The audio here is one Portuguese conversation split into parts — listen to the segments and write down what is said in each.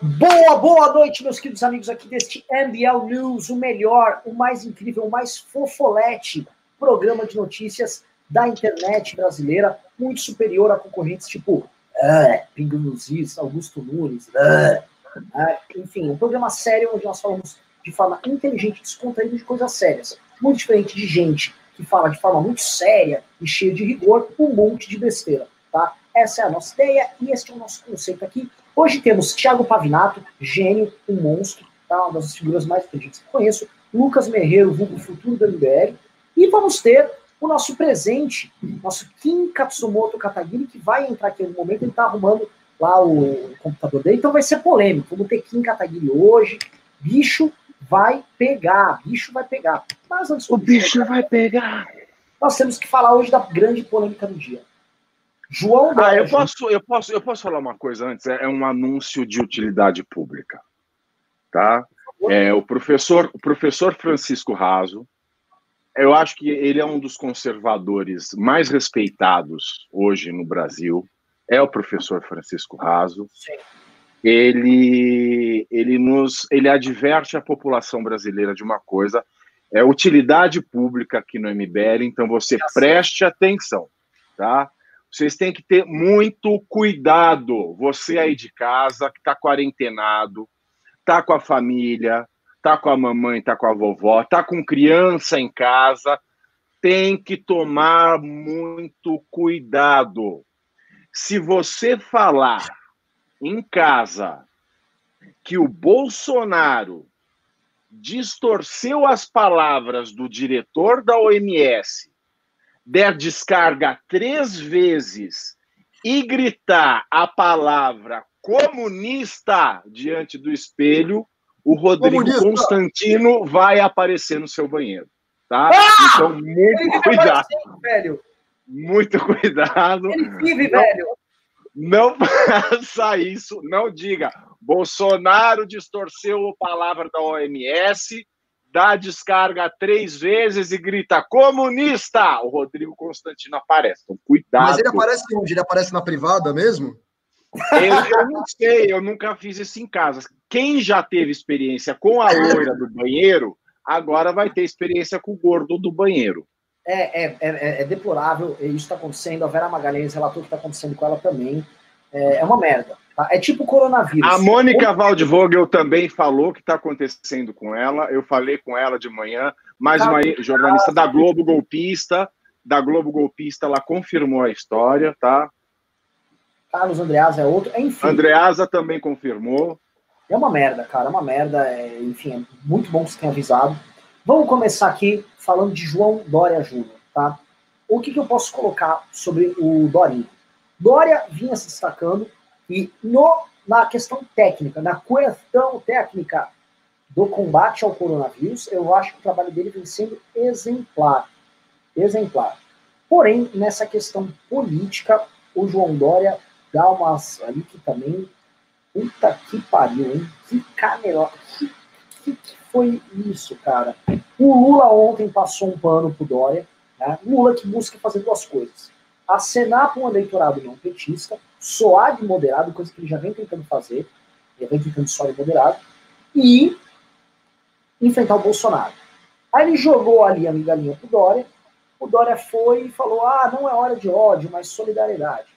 Boa, boa noite, meus queridos amigos aqui deste MBL News, o melhor, o mais incrível, o mais fofolete programa de notícias da internet brasileira, muito superior a concorrentes tipo uh, Pingo nos Is, Augusto Nunes, uh, uh, enfim, um programa sério onde nós falamos de forma inteligente, descontraída de coisas sérias, muito diferente de gente que fala de forma muito séria e cheia de rigor um monte de besteira, tá? Essa é a nossa ideia e este é o nosso conceito aqui. Hoje temos Thiago Pavinato, gênio, um monstro, tá? uma das figuras mais inteligentes que conheço, Lucas Merreiro, vulgo futuro da MBL, e vamos ter o nosso presente, nosso Kim Katsumoto Katagiri, que vai entrar aqui no momento, ele está arrumando lá o computador dele, então vai ser polêmico. Vamos ter Kim Katagiri hoje, bicho vai pegar, bicho vai pegar. Mas antes o bicho vai pegar. Nós temos que falar hoje da grande polêmica do dia. João Ah, eu posso, eu posso, eu posso falar uma coisa antes. É, é um anúncio de utilidade pública, tá? É o professor, o professor Francisco Raso. Eu acho que ele é um dos conservadores mais respeitados hoje no Brasil. É o professor Francisco Raso. Sim. Ele, ele nos, ele adverte a população brasileira de uma coisa. É utilidade pública aqui no MBL. Então você preste atenção, tá? Vocês têm que ter muito cuidado. Você aí de casa, que está quarentenado, está com a família, está com a mamãe, está com a vovó, está com criança em casa, tem que tomar muito cuidado. Se você falar em casa que o Bolsonaro distorceu as palavras do diretor da OMS der descarga três vezes e gritar a palavra comunista diante do espelho, o Rodrigo comunista. Constantino vai aparecer no seu banheiro. Tá? Ah! Então, muito cuidado. velho. Muito cuidado. Ele vive, não, velho. Não faça isso. Não diga. Bolsonaro distorceu a palavra da OMS dá descarga três vezes e grita comunista, o Rodrigo Constantino aparece. Então, cuidado. Mas ele aparece onde? Ele aparece na privada mesmo? Eu, eu, não sei, eu nunca fiz isso em casa. Quem já teve experiência com a loira do banheiro, agora vai ter experiência com o gordo do banheiro. É, é, é, é deplorável, isso está acontecendo. A Vera Magalhães relatou que está acontecendo com ela também. É, é uma merda. Tá? É tipo coronavírus. A Mônica Waldvogel também falou que está acontecendo com ela. Eu falei com ela de manhã. Mais tá uma jornalista da Globo Golpista. Da Globo Golpista, ela confirmou a história, tá? Carlos Andreasa é outro. Enfim. Andreasa também confirmou. É uma merda, cara. É uma merda. É, enfim, é muito bom que você tenha avisado. Vamos começar aqui falando de João Dória Júnior, tá? O que, que eu posso colocar sobre o Dorinho? Dória vinha se destacando e no, na questão técnica, na questão técnica do combate ao coronavírus, eu acho que o trabalho dele vem sendo exemplar. Exemplar. Porém, nessa questão política, o João Dória dá umas ali que também. Puta que pariu, hein? Que canela. Que, que, que foi isso, cara? O Lula ontem passou um pano pro Dória. Né? Lula que busca fazer duas coisas: acenar para um eleitorado não petista soar de moderado, coisa que ele já vem tentando fazer, ele vem tentando soar de moderado, e enfrentar o Bolsonaro. Aí ele jogou ali a migalhinha pro Dória, o Dória foi e falou: ah, não é hora de ódio, mas solidariedade.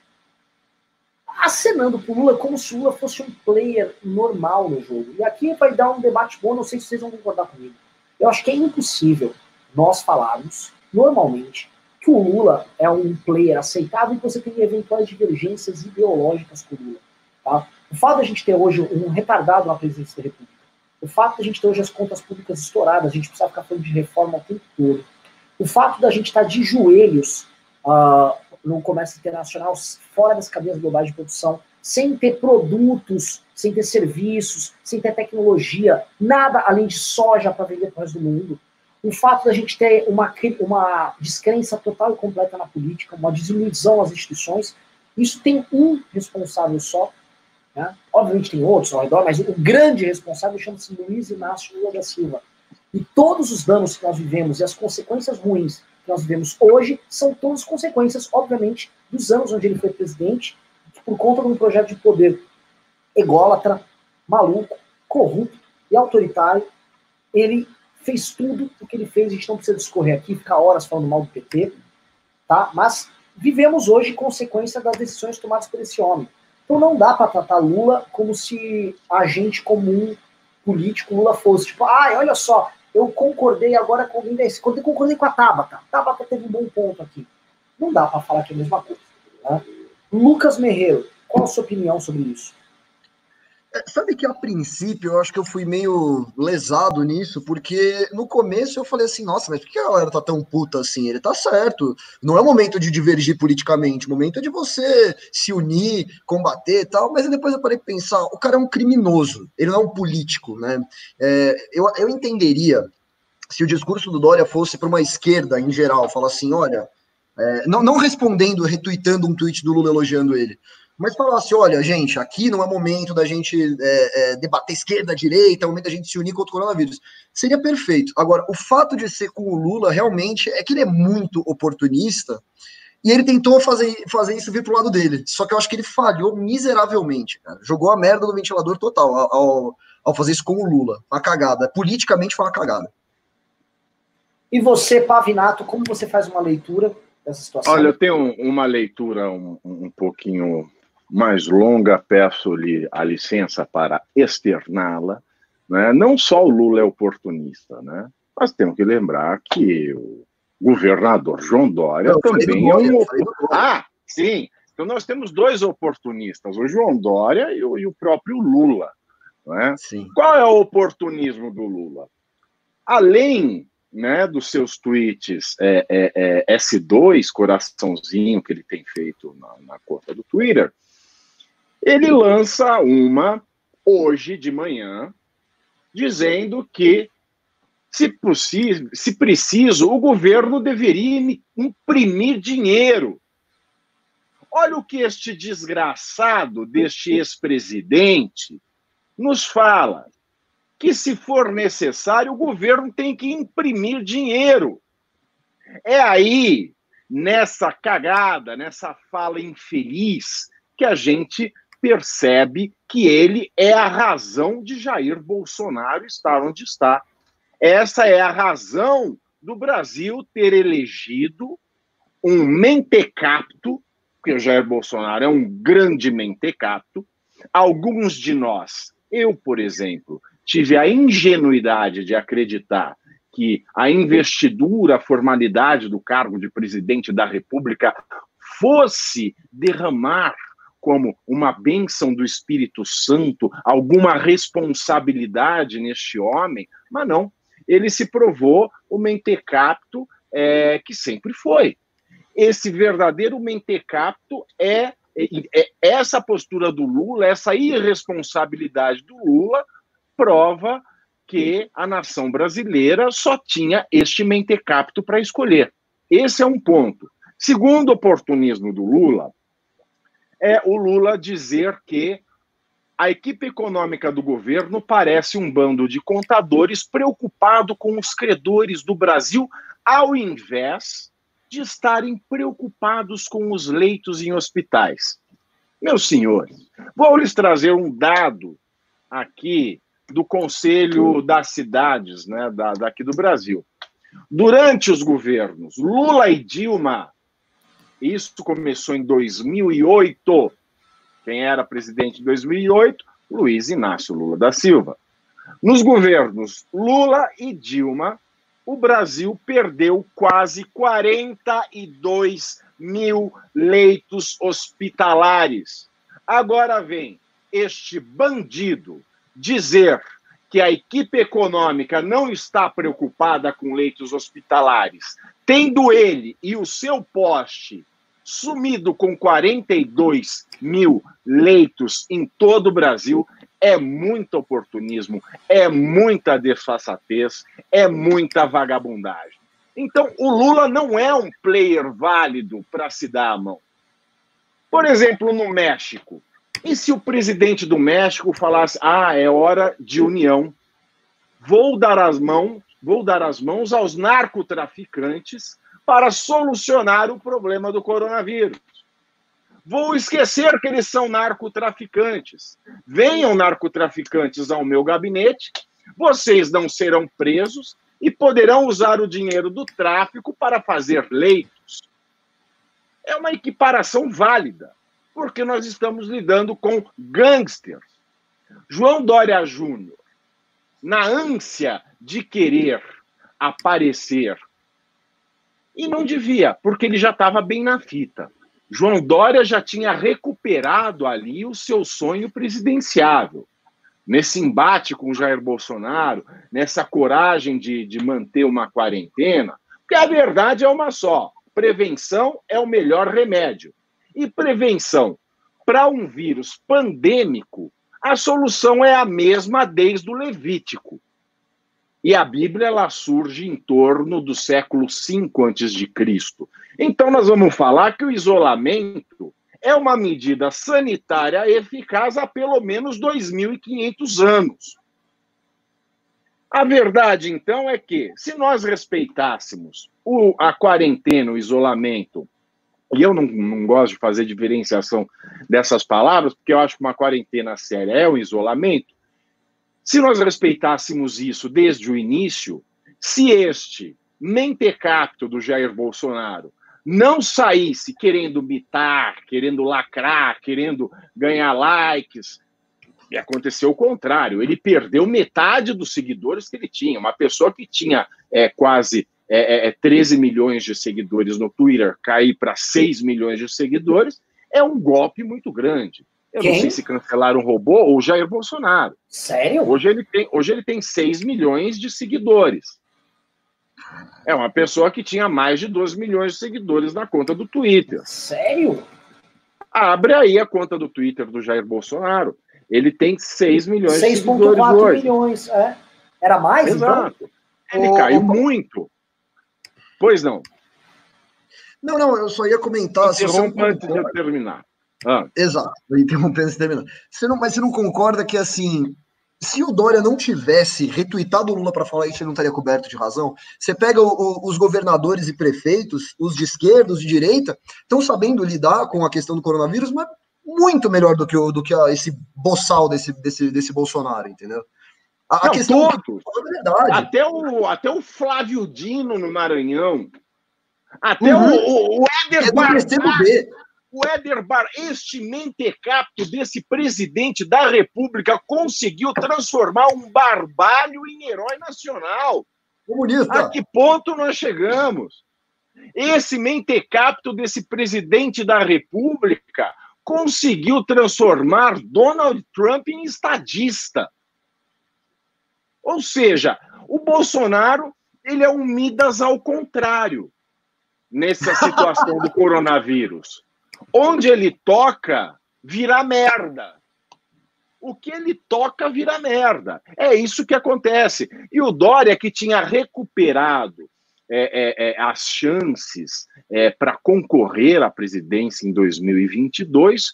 Acenando pro Lula como se o Lula fosse um player normal no jogo. E aqui vai dar um debate bom, não sei se vocês vão concordar comigo. Eu acho que é impossível nós falarmos, normalmente, que o Lula é um player aceitável e você tem eventuais divergências ideológicas com o Lula. Tá? O fato de a gente ter hoje um retardado na presidência da República, o fato de a gente ter hoje as contas públicas estouradas, a gente precisa ficar falando de reforma o tempo todo, o fato da gente estar de joelhos uh, no comércio internacional, fora das cadeias globais de produção, sem ter produtos, sem ter serviços, sem ter tecnologia, nada além de soja para vender para o resto do mundo, o fato da gente ter uma, uma descrença total e completa na política, uma desilusão às instituições, isso tem um responsável só, né? obviamente tem outros ao redor, mas o grande responsável chama-se Luiz Inácio Lula da Silva. E todos os danos que nós vivemos e as consequências ruins que nós vivemos hoje são todas consequências, obviamente, dos anos onde ele foi presidente, por conta de um projeto de poder ególatra, maluco, corrupto e autoritário. Ele fez tudo o que ele fez, a gente não precisa discorrer aqui, ficar horas falando mal do PT, tá? Mas vivemos hoje consequência das decisões tomadas por esse homem. Então não dá para tratar Lula como se agente comum político Lula fosse. Tipo, ai, ah, olha só, eu concordei agora com alguém desse. Eu concordei com a Tabata. Tabata teve um bom ponto aqui. Não dá para falar que é a mesma coisa. Né? Lucas Merreiro, qual a sua opinião sobre isso? Sabe que a princípio eu acho que eu fui meio lesado nisso, porque no começo eu falei assim, nossa, mas por que a galera tá tão puta assim? Ele tá certo. Não é o momento de divergir politicamente, o momento é de você se unir, combater e tal, mas depois eu parei de pensar, o cara é um criminoso, ele não é um político, né? É, eu, eu entenderia se o discurso do Dória fosse para uma esquerda em geral, falar assim, olha, é, não, não respondendo, retweetando um tweet do Lula elogiando ele, mas falasse, olha, gente, aqui não é momento da gente é, é, debater esquerda, direita, é momento da gente se unir contra o coronavírus. Seria perfeito. Agora, o fato de ser com o Lula realmente é que ele é muito oportunista e ele tentou fazer, fazer isso vir pro lado dele. Só que eu acho que ele falhou miseravelmente, cara. Jogou a merda no ventilador total ao, ao fazer isso com o Lula. Uma cagada. Politicamente foi uma cagada. E você, Pavinato, como você faz uma leitura dessa situação? Olha, eu tenho uma leitura um, um pouquinho mais longa, peço-lhe a licença para externá-la. Né? Não só o Lula é oportunista, né? mas temos que lembrar que o governador João Dória Não, também é um. Ah, sim. Então nós temos dois oportunistas, o João Dória e o, e o próprio Lula. Né? Sim. Qual é o oportunismo do Lula? Além né, dos seus tweets é, é, é, S2, coraçãozinho que ele tem feito na, na conta do Twitter, ele lança uma hoje de manhã, dizendo que, se possível, se preciso, o governo deveria imprimir dinheiro. Olha o que este desgraçado deste ex-presidente nos fala. Que, se for necessário, o governo tem que imprimir dinheiro. É aí, nessa cagada, nessa fala infeliz, que a gente percebe que ele é a razão de Jair Bolsonaro estar onde está. Essa é a razão do Brasil ter elegido um mentecapto, porque o Jair Bolsonaro é um grande mentecapto. Alguns de nós, eu, por exemplo, tive a ingenuidade de acreditar que a investidura, a formalidade do cargo de presidente da República fosse derramar como uma bênção do Espírito Santo, alguma responsabilidade neste homem, mas não. Ele se provou o mentecapto é, que sempre foi. Esse verdadeiro mentecapto é, é, é essa postura do Lula, essa irresponsabilidade do Lula, prova que a nação brasileira só tinha este mentecapto para escolher. Esse é um ponto. Segundo oportunismo do Lula, é o Lula dizer que a equipe econômica do governo parece um bando de contadores preocupado com os credores do Brasil, ao invés de estarem preocupados com os leitos em hospitais. Meus senhores, vou lhes trazer um dado aqui do Conselho das Cidades, né, da, daqui do Brasil. Durante os governos Lula e Dilma, isso começou em 2008. Quem era presidente em 2008? Luiz Inácio Lula da Silva. Nos governos Lula e Dilma, o Brasil perdeu quase 42 mil leitos hospitalares. Agora vem este bandido dizer que a equipe econômica não está preocupada com leitos hospitalares, tendo ele e o seu poste sumido com 42 mil leitos em todo o Brasil, é muito oportunismo, é muita desfaçatez, é muita vagabundagem. Então, o Lula não é um player válido para se dar a mão. Por exemplo, no México. E se o presidente do México falasse: "Ah, é hora de união. Vou dar as mãos, vou dar as mãos aos narcotraficantes para solucionar o problema do coronavírus. Vou esquecer que eles são narcotraficantes. Venham narcotraficantes ao meu gabinete, vocês não serão presos e poderão usar o dinheiro do tráfico para fazer leitos. É uma equiparação válida, porque nós estamos lidando com gangsters. João Dória Júnior, na ânsia de querer aparecer, e não devia, porque ele já estava bem na fita. João Dória já tinha recuperado ali o seu sonho presidenciável. Nesse embate com Jair Bolsonaro, nessa coragem de, de manter uma quarentena, porque a verdade é uma só: prevenção é o melhor remédio. E prevenção para um vírus pandêmico, a solução é a mesma desde o Levítico. E a Bíblia ela surge em torno do século V a.C. Então nós vamos falar que o isolamento é uma medida sanitária eficaz há pelo menos 2.500 anos. A verdade, então, é que se nós respeitássemos o, a quarentena, o isolamento, e eu não, não gosto de fazer diferenciação dessas palavras, porque eu acho que uma quarentena séria é o isolamento, se nós respeitássemos isso desde o início, se este mentecapto do Jair Bolsonaro não saísse querendo mitar, querendo lacrar, querendo ganhar likes, e aconteceu o contrário. Ele perdeu metade dos seguidores que ele tinha. Uma pessoa que tinha é, quase é, é, 13 é, milhões de seguidores no Twitter cair para 6 milhões de seguidores é um golpe muito grande. Eu Quem? não sei se cancelaram o robô ou Jair Bolsonaro. Sério? Hoje ele, tem, hoje ele tem 6 milhões de seguidores. É uma pessoa que tinha mais de 12 milhões de seguidores na conta do Twitter. Sério? Abre aí a conta do Twitter do Jair Bolsonaro. Ele tem 6 milhões 6. de seguidores 6,4 milhões, é. Era mais, então? Exato. Então? Ele caiu muito. Pois não. Não, não, eu só ia comentar... Interrompa antes de eu terminar. Ah. Exato, interrompendo terminar. Você não, mas você não concorda que, assim, se o Dória não tivesse retweetado o Lula para falar isso, ele não estaria coberto de razão? Você pega o, o, os governadores e prefeitos, os de esquerda, os de direita, estão sabendo lidar com a questão do coronavírus, mas muito melhor do que, o, do que a, esse boçal desse, desse, desse Bolsonaro, entendeu? A, não, a questão todos. É até o, até o Flávio Dino no Maranhão. Até uhum. o, o, Éder é o Éder Bar, este mentecapto desse presidente da República conseguiu transformar um barbalho em herói nacional. Comunista. A que ponto nós chegamos? Esse mentecapto desse presidente da República conseguiu transformar Donald Trump em estadista. Ou seja, o Bolsonaro ele é um Midas ao contrário nessa situação do coronavírus. Onde ele toca, vira merda. O que ele toca vira merda. É isso que acontece. E o Dória, que tinha recuperado é, é, é, as chances é, para concorrer à presidência em 2022,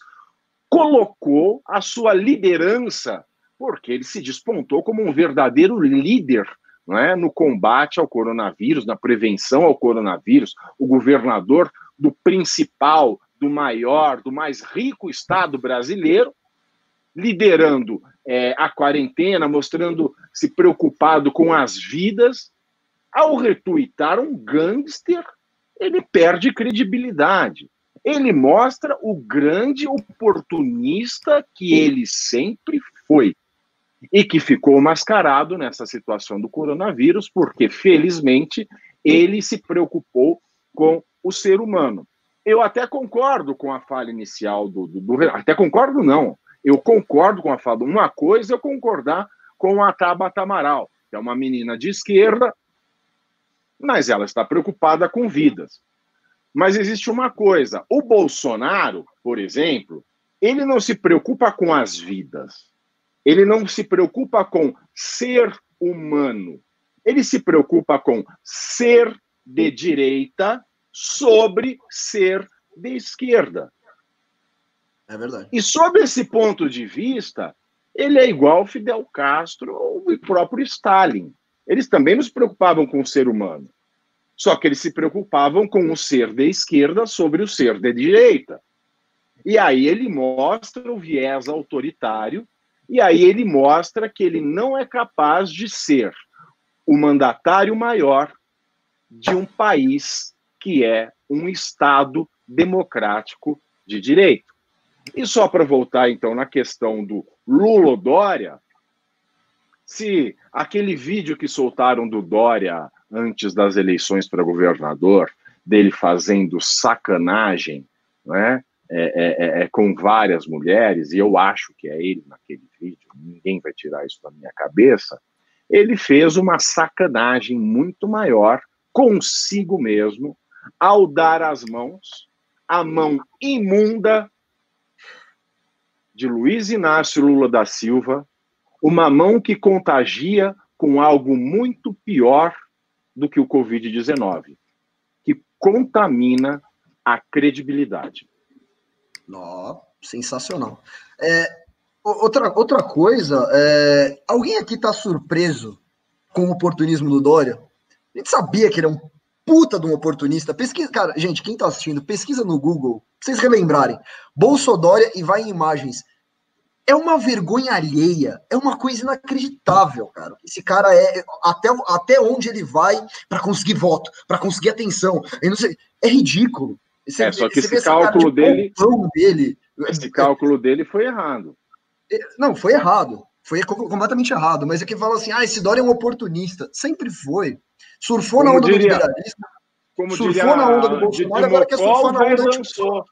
colocou a sua liderança, porque ele se despontou como um verdadeiro líder é, no combate ao coronavírus, na prevenção ao coronavírus, o governador do principal do maior, do mais rico Estado brasileiro, liderando é, a quarentena, mostrando-se preocupado com as vidas. Ao retuitar um gangster, ele perde credibilidade. Ele mostra o grande oportunista que ele sempre foi e que ficou mascarado nessa situação do coronavírus, porque felizmente ele se preocupou com o ser humano. Eu até concordo com a fala inicial do, do, do, Até concordo, não. Eu concordo com a fala. Uma coisa é eu concordar com a Tabata Amaral, que é uma menina de esquerda, mas ela está preocupada com vidas. Mas existe uma coisa: o Bolsonaro, por exemplo, ele não se preocupa com as vidas. Ele não se preocupa com ser humano. Ele se preocupa com ser de direita sobre ser de esquerda. É verdade. E sob esse ponto de vista, ele é igual Fidel Castro ou o próprio Stalin. Eles também não se preocupavam com o ser humano. Só que eles se preocupavam com o ser de esquerda sobre o ser de direita. E aí ele mostra o viés autoritário, e aí ele mostra que ele não é capaz de ser o mandatário maior de um país que é um Estado democrático de direito. E só para voltar então na questão do Lula Dória, se aquele vídeo que soltaram do Dória antes das eleições para governador, dele fazendo sacanagem, né? É, é, é, com várias mulheres, e eu acho que é ele naquele vídeo, ninguém vai tirar isso da minha cabeça. Ele fez uma sacanagem muito maior consigo mesmo ao dar as mãos, a mão imunda de Luiz Inácio Lula da Silva, uma mão que contagia com algo muito pior do que o Covid-19, que contamina a credibilidade. Oh, sensacional. É, outra, outra coisa, é, alguém aqui está surpreso com o oportunismo do Dória? A gente sabia que ele é um puta de um oportunista. Pesquisa, cara, gente, quem tá assistindo, pesquisa no Google, pra vocês relembrarem. Bolsodória e vai em imagens. É uma vergonha alheia, é uma coisa inacreditável, cara. Esse cara é até, até onde ele vai para conseguir voto, para conseguir atenção. Eu não sei, é ridículo. Você, é, só que esse cálculo dele, dele. Esse cálculo dele foi errado. É, não, foi errado. Foi completamente errado. Mas é que fala assim: ah, esse Dória é um oportunista. Sempre foi. Surfou como na onda diria, do liberalismo. Como surfou diria, na onda do Bolsonaro, agora quer surfar na onda do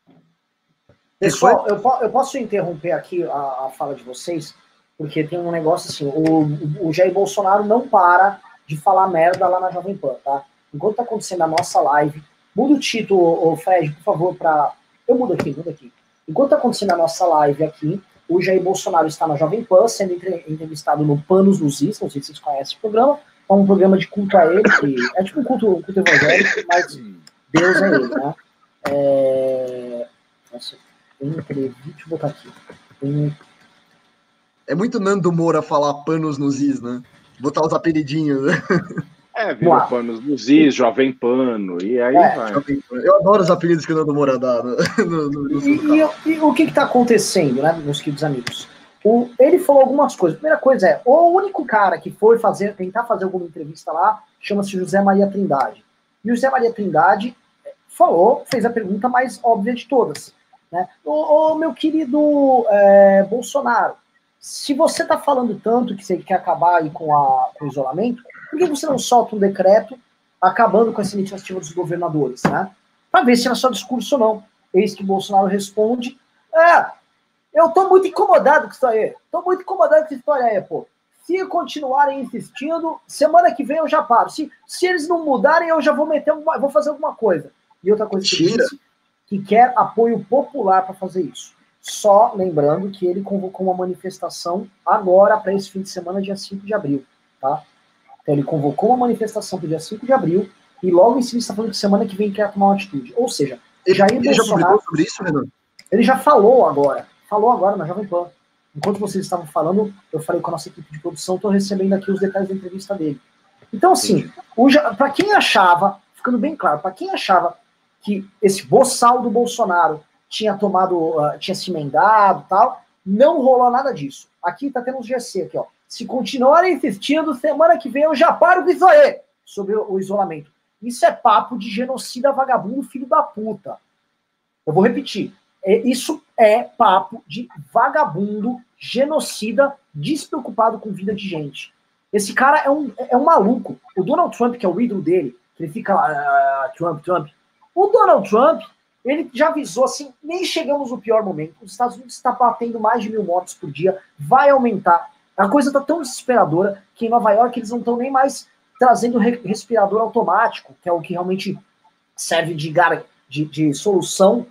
Pessoal, eu, eu posso interromper aqui a, a, fala de vocês, porque tem um negócio assim: o, o Jair Bolsonaro não para de falar merda lá na Jovem Pan, tá? Enquanto tá acontecendo a nossa live, muda o título, ô Fred, por favor, para. Eu mudo aqui, mudo aqui. Enquanto tá acontecendo a nossa live aqui, o Jair Bolsonaro está na Jovem Pan, sendo entrevistado no Panos dos Is, não sei se vocês conhecem o programa, é um programa de culto a ele, que é tipo um culto, um culto evangélico, mas Deus é ele, né? É... Nossa, tem deixa eu botar aqui. Tem... É muito Nando Moura falar panos nos is, né? Botar os apelidinhos, né? É, virou panos nos is, jovem pano, e aí é, vai. Eu adoro os apelidos que o Nando Moura dá. No, no, no, e, e, e, o que está acontecendo, né, meus queridos amigos? O, ele falou algumas coisas. Primeira coisa é, o único cara que foi fazer, tentar fazer alguma entrevista lá chama-se José Maria Trindade. E o José Maria Trindade eh, falou, fez a pergunta mais óbvia de todas. Né? Ô, meu querido é, Bolsonaro, se você está falando tanto que você quer acabar com, a, com o isolamento, por que você não solta um decreto acabando com essa iniciativa dos governadores, né? Para ver se era só discurso ou não. Eis que Bolsonaro responde: é, eu tô muito incomodado com isso aí. Tô muito incomodado com essa história aí, pô. Se continuarem insistindo, semana que vem eu já paro. Se, se eles não mudarem, eu já vou meter uma, vou fazer alguma coisa. E outra coisa que disse, que quer apoio popular para fazer isso. Só lembrando que ele convocou uma manifestação agora para esse fim de semana, dia 5 de abril, tá? Então ele convocou uma manifestação para dia 5 de abril e logo em seguida está falando que semana que vem quer tomar uma atitude. Ou seja, ele, Jair ele Bolsonaro, já publicou sobre isso, Renan? Ele já falou agora falou agora na Jovem Pan. Enquanto vocês estavam falando, eu falei com a nossa equipe de produção, estou recebendo aqui os detalhes da entrevista dele. Então, assim, para quem achava, ficando bem claro, para quem achava que esse boçal do Bolsonaro tinha tomado, uh, tinha se emendado tal, não rolou nada disso. Aqui tá tendo uns GC aqui, ó. Se continuarem insistindo, semana que vem eu já paro com isso aí, sobre o isolamento. Isso é papo de genocida vagabundo, filho da puta. Eu vou repetir. É, isso é papo de vagabundo, genocida, despreocupado com vida de gente. Esse cara é um, é um maluco. O Donald Trump, que é o ídolo dele, ele fica lá, ah, Trump, Trump. O Donald Trump, ele já avisou assim: nem chegamos no pior momento. Os Estados Unidos está batendo mais de mil mortes por dia, vai aumentar. A coisa está tão desesperadora que em Nova York eles não estão nem mais trazendo respirador automático, que é o que realmente serve de, de, de solução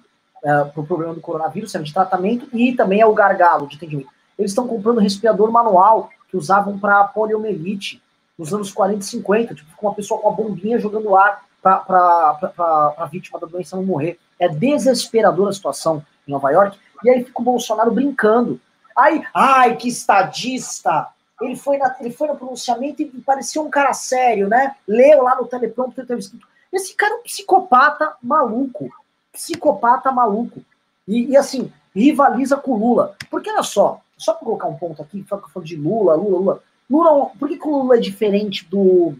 uh, para o problema do coronavírus, serve de tratamento, e também é o gargalo de atendimento. Eles estão comprando respirador manual que usavam para poliomielite nos anos 40 e 50, tipo, com uma pessoa com uma bombinha jogando ar para a vítima da doença não morrer. É desesperadora a situação em Nova York. E aí fica o Bolsonaro brincando. Ai, ai, que estadista! Ele foi, na, ele foi no pronunciamento e parecia um cara sério, né? Leu lá no teleprompter, teve escrito. Esse cara é um psicopata maluco psicopata maluco. E, e assim, rivaliza com Lula. Porque olha só, só para colocar um ponto aqui, falando de Lula, Lula, Lula. Lula por que, que o Lula é diferente do,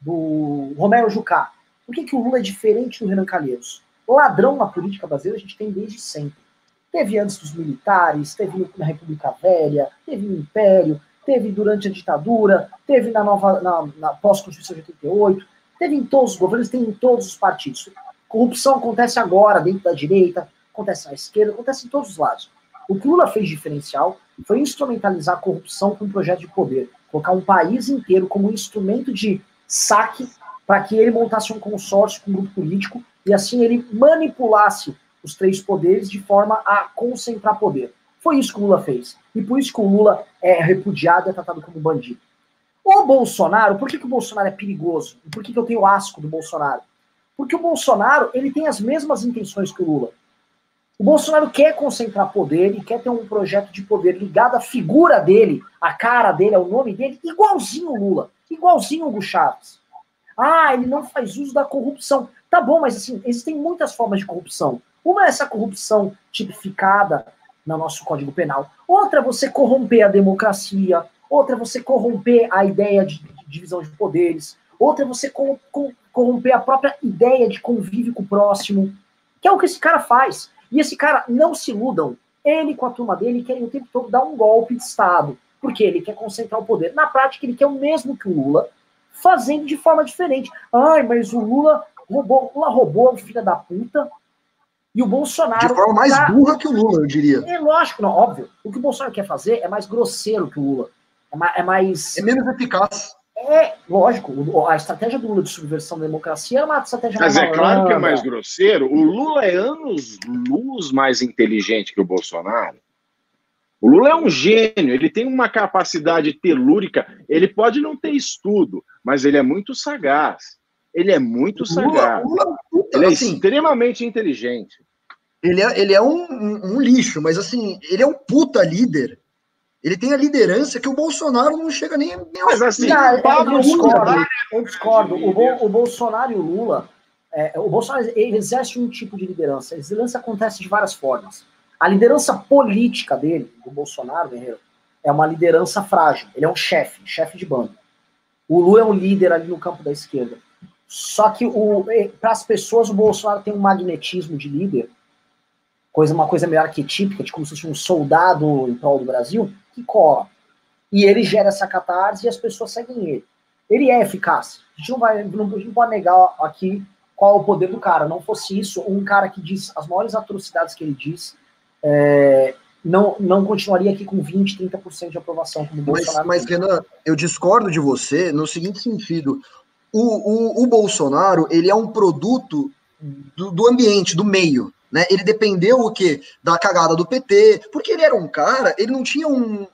do Romero Jucá? Por que, que o Lula é diferente do Renan Calheiros? Ladrão na política brasileira a gente tem desde sempre. Teve antes dos militares, teve na República Velha, teve no Império, teve durante a ditadura, teve na nova na, na pós-Constituição de 88, teve em todos os governos, tem em todos os partidos. Corrupção acontece agora dentro da direita, acontece na esquerda, acontece em todos os lados. O que Lula fez diferencial foi instrumentalizar a corrupção com um projeto de poder, colocar um país inteiro como um instrumento de saque para que ele montasse um consórcio com um grupo político e assim ele manipulasse os três poderes de forma a concentrar poder. Foi isso que o Lula fez. E por isso que o Lula é repudiado e é tratado como bandido. O Bolsonaro, por que, que o Bolsonaro é perigoso? Por que, que eu tenho asco do Bolsonaro? Porque o Bolsonaro ele tem as mesmas intenções que o Lula. O Bolsonaro quer concentrar poder e quer ter um projeto de poder ligado à figura dele, à cara dele, ao nome dele, igualzinho o Lula, igualzinho o Hugo Chaves. Ah, ele não faz uso da corrupção. Tá bom, mas assim, existem muitas formas de corrupção. Uma é essa corrupção tipificada no nosso Código Penal. Outra é você corromper a democracia. Outra é você corromper a ideia de, divisão de poderes. Outra é você corromper a própria ideia de convívio com o próximo. Que é o que esse cara faz. E esse cara, não se iludam. Ele com a turma dele querem o tempo todo dar um golpe de Estado. Porque ele quer concentrar o poder. Na prática, ele quer o mesmo que o Lula, fazendo de forma diferente. Ai, mas o Lula roubou, o Lula roubou, filho da puta, e o Bolsonaro. De forma mais tá... burra que o Lula, eu diria. É lógico, não, óbvio. O que o Bolsonaro quer fazer é mais grosseiro que o Lula. É mais. É, mais... é menos eficaz. É, lógico, a estratégia do Lula de subversão da democracia é uma estratégia Mas é claro que é mais grosseiro. O Lula é anos luz mais inteligente que o Bolsonaro. O Lula é um gênio, ele tem uma capacidade telúrica, ele pode não ter estudo, mas ele é muito sagaz. Ele é muito sagaz. Lula, Lula, ele é assim, extremamente inteligente. Ele é, ele é um, um, um, lixo, mas assim, ele é um puta líder. Ele tem a liderança que o Bolsonaro não chega nem, nem Mas assim, não, eu, discordo, eu discordo. O, Bo, o Bolsonaro e o Lula, é, o Bolsonaro exerce um tipo de liderança. A liderança acontece de várias formas. A liderança política dele, do Bolsonaro, Guerreiro, é uma liderança frágil. Ele é um chefe, chefe de bando. O Lula é um líder ali no campo da esquerda. Só que para as pessoas o Bolsonaro tem um magnetismo de líder, coisa uma coisa meio arquetípica, de como se fosse um soldado em prol do Brasil, que cola. E ele gera essa catarse e as pessoas seguem ele. Ele é eficaz. A gente não, vai, não, a gente não pode negar aqui qual é o poder do cara. Não fosse isso, um cara que diz as maiores atrocidades que ele diz, é, não, não continuaria aqui com 20, 30% de aprovação como Bolsonaro. Mas, mas Renan, eu discordo de você no seguinte sentido o, o, o Bolsonaro ele é um produto do, do ambiente, do meio. Né? Ele dependeu o quê? Da cagada do PT, porque ele era um cara, ele não tinha um,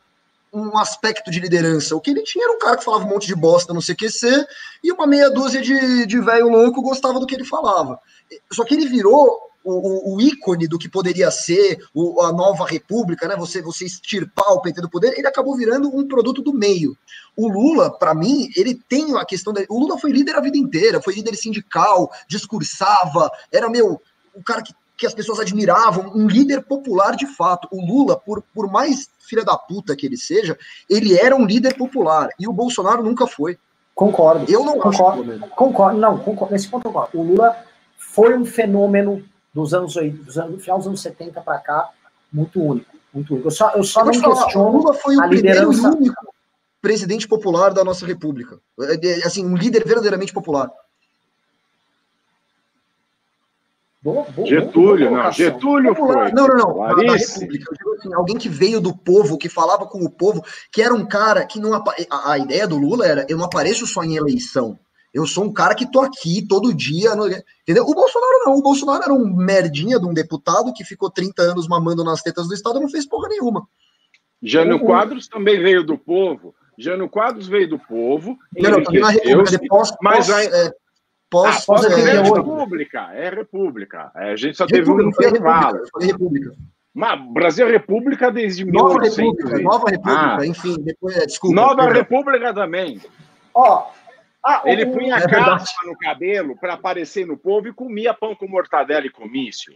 um aspecto de liderança. O que ele tinha era um cara que falava um monte de bosta no CQC e uma meia dúzia de, de velho louco gostava do que ele falava. Só que ele virou o, o, ícone do que poderia ser o, a nova república, né? Você, você extirpar o PT do poder, ele acabou virando um produto do meio. O Lula, para mim, ele tem a questão da. O Lula foi líder a vida inteira, foi líder sindical, discursava, era meu, o cara que, que as pessoas admiravam, um líder popular de fato. O Lula, por, por mais filha da puta que ele seja, ele era um líder popular. E o Bolsonaro nunca foi. Concordo. Eu não concordo. Acho concordo. Não, concordo. Nesse ponto eu concordo. O Lula foi um fenômeno dos anos, dos anos, final dos anos 70 para cá, muito único. Muito único. Eu só, eu só eu não falar, questiono. Lula foi o primeiro e único presidente popular da nossa república. É, é, assim, um líder verdadeiramente popular. Getúlio, não. Getúlio foi. Não, não, não. República. Eu digo assim, alguém que veio do povo, que falava com o povo, que era um cara que não. A, a ideia do Lula era: eu não apareço só em eleição. Eu sou um cara que tô aqui todo dia, entendeu? O Bolsonaro não. O Bolsonaro era um merdinha de um deputado que ficou 30 anos mamando nas tetas do Estado e não fez porra nenhuma. Jânio Quadros também veio do povo. Jânio Quadros veio do povo. Não, não, também na República, depois, mas aí, é, pós, ah, pós, é, é, república, é república. É, a gente só teve um intervalo. República. Mas Brasil é República desde Nova 1800. República, Nova República, ah. enfim, depois, é, desculpa. Nova República também. Ó, ah, ele o... punha é caspa no cabelo para aparecer no povo e comia pão com mortadela e comício.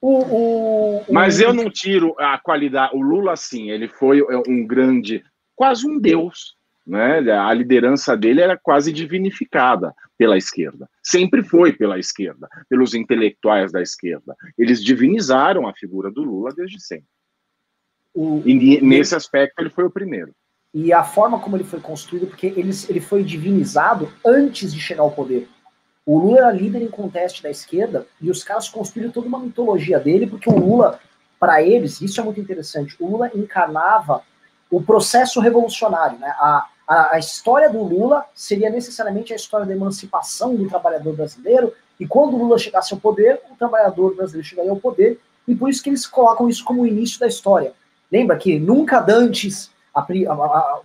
O, o, o... Mas eu não tiro a qualidade. O Lula, sim, ele foi um grande, quase um deus. Né? A liderança dele era quase divinificada pela esquerda. Sempre foi pela esquerda, pelos intelectuais da esquerda. Eles divinizaram a figura do Lula desde sempre. O, e nesse aspecto ele foi o primeiro. E a forma como ele foi construído, porque ele, ele foi divinizado antes de chegar ao poder. O Lula era líder em conteste da esquerda e os caras construíram toda uma mitologia dele, porque o Lula, para eles, isso é muito interessante, o Lula encarnava o processo revolucionário. Né? A, a, a, história do Lula seria necessariamente a história da emancipação do trabalhador brasileiro, e quando o Lula chegasse ao poder, o trabalhador brasileiro chegaria ao poder, e por isso que eles colocam isso como o início da história. Lembra que nunca dantes, a,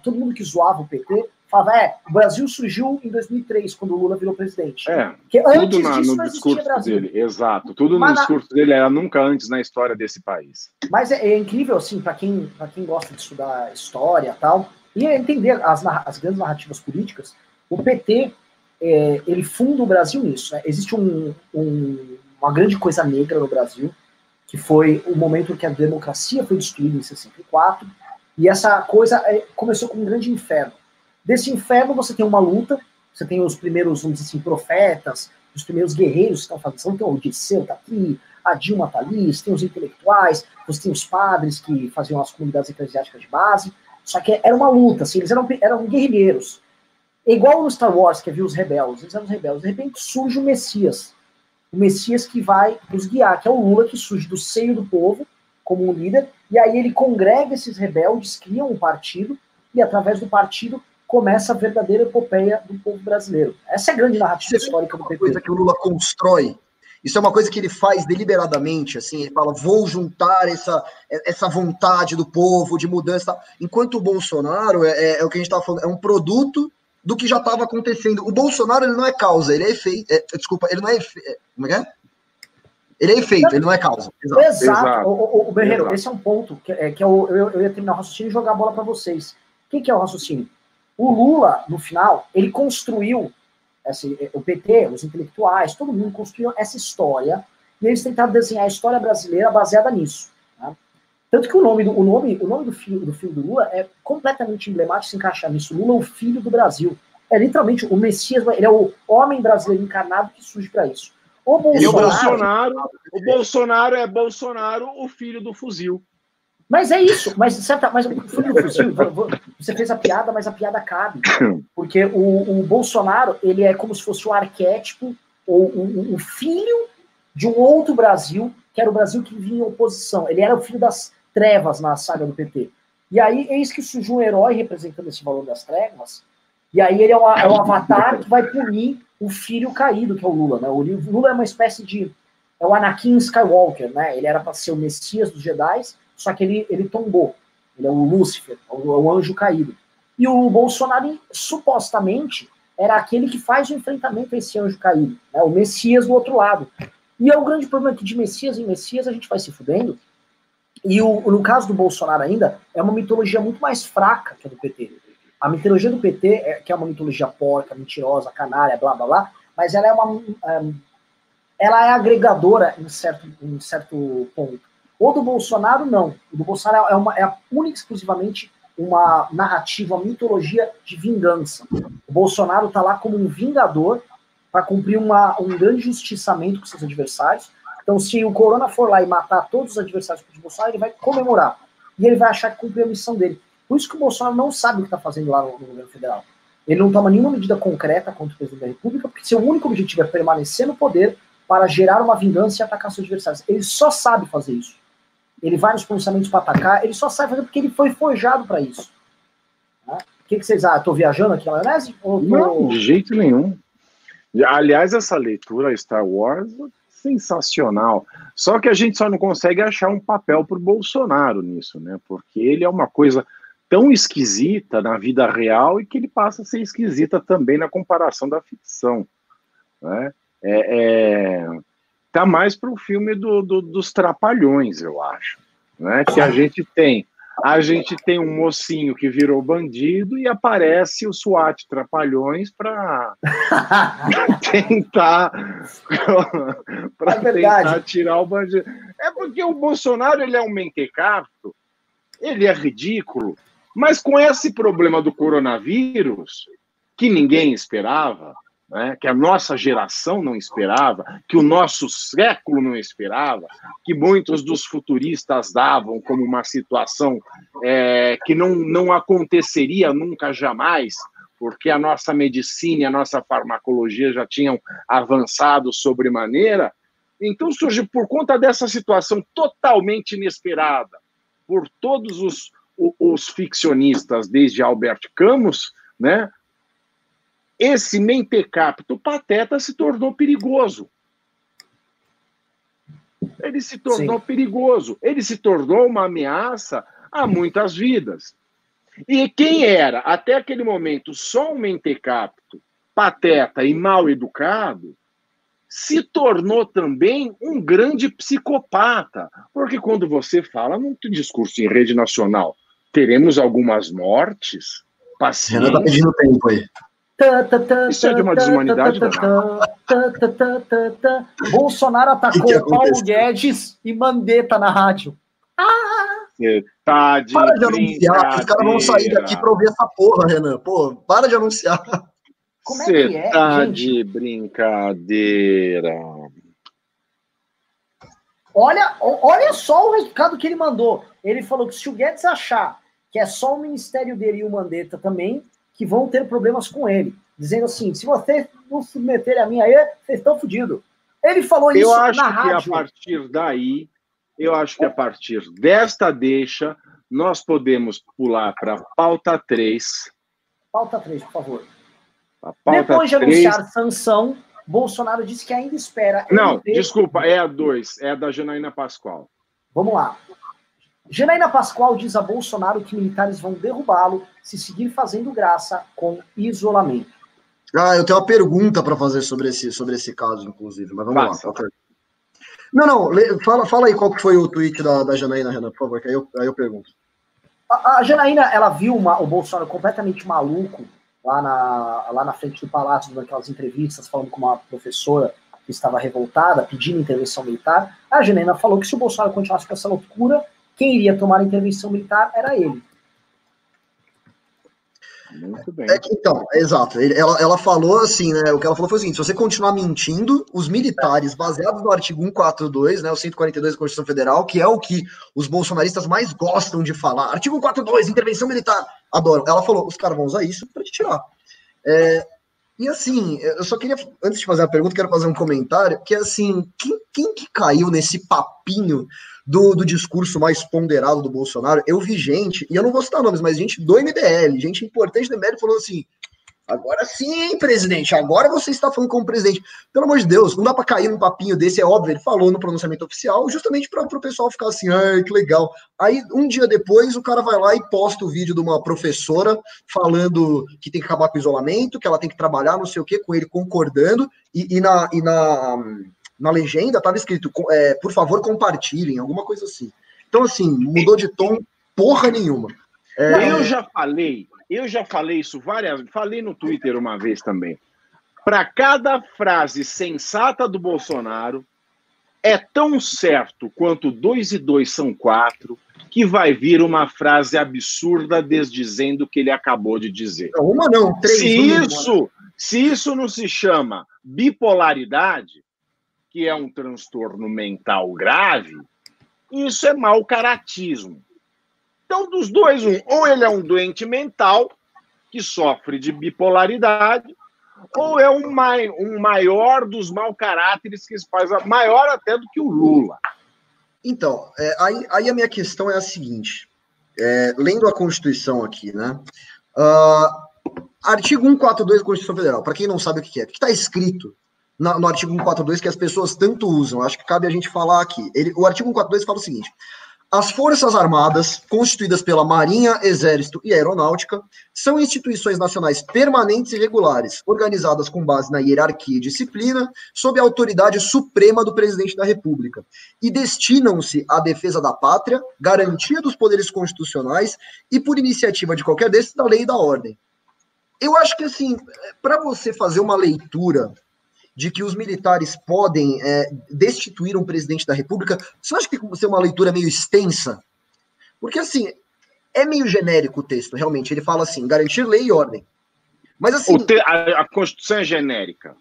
todo mundo que zoava o PT falava, é, o Brasil surgiu em 2003, quando o Lula virou presidente. É, que antes tudo na, no discurso Brasil. dele, exato. Tudo Mas no na... discurso dele era nunca antes na história desse país. Mas é, é incrível, assim, para quem, quem gosta de estudar história e tal, e entender as, as grandes narrativas políticas, o PT, é, ele funda o Brasil nisso. Né? Existe um, um, uma grande coisa negra no Brasil, que foi o momento em que a democracia foi destruída em 64, e essa coisa é, começou com um grande inferno Desse inferno você tem uma luta, você tem os primeiros, vamos dizer assim, profetas, os primeiros guerreiros que estão fazendo, então o Dirceu está aqui, a Dilma está ali, você tem os intelectuais, você tem os padres que faziam as comunidades eclesiásticas de base, só que era uma luta, assim, eles eram, eram guerrilheiros. É igual no Star Wars, que havia os rebeldes, eles eram os rebeldes, de repente surge o Messias, o Messias que vai nos guiar, que é o Lula, que surge do seio do povo, como um líder, e aí ele congrega esses rebeldes, criam um partido, e através do partido começa a verdadeira epopeia do povo brasileiro. Essa é a grande narrativa Você histórica do PT. coisa que o Lula constrói. Isso é uma coisa que ele faz deliberadamente, assim, ele fala, vou juntar essa, essa vontade do povo de mudança. Enquanto o Bolsonaro é, é, é o que a gente estava falando, é um produto do que já estava acontecendo. O Bolsonaro ele não é causa, ele é efeito. É, desculpa, ele não é, efeito. É, como é que é? Ele é efeito, ele não é causa. Exato. Exato. Exato. O, o, o Berreiro, Exato. esse é um ponto que, é, que eu, eu, eu ia terminar o raciocínio e jogar a bola para vocês. O que, que é o raciocínio? O Lula, no final, ele construiu esse, o PT, os intelectuais, todo mundo construiu essa história e eles tentaram desenhar a história brasileira baseada nisso. Né? Tanto que o nome do, o nome, o nome do, filho, do filho do Lula é completamente emblemático se encaixar nisso. Lula é o filho do Brasil. É literalmente o Messias, ele é o homem brasileiro encarnado que surge para isso. O Bolsonaro, o Bolsonaro, o Bolsonaro é Bolsonaro, o filho do fuzil. Mas é isso, mas certa, mas você fez a piada, mas a piada cabe. Porque o, o Bolsonaro, ele é como se fosse o arquétipo, ou o, o, filho de um outro Brasil, que era o Brasil que vinha em oposição. Ele era o filho das trevas na saga do PT. E aí, eis que surgiu um herói representando esse valor das trevas, e aí ele é o, é o avatar que vai punir o filho caído, que é o Lula. Né? O Lula é uma espécie de. É o Anakin Skywalker, né? Ele era para ser o Messias dos Jedi, só que ele, ele tombou. Ele é o Lúcifer, é o, é o anjo caído. E o Bolsonaro, supostamente, era aquele que faz o enfrentamento a esse anjo caído, né? o Messias do outro lado. E é o grande problema que de Messias em Messias a gente vai se fudendo. E o, no caso do Bolsonaro ainda, é uma mitologia muito mais fraca que a do PT. A mitologia do PT, é, que é uma mitologia porca, mentirosa, canária, blá blá blá, mas ela é uma. É, ela é agregadora em certo, em certo ponto. O do Bolsonaro, não. O do Bolsonaro é, uma, é única exclusivamente uma narrativa, uma mitologia de vingança. O Bolsonaro está lá como um vingador para cumprir uma, um grande justiçamento com seus adversários. Então, se o Corona for lá e matar todos os adversários do Bolsonaro, ele vai comemorar. E ele vai achar que cumpriu a missão dele. Por isso que o Bolsonaro não sabe o que está fazendo lá no, no governo federal. Ele não toma nenhuma medida concreta contra o presidente da República, porque seu único objetivo é permanecer no poder para gerar uma vingança e atacar seus adversários. Ele só sabe fazer isso ele vai nos pronunciamentos para atacar, ele só sai fazendo porque ele foi forjado para isso. Né? O que, que vocês acham? Estou viajando aqui na maionese? Tô... Não, de jeito nenhum. Aliás, essa leitura Star Wars sensacional. Só que a gente só não consegue achar um papel para o Bolsonaro nisso, né? Porque ele é uma coisa tão esquisita na vida real e que ele passa a ser esquisita também na comparação da ficção. Né? É, é, tá mais para o filme do, do, dos Trapalhões, eu acho. Né? Que a gente tem. A gente tem um mocinho que virou bandido e aparece o SWAT Trapalhões para tentar para é tentar tirar o bandido. É, Porque o Bolsonaro ele é um mentecato, ele é ridículo, mas com esse problema do coronavírus, que ninguém esperava, né, que a nossa geração não esperava, que o nosso século não esperava, que muitos dos futuristas davam como uma situação é, que não, não aconteceria nunca jamais, porque a nossa medicina e a nossa farmacologia já tinham avançado sobremaneira. Então surge por conta dessa situação totalmente inesperada, por todos os, os ficcionistas, desde Albert Camus, né, esse mentecapto pateta se tornou perigoso. Ele se tornou Sim. perigoso. Ele se tornou uma ameaça a muitas vidas. E quem era, até aquele momento, só um mentecapto, pateta e mal educado, se tornou também um grande psicopata. Porque quando você fala num discurso em rede nacional, teremos algumas mortes, paciência. Renan tá pedindo tempo aí. Isso é de uma desumanidade. Bolsonaro atacou Paulo Guedes e Mandetta na rádio. Ah! tá de para de anunciar, os caras vão sair daqui pra ouvir essa porra, Renan. Pô, para de anunciar. Como é que é, tá gente? de brincadeira. Olha, olha só o recado que ele mandou. Ele falou que se o Guedes achar que é só o ministério dele e o Mandetta também, que vão ter problemas com ele, dizendo assim: se vocês não submeterem a mim aí, vocês estão fodidos. Ele falou eu isso acho na que rádio. a partir daí, eu acho que a partir desta deixa, nós podemos pular para a pauta 3. Pauta 3, por favor. Depois de 3... anunciar sanção, Bolsonaro disse que ainda espera. Não, desculpa, é a 2, é a da Janaína Pascoal. Vamos lá. Janaína Pascoal diz a Bolsonaro que militares vão derrubá-lo se seguir fazendo graça com isolamento. Ah, eu tenho uma pergunta para fazer sobre esse, sobre esse caso, inclusive, mas vamos Passa. lá. Não, não, fala, fala aí qual que foi o tweet da, da Janaína, Renan, por favor, que aí eu, aí eu pergunto. A, a Janaína, ela viu uma, o Bolsonaro completamente maluco lá na, lá na frente do palácio, naquelas entrevistas, falando com uma professora que estava revoltada, pedindo intervenção militar. A Janaína falou que se o Bolsonaro continuasse com essa loucura, quem iria tomar a intervenção militar era ele. Muito bem. É que, então, exato. Ela, ela falou assim, né? O que ela falou foi o seguinte: se você continuar mentindo, os militares, baseados no artigo 142, né? O 142 da Constituição Federal, que é o que os bolsonaristas mais gostam de falar. Artigo 142, intervenção militar. Adoro. Ela falou: os caras vão usar isso para te tirar. É, e assim, eu só queria, antes de fazer a pergunta, quero fazer um comentário, que é assim, quem, quem que caiu nesse papinho do, do discurso mais ponderado do Bolsonaro, eu vi gente, e eu não vou citar nomes, mas gente do MBL, gente importante do MBL, falou assim: agora sim, presidente, agora você está falando como presidente. Pelo amor de Deus, não dá para cair num papinho desse, é óbvio, ele falou no pronunciamento oficial, justamente para o pessoal ficar assim, ai, que legal. Aí, um dia depois, o cara vai lá e posta o vídeo de uma professora falando que tem que acabar com o isolamento, que ela tem que trabalhar, não sei o quê, com ele concordando, e, e na. E na na legenda estava escrito, é, por favor, compartilhem, alguma coisa assim. Então, assim, mudou de tom porra nenhuma. É... Eu já falei, eu já falei isso várias falei no Twitter uma vez também. Para cada frase sensata do Bolsonaro, é tão certo quanto dois e dois são quatro, que vai vir uma frase absurda desdizendo o que ele acabou de dizer. Uma não, três. Se isso, se isso não se chama bipolaridade, que é um transtorno mental grave, isso é mau caratismo. Então, dos dois, um, ou ele é um doente mental que sofre de bipolaridade, ou é um, mai, um maior dos mau caráteres que se faz maior até do que o Lula. Então, é, aí, aí, a minha questão é a seguinte: é, lendo a Constituição aqui, né? Uh, artigo 142 da Constituição Federal, para quem não sabe o que é, o que está escrito no, artigo 142 que as pessoas tanto usam. Acho que cabe a gente falar aqui. Ele, o artigo 142 fala o seguinte: as Forças Armadas, constituídas pela Marinha, Exército e Aeronáutica, são instituições nacionais permanentes e regulares, organizadas com base na hierarquia e disciplina, sob a autoridade suprema do presidente da República, e destinam-se à defesa da pátria, garantia dos poderes constitucionais e, por iniciativa de qualquer desses, da lei e da ordem. Eu acho que, assim, para você fazer uma leitura de que os militares podem é, destituir um presidente da República, você acha que ser uma leitura meio extensa? Porque, assim, é meio genérico o texto, realmente. Ele fala assim, garantir lei e ordem. Mas, assim... Te, a, a, Constituição é genérica.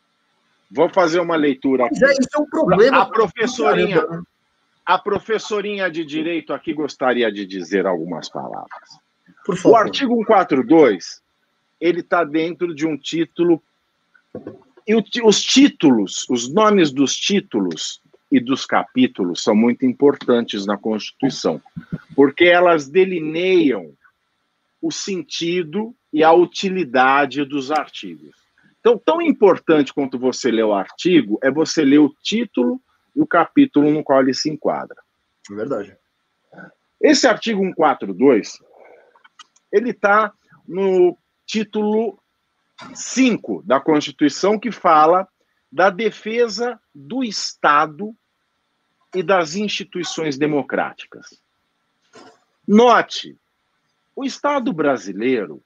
Vou fazer uma leitura aqui. É, isso é um problema. A professorinha, a professorinha de direito aqui gostaria de dizer algumas palavras. O artigo 142, ele está dentro de um título e o, os títulos, os nomes dos títulos e dos capítulos são muito importantes na Constituição, porque elas delineiam o sentido e a utilidade dos artigos. Então, tão importante quanto você ler o artigo é você ler o título e o capítulo no qual ele se enquadra. É verdade. Esse artigo 142, ele está no título 5 da Constituição, que fala da defesa do Estado e das instituições democráticas. Note, o Estado brasileiro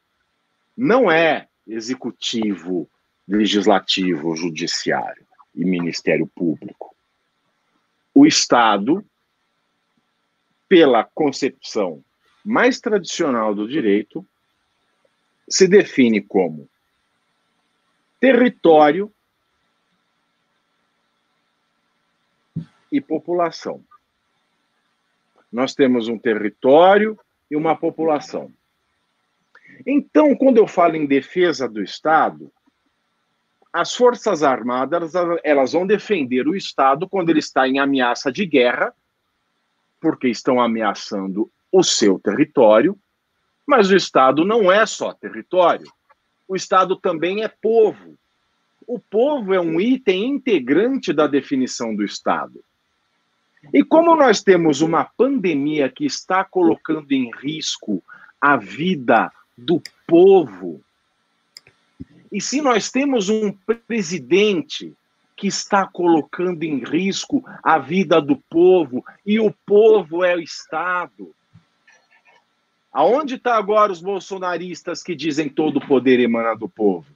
não é executivo, legislativo, judiciário e Ministério Público. O Estado, pela concepção mais tradicional do direito, se define como território e população. Nós temos um território e uma população. Então, quando eu falo em defesa do Estado, as Forças Armadas elas vão defender o Estado quando ele está em ameaça de guerra, porque estão ameaçando o seu território, mas o Estado não é só território o Estado também é povo. O povo é um item integrante da definição do Estado. E como nós temos uma pandemia que está colocando em risco a vida do povo, e se nós temos um presidente que está colocando em risco a vida do povo, e o povo é o Estado, Aonde está agora os bolsonaristas que dizem todo o poder emana do povo?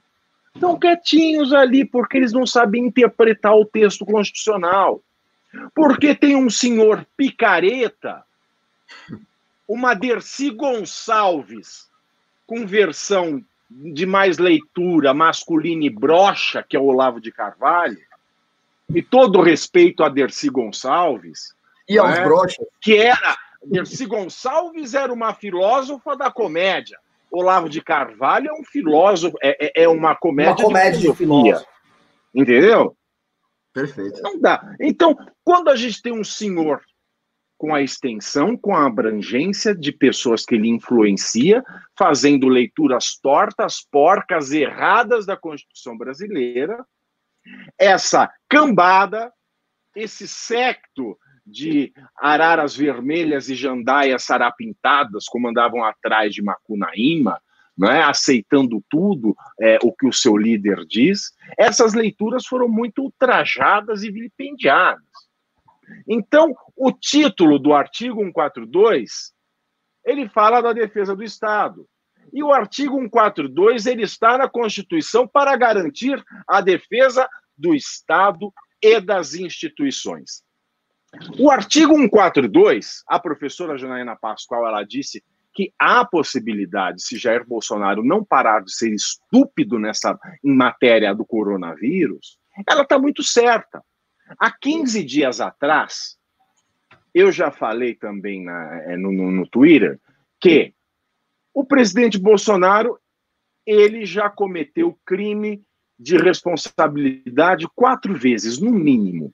Estão quietinhos ali porque eles não sabem interpretar o texto constitucional. Porque tem um senhor picareta, uma Dercy Gonçalves, com versão de mais leitura masculina e brocha, que é o Olavo de Carvalho, e todo respeito a Dercy Gonçalves. E aos é? brochas. Que era Dercy Gonçalves era uma filósofa da comédia. Olavo de Carvalho é um filósofo, é, é, é uma comédia, uma comédia de, de filósofo. Entendeu? Perfeito. Não dá. Então, quando a gente tem um senhor com a extensão, com a abrangência de pessoas que ele influencia, fazendo leituras tortas, porcas, erradas da Constituição brasileira, essa cambada, esse secto de araras vermelhas e jandaias sarapintadas, como andavam atrás de Macunaíma, é? aceitando tudo é, o que o seu líder diz, essas leituras foram muito ultrajadas e vilipendiadas. Então, o título do artigo 142, ele fala da defesa do Estado. E o artigo 142, ele está na Constituição para garantir a defesa do Estado e das instituições. O artigo 142, a professora Janaína Pascoal, ela disse que há possibilidade, se Jair Bolsonaro não parar de ser estúpido nessa em matéria do coronavírus, ela está muito certa. Há 15 dias atrás, eu já falei também na, é, no, no, no Twitter que o presidente Bolsonaro ele já cometeu crime de responsabilidade quatro vezes, no mínimo.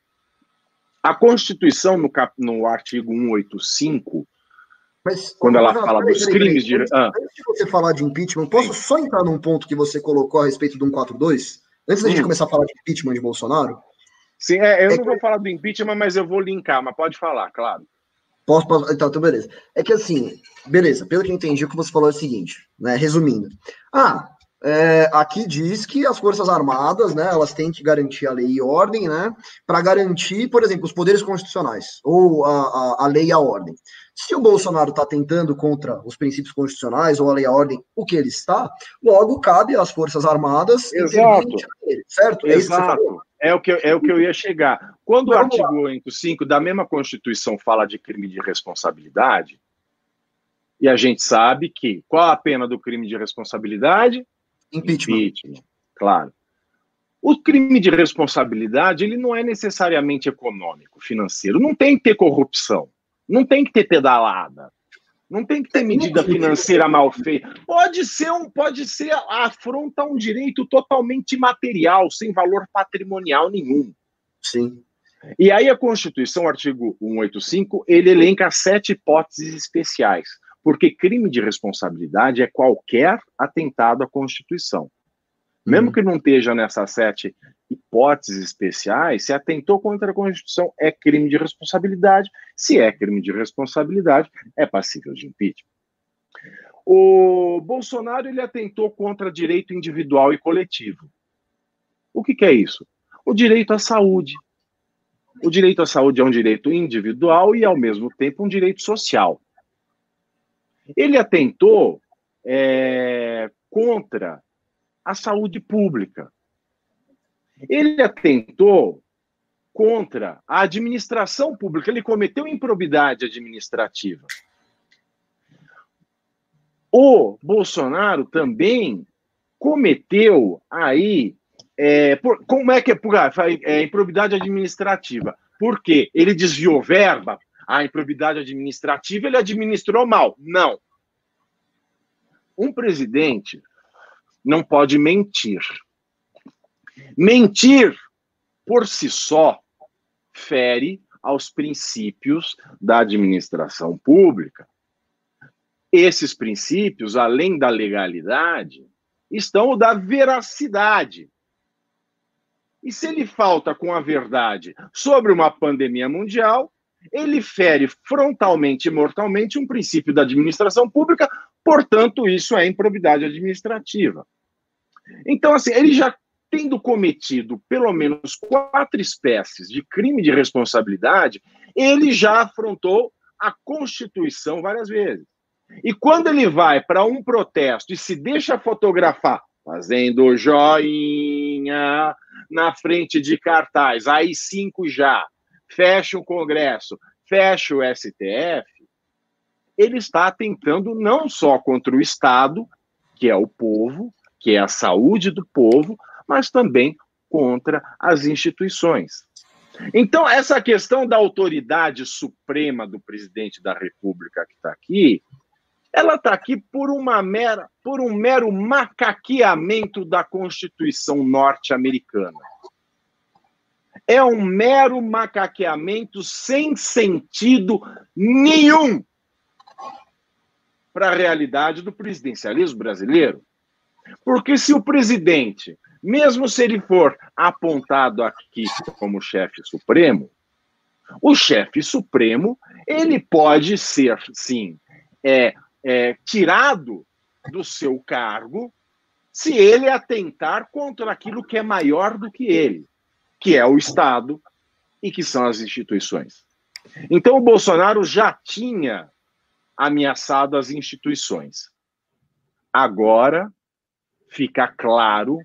A Constituição, no, cap... no artigo 185, mas, quando ela fala peraí, dos peraí, crimes peraí, de. Ah. Antes de você falar de impeachment, posso só entrar num ponto que você colocou a respeito do 142? Antes da gente hum. começar a falar de impeachment de Bolsonaro? Sim, é, eu é não que... vou falar do impeachment, mas eu vou linkar, mas pode falar, claro. Posso, posso, então, então, beleza. É que assim, beleza, pelo que eu entendi, o que você falou é o seguinte, né? Resumindo. Ah, é, aqui diz que as Forças Armadas, né, elas têm que garantir a lei e ordem, né, para garantir, por exemplo, os poderes constitucionais, ou a, a, a lei e a ordem. Se o Bolsonaro está tentando contra os princípios constitucionais ou a lei e a ordem, o que ele está, logo cabe às Forças Armadas Exato. Ele, certo? É Exato. É o, que, é o que eu ia chegar. Quando o artigo 85 da mesma Constituição fala de crime de responsabilidade, e a gente sabe que qual a pena do crime de responsabilidade? Impeachment. Impeachment, claro. O crime de responsabilidade ele não é necessariamente econômico, financeiro. Não tem que ter corrupção, não tem que ter pedalada, não tem que ter medida financeira mal feita. Pode ser um, pode ser afronta a um direito totalmente material, sem valor patrimonial nenhum. Sim. E aí a Constituição, artigo 185, ele elenca sete hipóteses especiais, porque crime de responsabilidade é qualquer atentado à Constituição. Mesmo uhum. que não esteja nessas sete hipóteses especiais, se atentou contra a Constituição, é crime de responsabilidade. Se é crime de responsabilidade, é passível de impeachment. O Bolsonaro ele atentou contra direito individual e coletivo. O que, que é isso? O direito à saúde. O direito à saúde é um direito individual e, ao mesmo tempo, um direito social. Ele atentou é, contra a saúde pública. Ele atentou contra a administração pública, ele cometeu improbidade administrativa. O Bolsonaro também cometeu aí. É, por, como é que é, por, é improbidade administrativa? Porque ele desviou verba, a improbidade administrativa ele administrou mal. Não. Um presidente não pode mentir. Mentir, por si só, fere aos princípios da administração pública. Esses princípios, além da legalidade, estão o da veracidade. E se ele falta com a verdade sobre uma pandemia mundial, ele fere frontalmente e mortalmente um princípio da administração pública, portanto, isso é improbidade administrativa. Então, assim, ele já tendo cometido pelo menos quatro espécies de crime de responsabilidade, ele já afrontou a Constituição várias vezes. E quando ele vai para um protesto e se deixa fotografar fazendo joinha na frente de cartaz, aí cinco já, fecha o Congresso, fecha o STF, ele está tentando não só contra o Estado, que é o povo, que é a saúde do povo, mas também contra as instituições. Então, essa questão da autoridade suprema do presidente da República que está aqui, ela está aqui por uma mera, por um mero macaqueamento da Constituição norte-americana. É um mero macaqueamento sem sentido nenhum para a realidade do presidencialismo brasileiro. Porque se o presidente, mesmo se ele for apontado aqui como chefe supremo, o chefe supremo ele pode ser, sim, é, é, tirado do seu cargo se ele atentar contra aquilo que é maior do que ele, que é o Estado e que são as instituições. Então, o Bolsonaro já tinha ameaçado as instituições. Agora, fica claro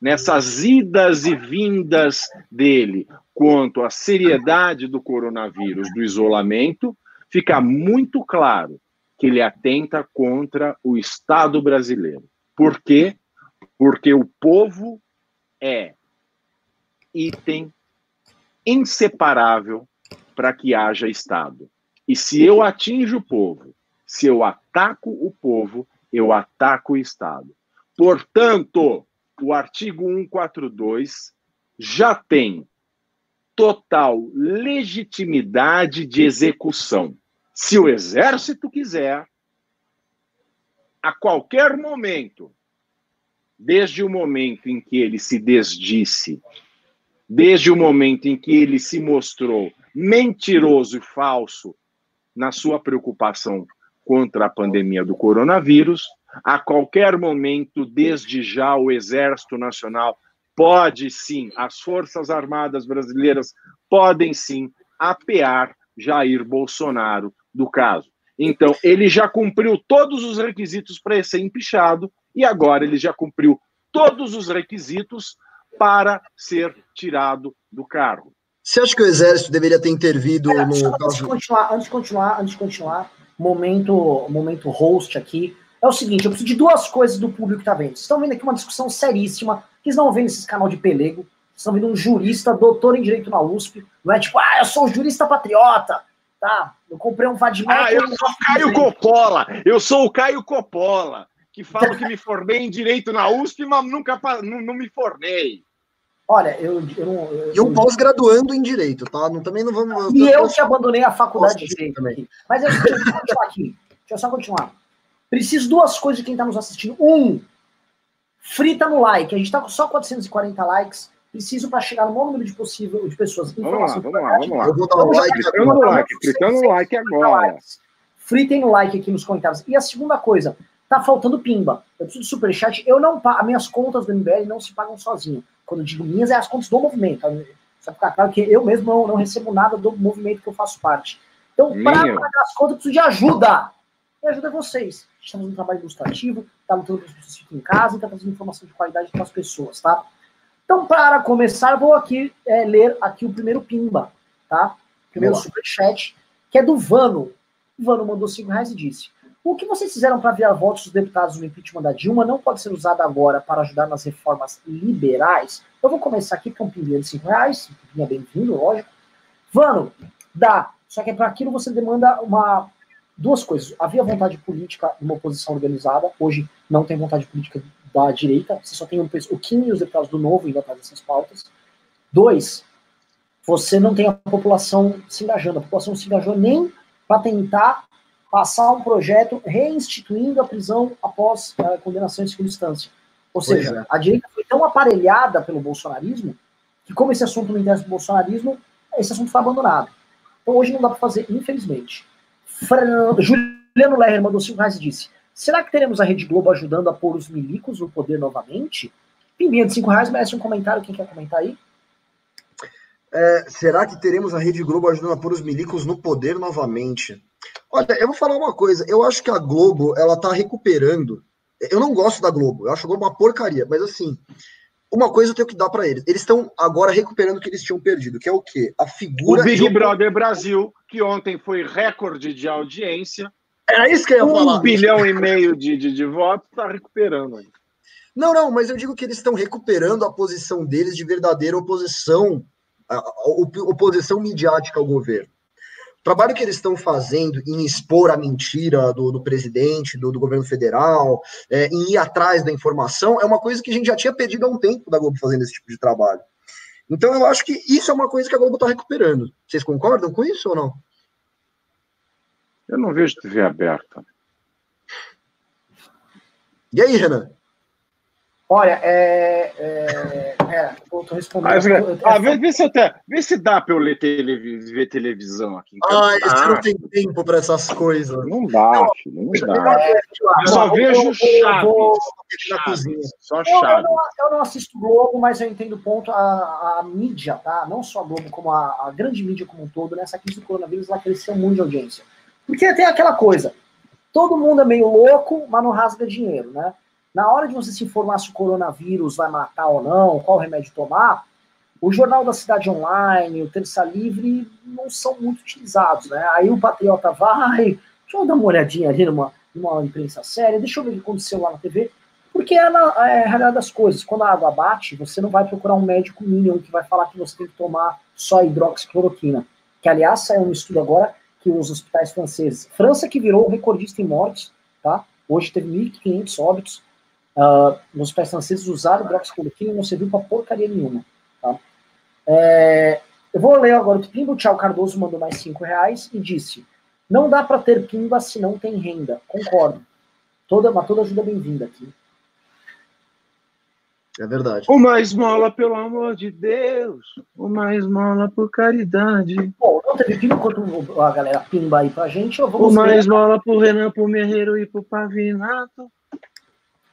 nessas idas e vindas dele quanto à seriedade do coronavírus, do isolamento, fica muito claro que ele atenta contra o Estado brasileiro. Por quê? Porque o povo é item inseparável para que haja Estado. E se eu atinjo o povo, se eu ataco o povo, eu ataco o Estado. Portanto, o artigo 142 já tem total legitimidade de execução. Se o exército quiser, a qualquer momento, desde o momento em que ele se desdisse, desde o momento em que ele se mostrou mentiroso e falso na sua preocupação contra a pandemia do coronavírus, a qualquer momento, desde já, o Exército Nacional pode sim, as Forças Armadas brasileiras podem sim apear Jair Bolsonaro do caso. Então, ele já cumpriu todos os requisitos para ser empichado e agora ele já cumpriu todos os requisitos para ser tirado do cargo. Você acha que o Exército deveria ter intervido Pera, no só antes caso? de continuar, antes de continuar, antes de continuar, momento, momento host aqui. É o seguinte, eu preciso de duas coisas do público que tá vendo. Vocês estão vendo aqui uma discussão seríssima, que eles não vendo esse canal de pelego. Vocês estão vendo um jurista, doutor em direito na USP. Não é tipo, ah, eu sou um jurista patriota. Tá, eu comprei um Vadimec. Ah, eu sou o Caio Coppola! Eu sou o Caio Coppola, que falo que me formei em Direito na USP, mas nunca não, não me formei. Olha, eu, eu não. eu- E um pós-graduando em Direito, tá? Não, também não vamos... E eu que abandonei a faculdade de direito também. Mas eu, deixa eu continuar aqui. Deixa eu só continuar. Preciso duas coisas de quem está nos assistindo. Um, frita no like. A gente está com só 440 likes. Preciso para chegar no maior número de possível de pessoas. Vamos lá, vamos lá, vamos lá. Eu vou dar um like no like, clicando no like agora. Fritem no like aqui nos comentários. E a segunda coisa, tá faltando pimba. Eu preciso de superchat. Eu não pago, as minhas contas do MBL não se pagam sozinho. Quando eu digo minhas, é as contas do movimento. Só ficar claro que eu mesmo não, não recebo nada do movimento que eu faço parte. Então, para pagar as contas, eu preciso de ajuda. E ajuda vocês. Fazendo um trabalho ilustrativo, tá lutando para as pessoas fiquem em casa e tá trazendo informação de qualidade para as pessoas, tá? Então, para começar, eu vou aqui é, ler aqui o primeiro pimba, tá? Primeiro superchat, que é do Vano. O Vano mandou 5 reais e disse: O que vocês fizeram para virar votos dos deputados no impeachment da Dilma não pode ser usado agora para ajudar nas reformas liberais? Eu vou começar aqui com um pimbinha de 5 reais, um pimbinha bem-vindo, lógico. Vano, dá. Só que para aquilo você demanda uma duas coisas. Havia vontade política de uma oposição organizada, hoje não tem vontade política da direita, você só tem um, o Kim e os deputados do Novo indo atrás dessas pautas. Dois, você não tem a população se engajando. A população não se engajou nem para tentar passar um projeto reinstituindo a prisão após a condenação em segunda instância. Ou Pois seja, é. a direita foi tão aparelhada pelo bolsonarismo que, como esse assunto não interessa o bolsonarismo, esse assunto foi abandonado. Então hoje não dá para fazer, infelizmente. Fran- Juliano Lerner mandou 5 reais e disse: Será que teremos a Rede Globo ajudando a pôr os milicos no poder novamente? Pimbinha de 5 reais merece um comentário. Quem quer comentar aí? É, será que teremos a Rede Globo ajudando a pôr os milicos no poder novamente? Olha, eu vou falar uma coisa. Eu acho que a Globo, ela tá recuperando. Eu não gosto da Globo. Eu acho a Globo uma porcaria. Mas assim, uma coisa eu tenho que dar pra eles. Eles estão agora recuperando o que eles tinham perdido, que é o quê? A O figura. Big de- Brother Brasil, que ontem foi recorde de audiência, Era isso que eu ia um falar. bilhão e meio de, de, de votos, está recuperando. ainda. Não, não, mas eu digo que eles estão recuperando a posição deles de verdadeira oposição, a, a- op- oposição midiática ao governo. O trabalho que eles estão fazendo em expor a mentira do, do presidente, do, do governo federal, é, em ir atrás da informação, é uma coisa que a gente já tinha perdido há um tempo da Globo fazendo esse tipo de trabalho. Então eu acho que isso é uma coisa que a Globo está recuperando. Vocês concordam com isso ou não? Eu não vejo TV aberta. E aí, Renan? Olha, é. é, é eu tô respondendo. Eu- eu- ah, vê, vê se até, vê se dá para eu ler ver televisão aqui. em casa. Ai, você Ah, não tem tempo para essas coisas. não dá, filho, não dá. é, Eu só eu- vejo eu- eu Chaves. vou- Na cozinha. Só Eu, eu Chaves. não, eu não assisto Globo, mas eu entendo o ponto. A, a mídia, tá? Não só a Globo, como a, a grande mídia como um todo, nessa crise do coronavírus, ela cresceu muito de audiência. Porque tem aquela coisa: todo mundo é meio louco, mas não rasga dinheiro, né? Na hora de você se informar se o coronavírus vai matar ou não, qual remédio tomar, o Jornal da Cidade Online, o Terça Livre, não são muito utilizados, né? Aí o Patriota vai, deixa eu dar uma olhadinha ali numa, numa imprensa séria, deixa eu ver o que aconteceu lá na TV. Porque é, na, é a realidade das coisas. Quando a água bate, você não vai procurar um médico mínimo que vai falar que você tem que tomar só hidroxicloroquina. Que, aliás, saiu um estudo agora que os hospitais franceses. França que virou recordista em mortes, tá? Hoje teve 1.500 óbitos. Uh, nos hospitais franceses usaram hidroxicloroquina e não serviu pra porcaria nenhuma, tá? É, eu vou ler agora o Pimba. O Thiago Cardoso mandou mais 5 reais e disse: Não dá para ter Pimba se não tem renda. Concordo. Toda, mas toda ajuda é bem-vinda aqui. É verdade. Uma esmola, pelo amor de Deus. Uma esmola por caridade. Bom, não teve pimba enquanto a galera pimba aí pra gente. Eu vamos, Uma esmola pro Renan, pro Merreiro e pro Pavinato.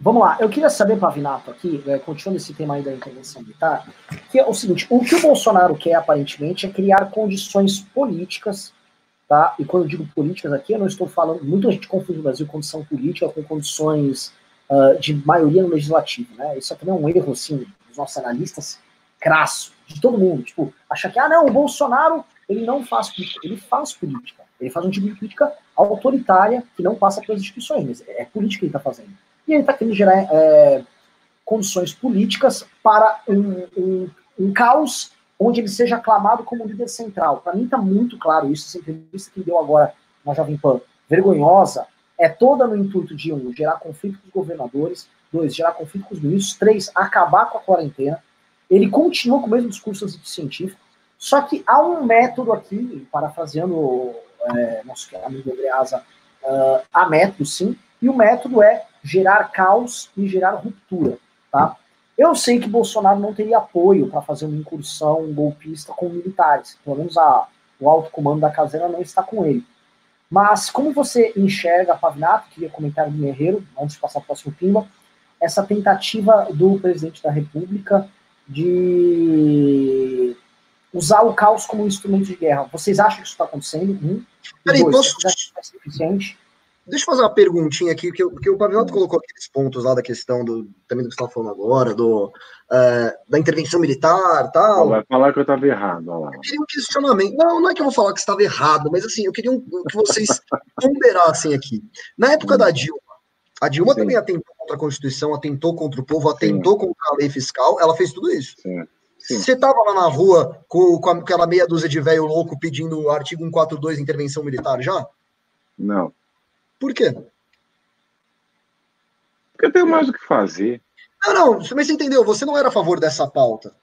Vamos lá, eu queria saber, Pavinato, aqui, é, continuando esse tema aí da intervenção militar, que é o seguinte: o que o Bolsonaro quer, aparentemente, é criar condições políticas, tá? E quando eu digo políticas aqui, eu não estou falando. Muita gente confunde o Brasil condição política com condições ah, de maioria no legislativo, né? Isso também é um erro, assim, dos nossos analistas, crasso, de todo mundo. Tipo, achar que, ah, não, o Bolsonaro, ele não faz política. Ele faz política. Ele faz um tipo de política autoritária que não passa pelas instituições. Mas é política que ele está fazendo. E ele está querendo gerar é, condições políticas para um, um, um, caos onde ele seja aclamado como líder central. Para mim está muito claro isso. Essa entrevista que ele deu agora na Jovem Pan, vergonhosa, é toda no intuito de, um, gerar conflito com os governadores, dois, gerar conflito com os ministros, três, acabar com a quarentena. Ele continua com o mesmo discurso científico, só que há um método aqui, parafraseando é, nosso amigo Andreasa, uh, há método sim, e o método é gerar caos e gerar ruptura, tá? Eu sei que Bolsonaro não teria apoio para fazer uma incursão golpista com militares, pelo menos a, o alto comando da caseira não está com ele. Mas como você enxerga, Pavinato, queria comentar do Guerreiro, antes de passar para o próximo Pimba, essa tentativa do presidente da República de usar o caos como um instrumento de guerra. Vocês acham que isso está acontecendo? Um. Peraí, dois, posso... Suficiente? Deixa eu fazer uma perguntinha aqui, porque, porque o Pavinato hum. colocou aqueles pontos lá da questão do também do que você estava falando agora, do, uh, da intervenção militar tal. Vai falar que eu estava errado. Olha lá. Eu queria um questionamento. Não, não é que eu vou falar que estava errado, mas assim, eu queria um, que vocês ponderassem aqui. Na época da Dilma, a Dilma Sim. também atentou contra a Constituição, atentou contra o povo, atentou Sim. contra a lei fiscal, ela fez tudo isso. Sim. Sim. Você estava lá na rua com, com aquela meia dúzia de velho louco pedindo o artigo 142 intervenção militar já? Não. Por quê? Porque eu tenho mais o que fazer. Não, não, mas você entendeu? Você não era a favor dessa pauta.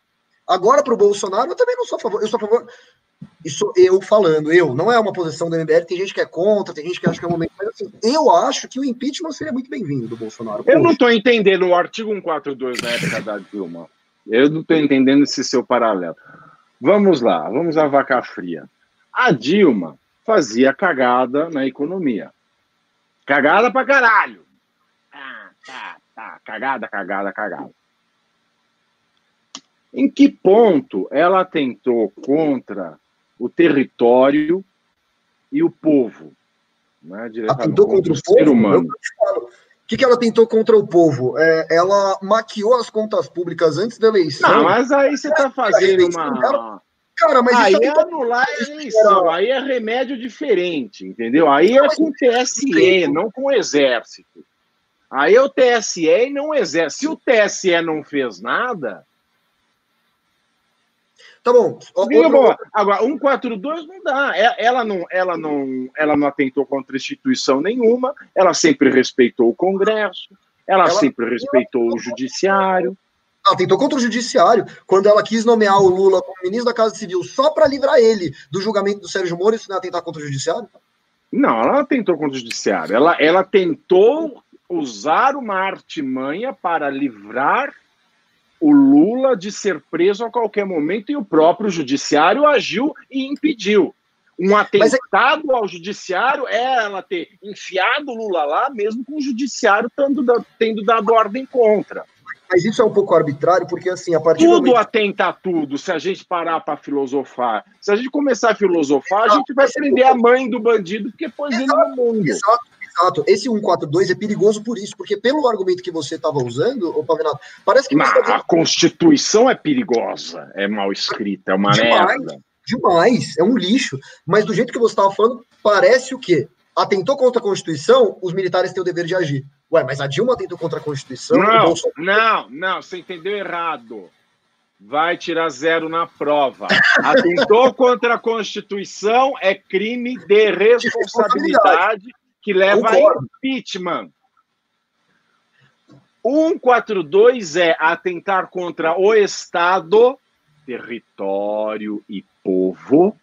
Agora, para o Bolsonaro, eu também não sou a favor. Eu sou a favor. Isso eu falando, eu. Não é uma posição do MBL. Tem gente que é contra, tem gente que acha que é um momento. Mas assim, eu acho que o impeachment seria muito bem-vindo do Bolsonaro. Eu não estou entendendo o artigo 142 na época da Dilma. Eu não estou entendendo esse seu paralelo. Vamos lá, vamos à vaca fria. A Dilma fazia cagada na economia. Cagada pra caralho. Tá, tá, tá. Cagada, cagada, cagada. Em que ponto ela tentou contra o território e o povo? Né, ela tentou contra o, o ser povo? humano. O que, que ela tentou contra o povo? É, ela maquiou as contas públicas antes da eleição. Não, mas aí você está fazendo uma. Cara, mas aí é anular a eleição, aí é remédio diferente, entendeu? Aí é com o TSE, não com o Exército. Aí é o TSE e não o Exército. Se o TSE não fez nada. Tá bom. Outro... Agora, 142 não dá. É, ela não, ela, não, ela não atentou contra instituição nenhuma, ela sempre respeitou o Congresso, ela, ela sempre respeitou ela... o Judiciário. Ela tentou contra o judiciário quando ela quis nomear o Lula como ministro da Casa Civil só para livrar ele do julgamento do Sérgio Moro. Isso não é tentar contra o judiciário? Não, ela tentou contra o judiciário. Ela, ela tentou usar uma artimanha para livrar o Lula de ser preso a qualquer momento e o próprio judiciário agiu e impediu. Um é atentado é... ao judiciário é ela ter enfiado o Lula lá, mesmo com o judiciário tendo, tendo dado ordem contra. Mas isso é um pouco arbitrário, porque assim, a partir Tudo momento... atenta a tudo, se a gente parar para filosofar. Se a gente começar a filosofar, exato, a gente vai prender a mãe do bandido porque pôs ele no mundo. Exato, exato. Esse 142 é perigoso por isso, porque pelo argumento que você estava usando, o Pavinato, parece que. Mas tá a Constituição é perigosa, é mal escrita, é uma demais, merda. Demais, é um lixo. Mas do jeito que você estava falando, parece o quê? Atentou contra a Constituição, os militares têm o dever de agir. Ué, mas a Dilma tentou contra a Constituição? Não, não, não, você entendeu errado. Vai tirar zero na prova. Atentou contra a Constituição é crime de responsabilidade que leva Concordo. a impeachment. 142 é atentar contra o Estado, território e povo.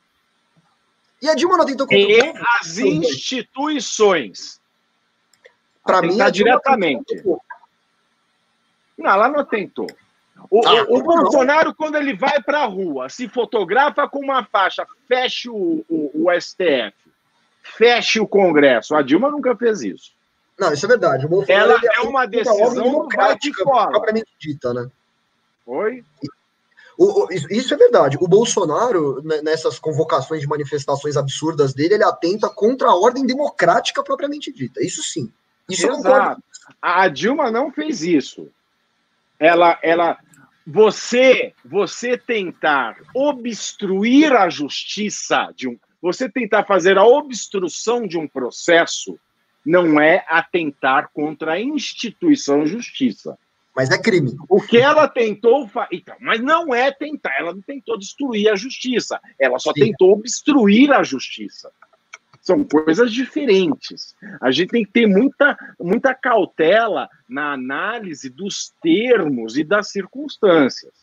E a Dilma não tentou contra e as instituições. Para mim, é diretamente. Não, ela não tentou. O, ah, o, o Bolsonaro, quando ele vai para a rua, se fotografa com uma faixa, feche o, o, o, STF, feche o Congresso. A Dilma nunca fez isso. Não, isso é verdade. ela é, é uma decisão prática, propriamente dita, né? Oi? O, isso é verdade. O Bolsonaro, né, nessas convocações de manifestações absurdas dele, ele atenta contra a ordem democrática propriamente dita. Isso sim. Isso Exato. A Dilma não fez isso. Ela, ela, você, você tentar obstruir a justiça de um, você tentar fazer a obstrução de um processo não é atentar contra a instituição justiça. Mas é crime. O que ela tentou. Fa... Então, mas não é tentar, ela não tentou destruir a justiça, ela só Sim. tentou obstruir a justiça. São coisas diferentes. A gente tem que ter muita, muita cautela na análise dos termos e das circunstâncias.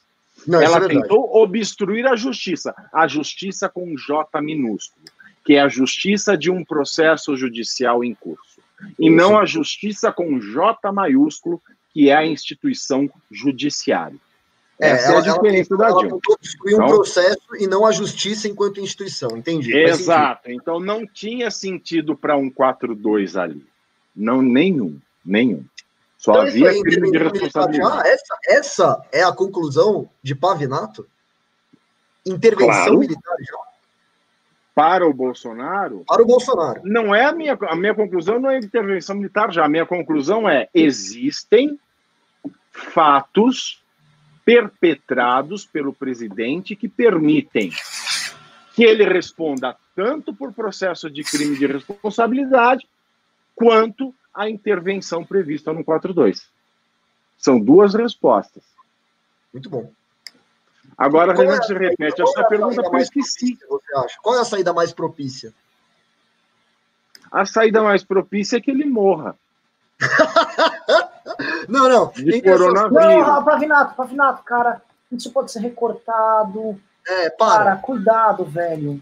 Não, ela é tentou obstruir a justiça, a justiça com J minúsculo, que é a justiça de um processo judicial em curso, e não a justiça com J maiúsculo, que é a instituição judiciária. É, Essa ela, é a diferença ela, da Dilma. Ela então, um processo e não a justiça enquanto instituição, entendi. Exato. Então não tinha sentido para um 4-2 ali. Não, nenhum. Nenhum. Só então, havia aí, crime de responsabilidade. Ah, essa, essa é a conclusão de Pavinato? Intervenção claro. militar já? Para o Bolsonaro? Para o Bolsonaro. Não é a minha, a minha conclusão, não é intervenção militar já. A minha conclusão é: existem fatos perpetrados pelo presidente que permitem que ele responda tanto por processo de crime de responsabilidade quanto a intervenção prevista no 42. São duas respostas. Muito bom. Agora a gente se repete essa é pergunta porque eu esqueci. Você acha? Qual é a saída mais propícia? A saída mais propícia é que ele morra. não, não. De coronavírus. Não, Pavinato, Pavinato, cara, isso pode ser recortado. É, para. Cara, cuidado, velho.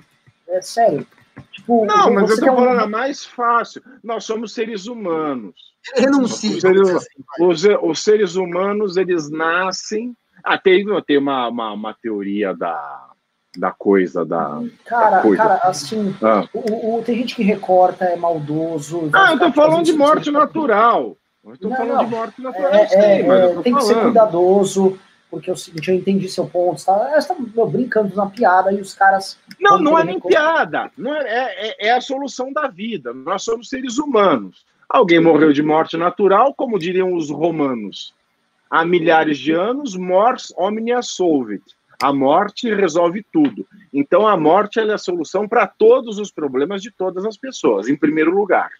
É sério. Tipo, não, mas eu tô falando um... a mais fácil. Nós somos seres humanos. Renuncia. Os seres, os, os seres humanos, eles nascem. Ah, tem, tem uma, uma, uma teoria da, da coisa, da. Cara, da coisa. cara assim, ah. o, o, tem gente que recorta, é maldoso. Ah, eu tô falando de morte natural. Eu tô não, falando não. de morte natural. É, sim, é, é tem falando. que ser cuidadoso porque é o seguinte, eu entendi seu ponto, tá? Você tá meu, brincando na piada e os caras. Não, não é nem piada. Não é, é, é, a solução da vida. Nós somos seres humanos. Alguém morreu de morte natural, como diriam os romanos. Há milhares de anos, mors omnia solvit. A morte resolve tudo. Então, a morte é a solução para todos os problemas de todas as pessoas, em primeiro lugar.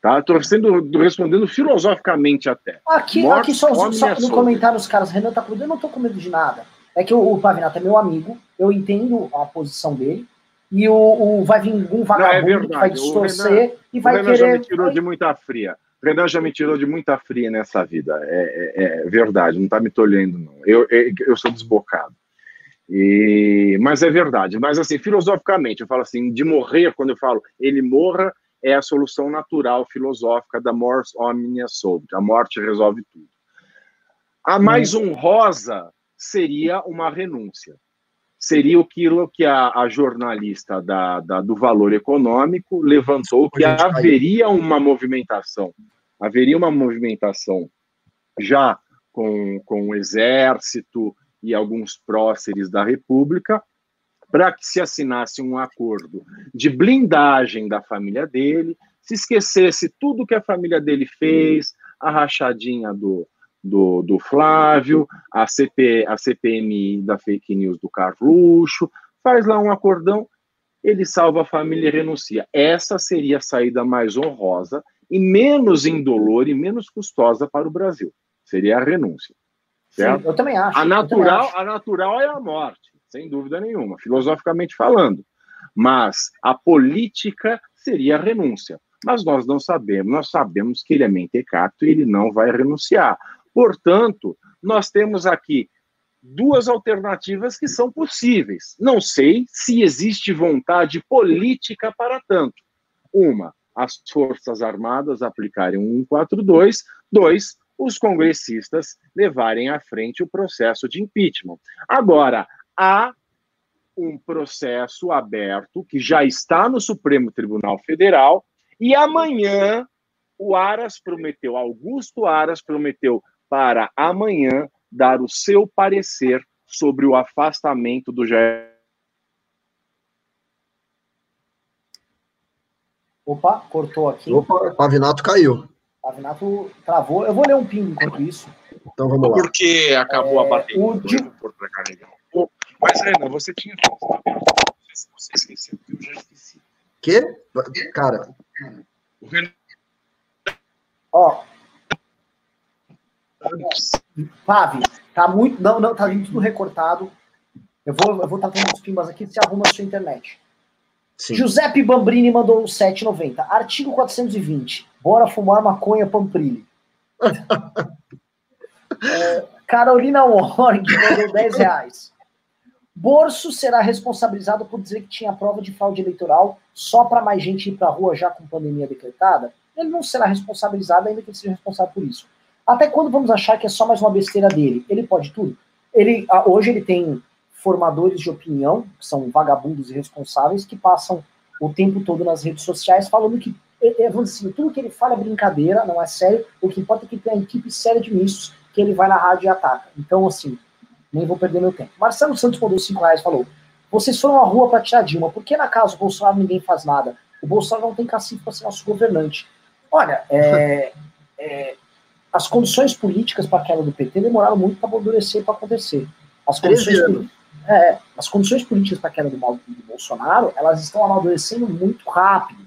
Tá? Estou respondendo filosoficamente até. Aqui, aqui só, só no comentário os caras, Renan tá cuidando, eu não estou com medo de nada. É que o, o Pavinato é meu amigo, eu entendo a posição dele, e o, o vai vir um vagabundo não, é que vai distorcer Renan, e vai o Renan querer... já me tirou de muita fria. O Renan já me tirou de muita fria nessa vida. É, é, é verdade, não está me tolhendo, não. Eu, eu, eu sou desbocado. E, mas é verdade. Mas assim, filosoficamente, eu falo assim, de morrer, quando eu falo ele morra, é a solução natural filosófica da mors omnia solvit, a morte resolve tudo. A mais hum. honrosa seria uma renúncia. Seria aquilo que a, a jornalista da, da, do Valor Econômico levantou, que haveria uma movimentação, haveria uma movimentação já com, com o exército e alguns próceres da República, para que se assinasse um acordo de blindagem da família dele, se esquecesse tudo que a família dele fez, a rachadinha do, do, do Flávio, a, CP, a CPMI da fake news do Carluxo, faz lá um acordão, ele salva a família e renuncia. Essa seria a saída mais honrosa e menos indolor e menos custosa para o Brasil. Seria a renúncia. Certo? Sim, eu também acho. A natural, a natural é a morte sem dúvida nenhuma, filosoficamente falando. Mas a política seria a renúncia. Mas nós não sabemos, nós sabemos que ele é mentecato e ele não vai renunciar. Portanto, nós temos aqui duas alternativas que são possíveis. Não sei se existe vontade política para tanto. Uma, as Forças Armadas aplicarem um 142. Dois, os congressistas levarem à frente o processo de impeachment. Agora, há um processo aberto que já está no Supremo Tribunal Federal e amanhã o Aras prometeu, Augusto Aras prometeu para amanhã dar o seu parecer sobre o afastamento do Jair. Opa, cortou aqui. Opa, Pavinato caiu. Pavinato travou. Eu vou ler um pingo enquanto isso. Então vamos lá. Porque acabou é, a bateria. O de... para carregar um pouco. Mas, Renan, você tinha Você esqueceu, eu já esqueci. Que? Cara. O Renan. Ó. Pave, tá muito. Não, não, tá tudo recortado. Eu vou, eu vou tratando os pimbas aqui, você arruma a sua internet. Sim. Giuseppe Bambrini mandou 7,90. Artigo 420. Bora fumar maconha Pamprilli. é, Carolina Wong mandou 10 reais. Borso será responsabilizado por dizer que tinha prova de fraude eleitoral só para mais gente ir para a rua já com pandemia decretada? Ele não será responsabilizado, ainda que ele seja responsável por isso. Até quando vamos achar que é só mais uma besteira dele? Ele pode tudo. Ele, hoje ele tem formadores de opinião, que são vagabundos irresponsáveis, que passam o tempo todo nas redes sociais falando que, dizer, tudo que ele fala é brincadeira, não é sério, o que importa é que tem uma equipe séria de ministros que ele vai na rádio e ataca. Então, assim, nem vou perder meu tempo. Marcelo Santos mandou 5 reais falou: vocês foram à rua para tirar Dilma, por que na casa do Bolsonaro ninguém faz nada? O Bolsonaro não tem cacife para ser nosso governante. Olha, é, é, as condições políticas para a queda do PT demoraram muito para amadurecer para acontecer. As condições, é, as condições políticas para a queda do, do, Bolsonaro, elas estão amadurecendo muito rápido.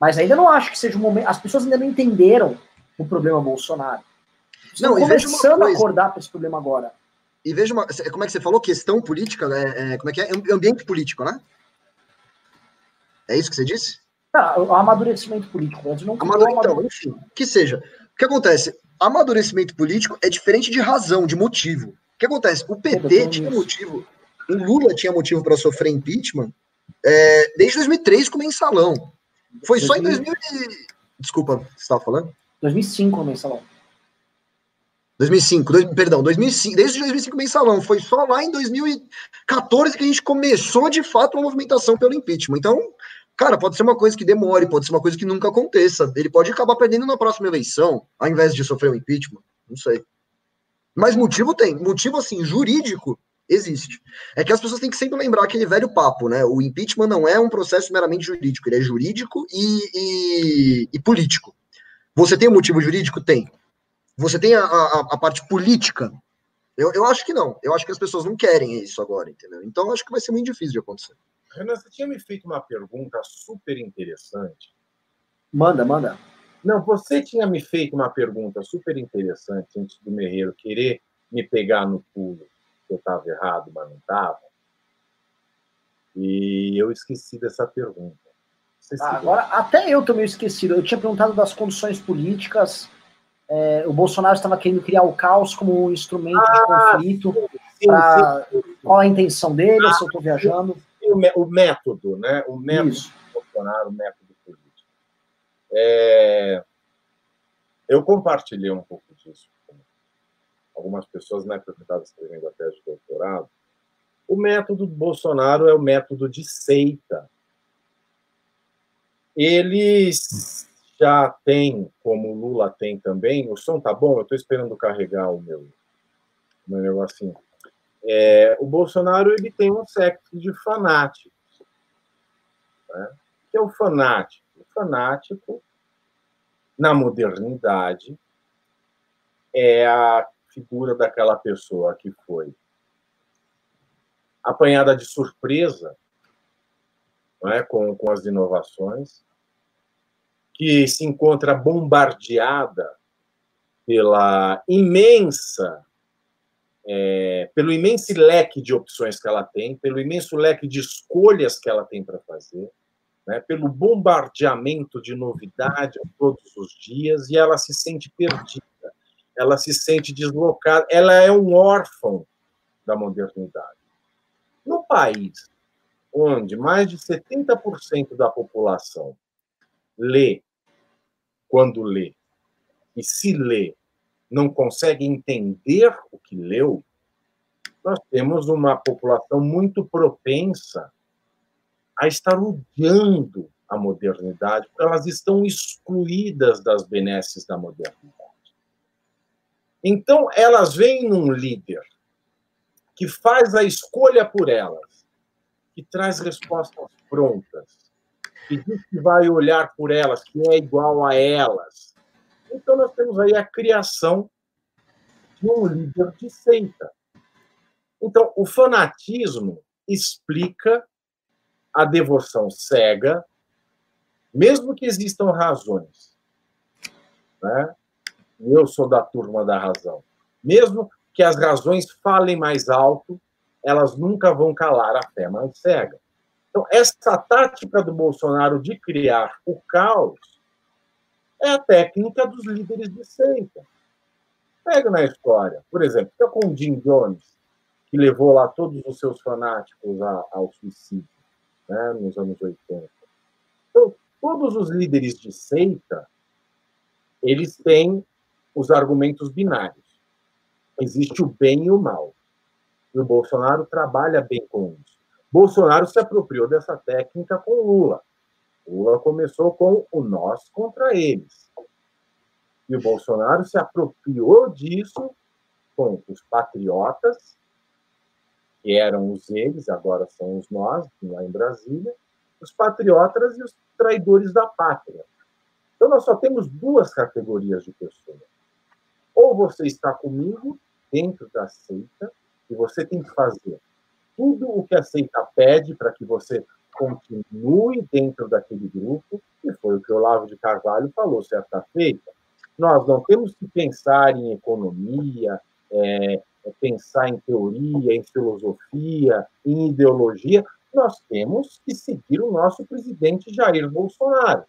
Mas ainda não acho que seja o momento. As pessoas ainda não entenderam o problema Bolsonaro. Estão não, começando a acordar para esse problema agora. E veja uma. Como é que você falou? Questão política, né? É, como é que é? Ambiente político, né? É isso que você disse? O amadurecimento político. Não Amadure... Então, enfim, que seja. O que acontece? Amadurecimento político é diferente de razão, de motivo. O que acontece? O PT tinha motivo, o Lula tinha motivo para sofrer impeachment é, desde 2003 com o mensalão. Foi 2000... só em 2000. Desculpa, você estava falando? 2005 o mensalão. 2005, dois, perdão, 2005, desde 2005 mensalão. Foi só lá em 2014 que a gente começou de fato uma movimentação pelo impeachment. Então, cara, pode ser uma coisa que demore, pode ser uma coisa que nunca aconteça. Ele pode acabar perdendo na próxima eleição, ao invés de sofrer o um impeachment. Não sei. Mas motivo tem. Motivo, assim, jurídico existe. É que as pessoas têm que sempre lembrar aquele velho papo, né? O impeachment não é um processo meramente jurídico, ele é jurídico e, e, e político. Você tem um motivo jurídico? Tem. Você tem a, a, a, parte política? Eu, eu acho que não. Eu acho que as pessoas não querem isso agora, entendeu? Então acho que vai ser muito difícil de acontecer. Renan, você tinha me feito uma pergunta super interessante. Manda, manda. Não, você tinha me feito uma pergunta super interessante antes do Merreiro querer me pegar no pulo. Eu estava errado, mas não estava. E eu esqueci dessa pergunta. Ah, agora, até eu também esquecido. Eu tinha perguntado das condições políticas. É, o Bolsonaro estava querendo criar o caos como um instrumento ah, de conflito. Sim, pra... sim, sim. Qual a intenção dele? Ah, se eu estou viajando. O, método, né? O método Isso. do Bolsonaro, o método é, eu compartilhei um pouco disso com algumas pessoas na época que eu estava escrevendo a tese de doutorado. O método do Bolsonaro é o método de seita. Eles já têm, como o Lula tem também, o som tá bom? Eu estou esperando carregar o meu, meu negocinho. É, o Bolsonaro ele tem um sexo de fanáticos. Né? O que é o fanático? fanático, na modernidade, é a figura daquela pessoa que foi apanhada de surpresa não é? com, com as inovações, que se encontra bombardeada pela imensa, é, pelo imenso leque de opções que ela tem, pelo imenso leque de escolhas que ela tem para fazer, né, pelo bombardeamento de novidade todos os dias, e ela se sente perdida, ela se sente deslocada, ela é um órfão da modernidade. No país onde mais de 70% da população lê quando lê, e se lê, não consegue entender o que leu, nós temos uma população muito propensa a estar odiando a modernidade, elas estão excluídas das benesses da modernidade. Então, elas veem num líder que faz a escolha por elas, que traz respostas prontas, que diz que vai olhar por elas, que é igual a elas, Então, nós temos aí a criação de um líder de seita. Então, o fanatismo explica a devoção cega, mesmo que existam razões. Né? Eu sou da turma da razão. Mesmo que as razões falem mais alto, elas nunca vão calar a fé mais cega. Então, essa tática do Bolsonaro de criar o caos é a técnica dos líderes de seita. Pega na história, por exemplo, fica com o Jim Jones, que levou lá todos os seus fanáticos ao suicídio, né, nos anos 80. Então, todos os líderes de seita, eles têm os argumentos binários. Existe o bem e o mal. E o Bolsonaro trabalha bem com isso. Bolsonaro se apropriou dessa técnica com Lula. Lula começou com o nós contra eles. E o Bolsonaro se apropriou disso com os patriotas, que eram os eles, agora são os nós, lá em Brasília, os patriotas e os traidores da pátria. Então, nós só temos duas categorias de pessoas. Ou você está comigo dentro da seita, e você tem que fazer tudo o que a seita pede para que você continue dentro daquele grupo, e foi o que o Olavo de Carvalho falou certa feita. Nós não temos que pensar em economia, é, é pensar em teoria, em filosofia, em ideologia, nós temos que seguir o nosso presidente Jair Bolsonaro.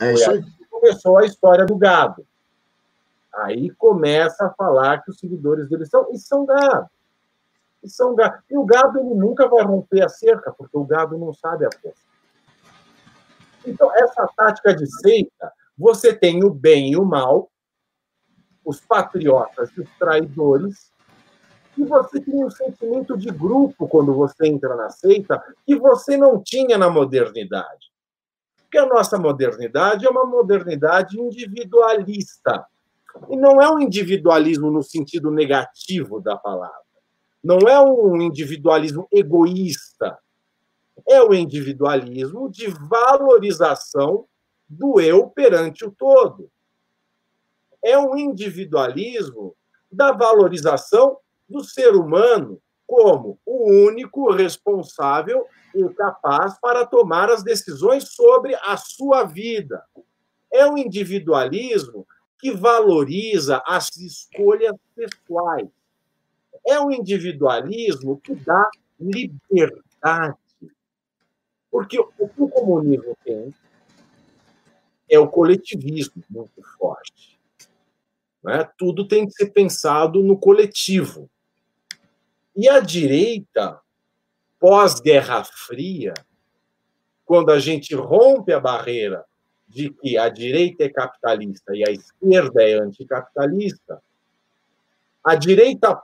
É isso aí. Começou a história do gado. Aí começa a falar que os seguidores dele são, e são gado. E, são e o gado ele nunca vai romper a cerca, porque o gado não sabe a força. Então, essa tática de seita, você tem o bem e o mal, os patriotas e os traidores, e você tem um sentimento de grupo quando você entra na seita que você não tinha na modernidade. Porque a nossa modernidade é uma modernidade individualista. E não é um individualismo no sentido negativo da palavra. Não é um individualismo egoísta. É o individualismo de valorização do eu perante o todo. É um individualismo da valorização do ser humano como o único responsável e capaz para tomar as decisões sobre a sua vida. É um individualismo que valoriza as escolhas pessoais. É um individualismo que dá liberdade. Porque o que o comunismo tem é o coletivismo muito forte. Né? Tudo tem que ser pensado no coletivo. E a direita, pós-Guerra Fria, quando a gente rompe a barreira de que a direita é capitalista e a esquerda é anticapitalista, a direita,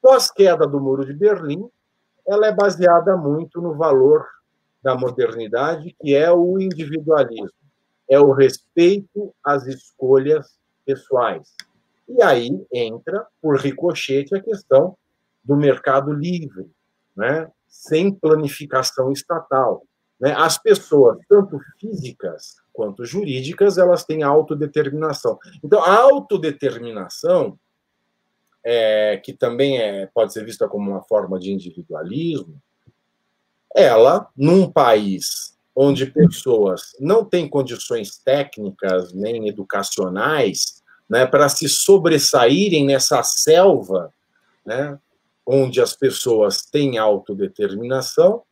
pós-queda do Muro de Berlim, ela é baseada muito no valor da modernidade, que é o individualismo, é o respeito às escolhas pessoais. E aí entra, por ricochete, a questão do mercado livre, né? sem planificação estatal. Né? As pessoas, tanto físicas quanto jurídicas, elas têm autodeterminação. Então, a autodeterminação, é, que também é, pode ser vista como uma forma de individualismo, ela, num país onde pessoas não têm condições técnicas nem educacionais né, para se sobressaírem nessa selva, né, onde as pessoas têm autodeterminação,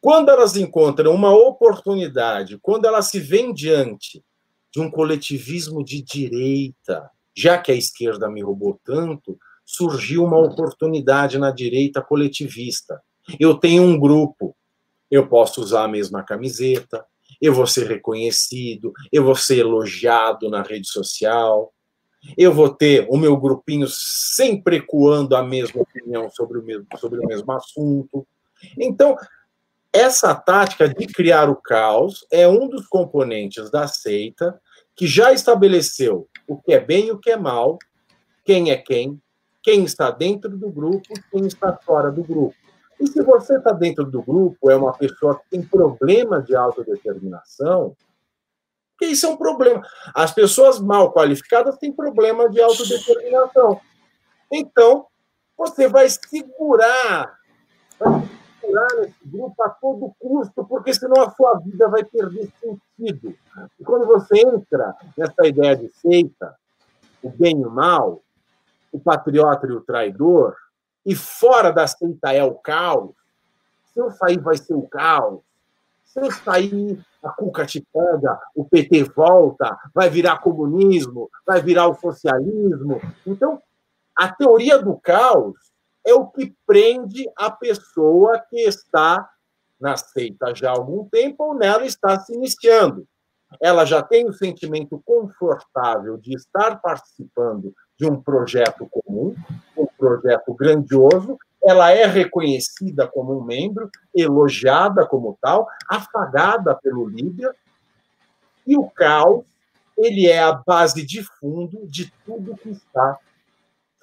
quando elas encontram uma oportunidade, quando elas se veem diante de um coletivismo de direita, já que a esquerda me roubou tanto, surgiu uma oportunidade na direita coletivista. Eu tenho um grupo, eu posso usar a mesma camiseta, eu vou ser reconhecido, eu vou ser elogiado na rede social, eu vou ter o meu grupinho sempre ecoando a mesma opinião sobre o mesmo, sobre o mesmo assunto. Então, essa tática de criar o caos é um dos componentes da seita que já estabeleceu o que é bem e o que é mal, quem é quem, quem está dentro do grupo, quem está fora do grupo. E se você está dentro do grupo, é uma pessoa que tem problema de autodeterminação, Porque isso é um problema. As pessoas mal qualificadas têm problema de autodeterminação. Então, você vai segurar, vai segurar nesse grupo a todo custo, porque senão a sua vida vai perder sentido. E quando você entra nessa ideia de seita, o bem e o mal, o patriota e o traidor, e fora da seita é o caos, se eu sair vai ser o caos, se eu sair a Cuca te pega, o PT volta, vai virar comunismo, vai virar o socialismo. Então, a teoria do caos é o que prende a pessoa que está na seita já há algum tempo ou nela está se iniciando. Ela já tem o sentimento confortável de estar participando de um projeto comum, um projeto grandioso, ela é reconhecida como um membro, elogiada como tal, afagada pelo líder, e o caos ele é a base de fundo de tudo que está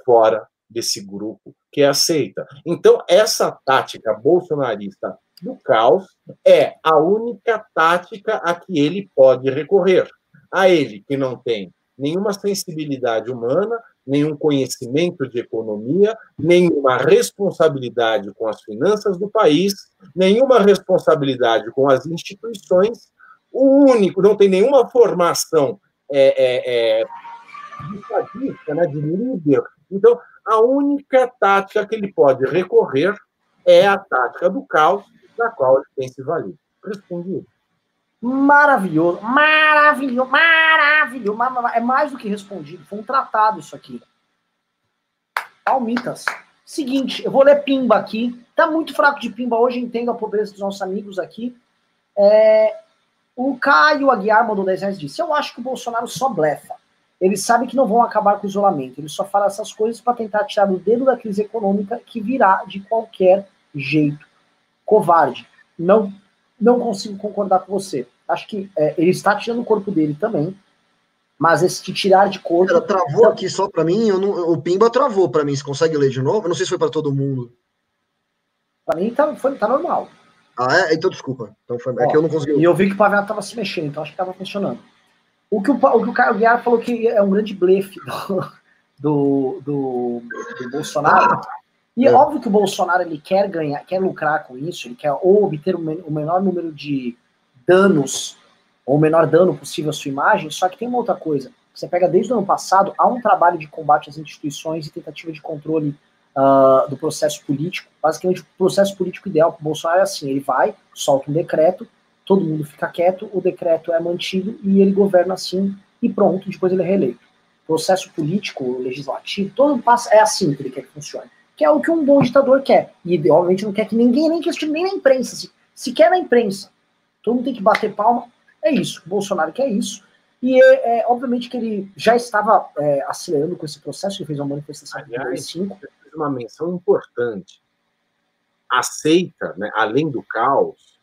fora desse grupo que é aceita. Então, essa tática bolsonarista do caos é a única tática a que ele pode recorrer. A ele, que não tem nenhuma sensibilidade humana, nenhum conhecimento de economia, nenhuma responsabilidade com as finanças do país, nenhuma responsabilidade com as instituições, o único, não tem nenhuma formação é, é, é, de né, de líder. Então, a única tática que ele pode recorrer é a tática do caos, da qual ele tem se valido. Respondi. Maravilhoso, maravilhoso, maravilhoso. É mais do que respondido. Foi um tratado isso aqui. Palmitas. Seguinte, eu vou ler Pimba aqui. Tá muito fraco de Pimba hoje, entendo a pobreza dos nossos amigos aqui. É, o Caio Aguiar mandou 10 reais disse: Eu acho que o Bolsonaro só blefa. Eles sabem que não vão acabar com o isolamento. Ele só fala essas coisas para tentar tirar o dedo da crise econômica que virá de qualquer jeito. Covarde. Não, não consigo concordar com você. Acho que é, ele está tirando o corpo dele também. Mas esse tirar de corpo. Ela travou aqui só para mim. Não, o Pimba travou para mim. Você consegue ler de novo? Eu não sei se foi para todo mundo. Para mim tá, foi, tá normal. Ah, é? Então desculpa. Então foi, Ó, é que eu não consegui. E eu vi que o Pavel estava se mexendo, então acho que estava funcionando. O que o, o, que o Caio Guiar falou que é um grande blefe do, do, do, do Bolsonaro. E é. óbvio que o Bolsonaro ele quer ganhar, quer lucrar com isso, ele quer ou obter o menor número de danos, ou o menor dano possível à sua imagem, só que tem uma outra coisa. Você pega desde o ano passado, há um trabalho de combate às instituições e tentativa de controle uh, do processo político. Basicamente, o processo político ideal para o Bolsonaro é assim: ele vai, solta um decreto, todo mundo fica quieto, o decreto é mantido e ele governa assim e pronto, depois ele é reeleito. Processo político, legislativo, todo passo é assim que ele quer que funcione. Que é o que um bom ditador quer. E, obviamente, não quer que ninguém nem questione, nem na imprensa. Se, se quer na imprensa, todo mundo tem que bater palma. É isso. O Bolsonaro quer isso. E, é, é obviamente, que ele já estava é, acelerando com esse processo. Ele fez uma manifestação em 2005. Uma menção importante. Aceita, né, além do caos,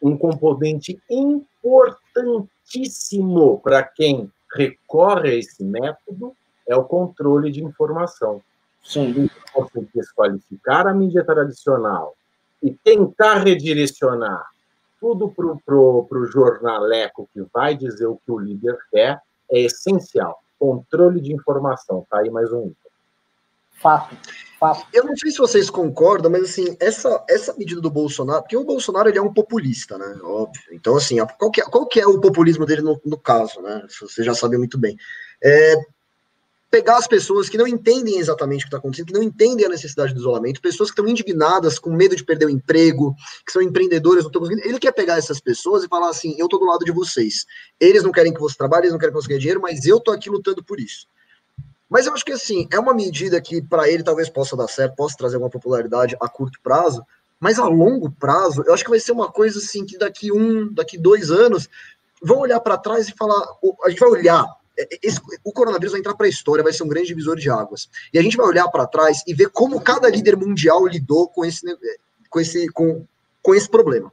um componente importantíssimo para quem recorre a esse método é o controle de informação. Sim. Você desqualificar a mídia tradicional e tentar redirecionar tudo para o jornaleco que vai dizer o que o líder quer é essencial. Controle de informação. Tá aí mais um. Fato. Fato. Eu não sei se vocês concordam, mas assim, essa, essa medida do Bolsonaro, porque o Bolsonaro ele é um populista, né? Óbvio. Então, assim, qual que é, qual que é o populismo dele no, no caso, né? Você já sabe muito bem. É pegar as pessoas que não entendem exatamente o que está acontecendo, que não entendem a necessidade do isolamento, pessoas que estão indignadas, com medo de perder o emprego, que são empreendedores, não estão conseguindo. Ele quer pegar essas pessoas e falar assim: eu estou do lado de vocês. Eles não querem que você trabalhe, eles não querem ganhe dinheiro, mas eu estou aqui lutando por isso. Mas eu acho que assim, é uma medida que para ele talvez possa dar certo, possa trazer uma popularidade a curto prazo, mas a longo prazo, eu acho que vai ser uma coisa assim que daqui um, daqui dois anos, vão olhar para trás e falar, a gente vai olhar, é, é, esse, o coronavírus vai entrar para a história, vai ser um grande divisor de águas. E a gente vai olhar para trás e ver como cada líder mundial lidou com esse, com esse, com, com esse problema.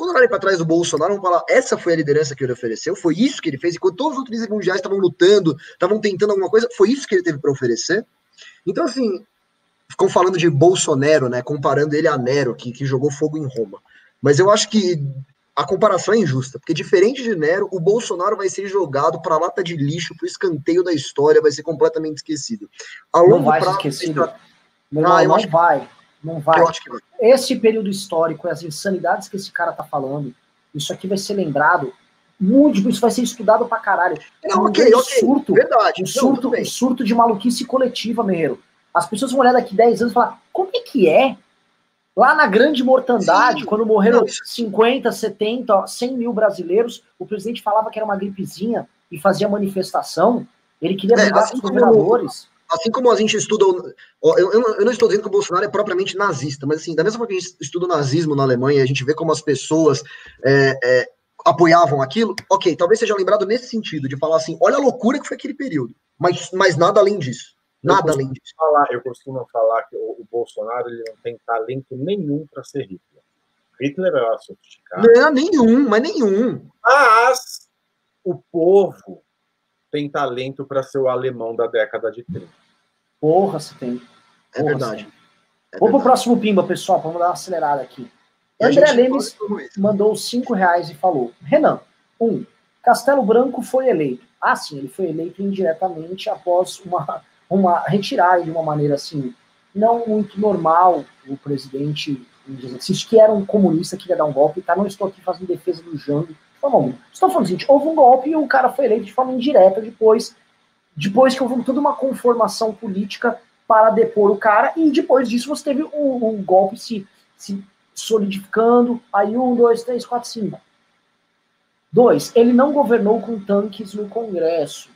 Quando olharem para trás do Bolsonaro, vão falar: essa foi a liderança que ele ofereceu, foi isso que ele fez. Enquanto todos os outros líderes mundiais estavam lutando, estavam tentando alguma coisa, foi isso que ele teve para oferecer. Então, assim, ficam falando de Bolsonaro, né? Comparando ele a Nero, que, que jogou fogo em Roma. Mas eu acho que a comparação é injusta, porque diferente de Nero, o Bolsonaro vai ser jogado para lata de lixo, para o escanteio da história, vai ser completamente esquecido. A longo não vai prazo, ser esquecido. Não, ah, não, não vai. Não vai. vai. Esse período histórico, as insanidades que esse cara tá falando, isso aqui vai ser lembrado muito, isso vai ser estudado pra caralho. Não, é ok, ok. Surto, verdade. Um surto, um surto de maluquice coletiva, Merreiro. As pessoas vão olhar daqui 10 anos e falar, como é que é? Lá na grande mortandade, Sim. quando morreram não, 50, 70, 100 mil brasileiros, o presidente falava que era uma gripezinha e fazia manifestação. Ele queria é, brigar assim os governadores. Assim como a gente estuda. Eu, eu, eu, não estou dizendo que o Bolsonaro é propriamente nazista, mas assim, da mesma forma que a gente estuda o nazismo na Alemanha, a gente vê como as pessoas é, é, apoiavam aquilo, ok, talvez seja lembrado nesse sentido, de falar assim, olha a loucura que foi aquele período, mas, mas nada além disso. Nada além disso. Falar, eu costumo falar que o, o Bolsonaro ele não tem talento nenhum para ser Hitler. Hitler era sofisticado. Não, nenhum, mas nenhum. Mas o povo tem talento para ser o alemão da década de 30. Porra, se tem. É verdade. É Vamos pro próximo pimba, pessoal, vamos dar uma acelerada aqui. André Lemes mandou cinco reais e falou: Renan, um, Castelo Branco foi eleito. Ah, sim, ele foi eleito indiretamente após uma uma retirar de uma maneira assim não muito normal o presidente em exercício, que era um comunista que ia dar um golpe, tá? Não estou aqui fazendo defesa do Jango. Estou falando o seguinte, houve um golpe e o cara foi eleito de forma indireta depois, depois que houve toda uma conformação política para depor o cara, e depois disso você teve um, um golpe se, se solidificando, aí um, dois, três, quatro, cinco. Dois, ele não governou com tanques no Congresso.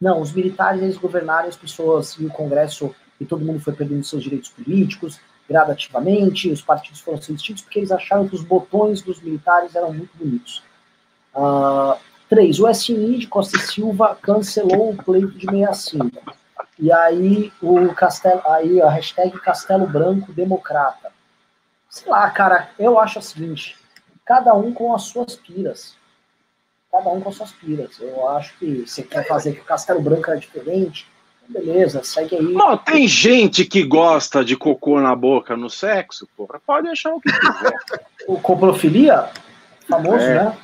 Não, os militares eles governaram as pessoas e o Congresso e todo mundo foi perdendo seus direitos políticos gradativamente, os partidos foram sendo extintos porque eles acharam que os botões dos militares eram muito bonitos. Uh, três, o SNI de Costa e Silva cancelou o pleito de 65. E aí o Castelo, aí a hashtag Castelo Branco Democrata. Sei lá, cara, eu acho o seguinte, cada um com as suas piras cada um com suas piras. Eu acho que você quer fazer que o Castelo Branco é diferente, beleza, segue aí. Não, tem gente que gosta de cocô na boca no sexo, porra, pode achar o que quiser. o coprofilia, famoso, é. né?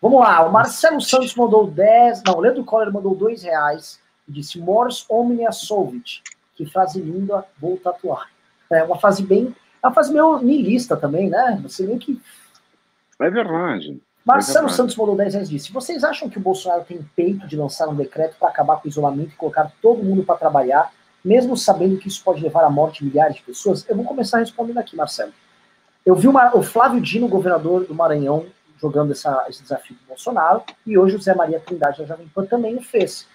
Vamos lá, o Marcelo Santos mandou 10, não, o Leandro Coller mandou 2 reais e disse Mors omnia solvit. Que frase linda, vou tatuar. É uma frase bem, é uma frase meio niilista também, né? Você meio que... É verdade. Marcelo Santos mandou 10 reais disse: Vocês acham que o Bolsonaro tem peito de lançar um decreto para acabar com o isolamento e colocar todo mundo para trabalhar, mesmo sabendo que isso pode levar à morte de milhares de pessoas? Eu vou começar respondendo aqui, Marcelo. Eu vi uma, o Flávio Dino, governador do Maranhão, jogando essa, esse desafio do Bolsonaro, e hoje o Zé Maria Trindade da Jovem Pan também o fez.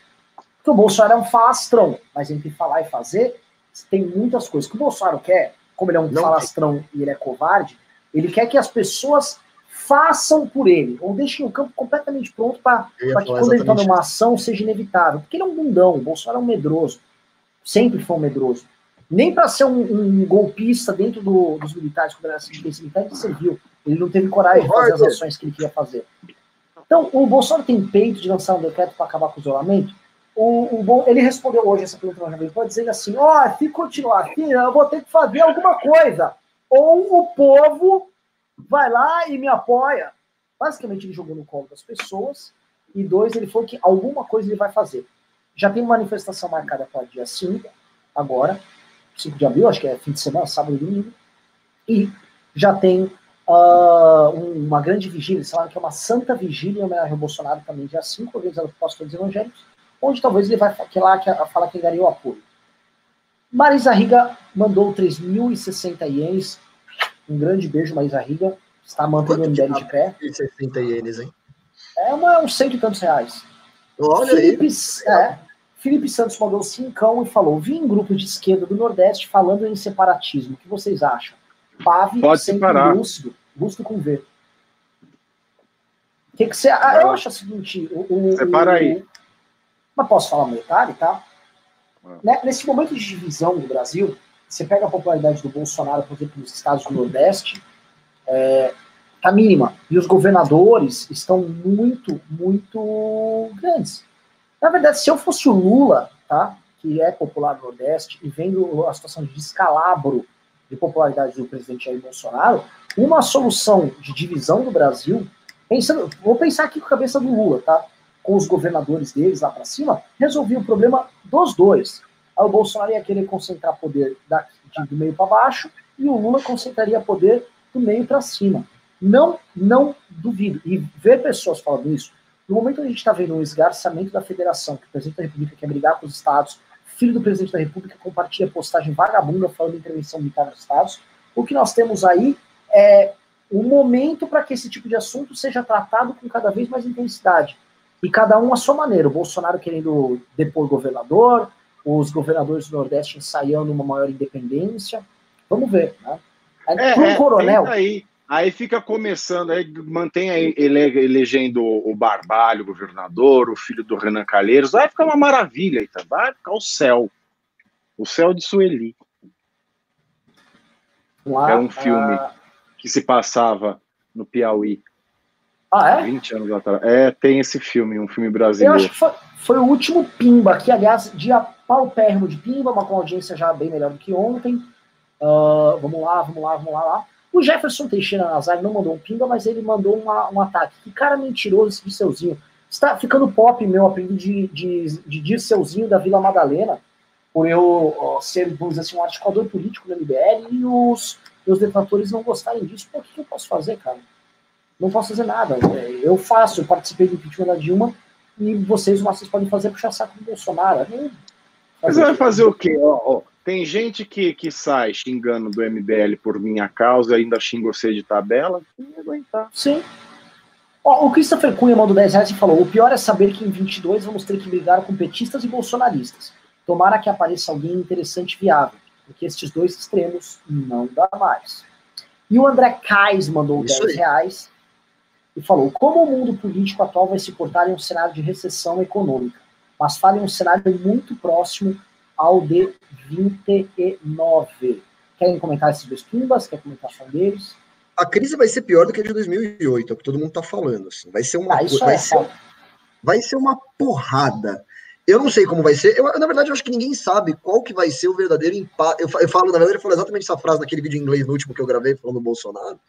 Porque o Bolsonaro é um falastrão, mas entre falar e fazer, tem muitas coisas. O que o Bolsonaro quer, como ele é um Não falastrão e ele é covarde, ele quer que as pessoas façam por ele, ou deixem o campo completamente pronto para que quando ele tome uma ação seja inevitável. Porque ele é um bundão, o Bolsonaro é um medroso, sempre foi um medroso. Nem para ser um, um, golpista dentro do, dos militares, quando era assim, militar, ele serviu. Ele não teve coragem de fazer as ações que ele queria fazer. Então, o Bolsonaro tem peito de lançar um decreto para acabar com o isolamento? O, o, ele respondeu hoje essa pergunta no Jovem Pan, dizendo assim: ó, oh, se continuar assim, eu vou ter que fazer alguma coisa. Ou o povo vai lá e me apoia. Basicamente, ele jogou no colo das pessoas. E dois, ele falou que alguma coisa ele vai fazer. Já tem manifestação marcada para dia 5, agora, 5 de abril, acho que é fim de semana, sábado e domingo. E já tem uh, uma grande vigília, eles falaram que é uma santa vigília em homenagem ao Bolsonaro também, dia 5, organizada por pastores evangélicos, onde talvez ele vai que lá que falar que ganhou apoio. Marisa Riga mandou 3.060 ienes um grande beijo, Maísa Riga. Está mantendo o MBL de pé. 60 ienes, hein? É uma, uns cento e tantos reais. Olha Felipe, aí. É, Felipe Santos mandou cincão e falou: Vi em grupo de esquerda do Nordeste falando em separatismo. O que vocês acham? Pave Pode separar. lúcido, lúcido com V. O que, que você. Ah, eu acho o seguinte: o, o, Separa o, aí. Mas posso falar um detalhe, tá? Ah. Né, nesse momento de divisão do Brasil, você pega a popularidade do Bolsonaro, por exemplo, nos estados do Nordeste, é, tá mínima. E os governadores estão muito, muito grandes. Na verdade, se eu fosse o Lula, tá, que é popular no Nordeste, e vendo a situação de descalabro de popularidade do presidente Jair Bolsonaro, uma solução de divisão do Brasil, pensando, vou pensar aqui com a cabeça do Lula, tá? Com os governadores deles lá para cima, resolvia o problema dos dois. Aí o Bolsonaro ia querer concentrar poder daqui, do meio para baixo e o Lula concentraria poder do meio para cima. Não, não duvido. E ver pessoas falando isso, no momento que a gente está vendo um esgarçamento da federação, que o presidente da República quer brigar com os estados, filho do presidente da República compartilha postagem vagabunda falando de intervenção militar nos estados, o que nós temos aí é um momento para que esse tipo de assunto seja tratado com cada vez mais intensidade. E cada um à sua maneira. O Bolsonaro querendo depor governador, os governadores do Nordeste ensaiando uma maior independência. Vamos ver, né? É, um é, coronel. Aí, aí fica começando, aí mantém aí ele, elegendo o Barbalho, o governador, o filho do Renan Calheiros, vai ficar uma maravilha, então, vai ficar o céu. O céu de Sueli. Lá, é um filme uh... que se passava no Piauí. Ah, é? 20 anos atrás. É, tem esse filme, um filme brasileiro. Eu acho que foi, foi o último Pimba, que, aliás, dia paupérrimo de Pimba, uma com audiência já bem melhor do que ontem. Uh, vamos lá, vamos lá, vamos lá, lá. O Jefferson Teixeira Nazário não mandou um Pimba, mas ele mandou uma, um ataque. Que cara mentiroso esse Dirceuzinho. Está ficando pop meu apelido de, de, de Dirceuzinho da Vila Madalena, por eu ser, vamos dizer assim, um articulador político do MBL e os meus detratores não gostarem disso. Pô, o que eu posso fazer, cara? Não posso fazer nada. Eu faço, eu participei do impeachment da Dilma e vocês, vocês podem fazer puxar saco do Bolsonaro. Mas vai fazer o quê? Ó, ó, tem gente que, que sai xingando do MBL por minha causa e ainda xinga você de tabela. Tem que aguentar. Sim. Ó, o Christopher Cunha mandou 10 reais e falou: o pior é saber que em 22 vamos ter que brigar com petistas e bolsonaristas. Tomara que apareça alguém interessante e viável, porque estes dois extremos não dá mais. E o André Kais mandou Isso 10 reais e falou: como o mundo político atual vai se portar em um cenário de recessão econômica, mas fala em um cenário muito próximo ao de 29. Querem comentar esses dois pimbas? Quer comentar só deles? A crise vai ser pior do que a de 2008, é o que todo mundo está falando. Assim. Vai ser uma, ah, vai, é, ser, vai ser uma porrada. Eu não sei como vai ser. Eu, na verdade, eu acho que ninguém sabe qual que vai ser o verdadeiro impacto. Eu, eu, falo, na verdade, eu falo exatamente essa frase naquele vídeo em inglês no último que eu gravei falando do Bolsonaro.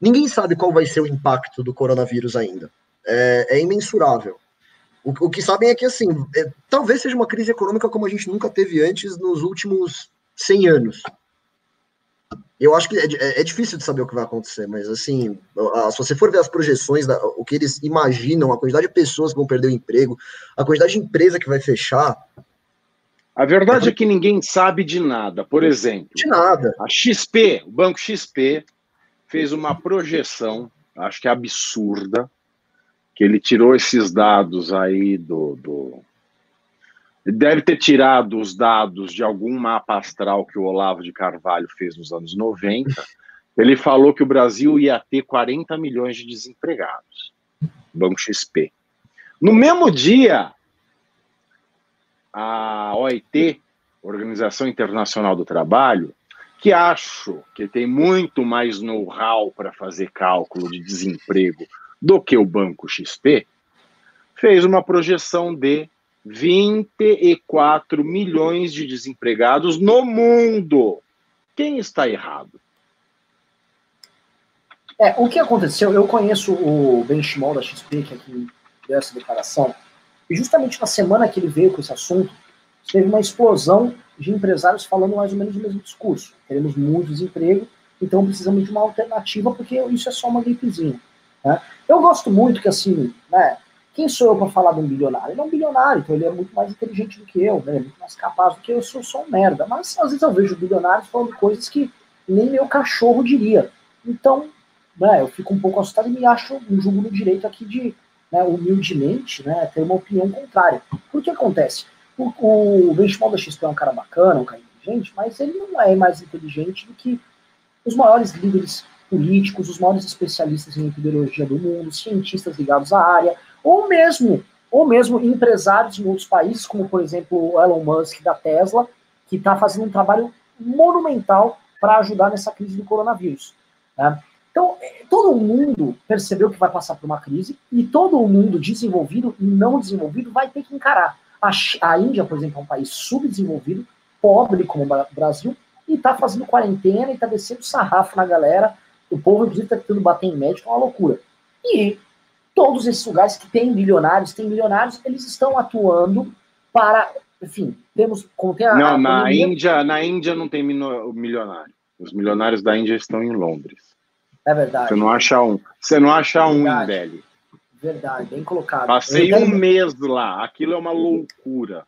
Ninguém sabe qual vai ser o impacto do coronavírus ainda. É, é imensurável. O, o, que sabem é que, assim, é, talvez seja uma crise econômica como a gente nunca teve antes nos últimos 100 anos. Eu acho que é, é, é difícil de saber o que vai acontecer, mas, assim, se você for ver as projeções, da, o que eles imaginam, a quantidade de pessoas que vão perder o emprego, a quantidade de empresa que vai fechar. A verdade é que ninguém sabe de nada. Por exemplo, de nada. a XP, o Banco XP, fez uma projeção, acho que absurda, que ele tirou esses dados aí do, do. Deve ter tirado os dados de algum mapa astral que o Olavo de Carvalho fez nos anos 90. Ele falou que o Brasil ia ter 40 milhões de desempregados. Banco XP. No mesmo dia, a OIT, Organização Internacional do Trabalho, que acho que tem muito mais know-how para fazer cálculo de desemprego do que o Banco XP, fez uma projeção de 24 milhões de desempregados no mundo. Quem está errado? É, o que aconteceu, eu conheço o Benchimol da XP, que aqui deu essa declaração, e justamente na semana que ele veio com esse assunto, teve uma explosão de empresários falando mais ou menos o mesmo discurso. Teremos muito desemprego, então precisamos de uma alternativa, porque isso é só uma gripezinha. Né? Eu gosto muito que, assim, né, quem sou eu para falar de um bilionário? Ele é um bilionário, então ele é muito mais inteligente do que eu, né? muito mais capaz do que eu, eu sou só um merda. Mas às vezes eu vejo bilionários falando coisas que nem meu cachorro diria. Então, né, eu fico um pouco assustado e me acho um jogo no direito aqui de, né, humildemente, né, ter uma opinião contrária. Por que acontece? O, o da XP é um cara bacana, um cara inteligente, mas ele não é mais inteligente do que os maiores líderes políticos, os maiores especialistas em epidemiologia do mundo, cientistas ligados à área, ou mesmo, ou mesmo empresários em outros países, como por exemplo o Elon Musk da Tesla, que está fazendo um trabalho monumental para ajudar nessa crise do coronavírus. Né? Então, é, todo mundo percebeu que vai passar por uma crise e todo mundo desenvolvido e não desenvolvido vai ter que encarar. A, a Índia, por exemplo, é um país subdesenvolvido, pobre como o Brasil, e está fazendo quarentena e está descendo sarrafo na galera. O povo, inclusive, está tentando bater em médico, é uma loucura. E todos esses lugares que têm milionários, têm milionários, eles estão atuando para, enfim, temos como tem a, Não, a na Índia, na Índia não tem milionário. Os milionários da Índia estão em Londres. É verdade. Você não acha um. Você não acha um em Delhi. Verdade, bem colocado. Passei um mês lá. Aquilo é uma loucura.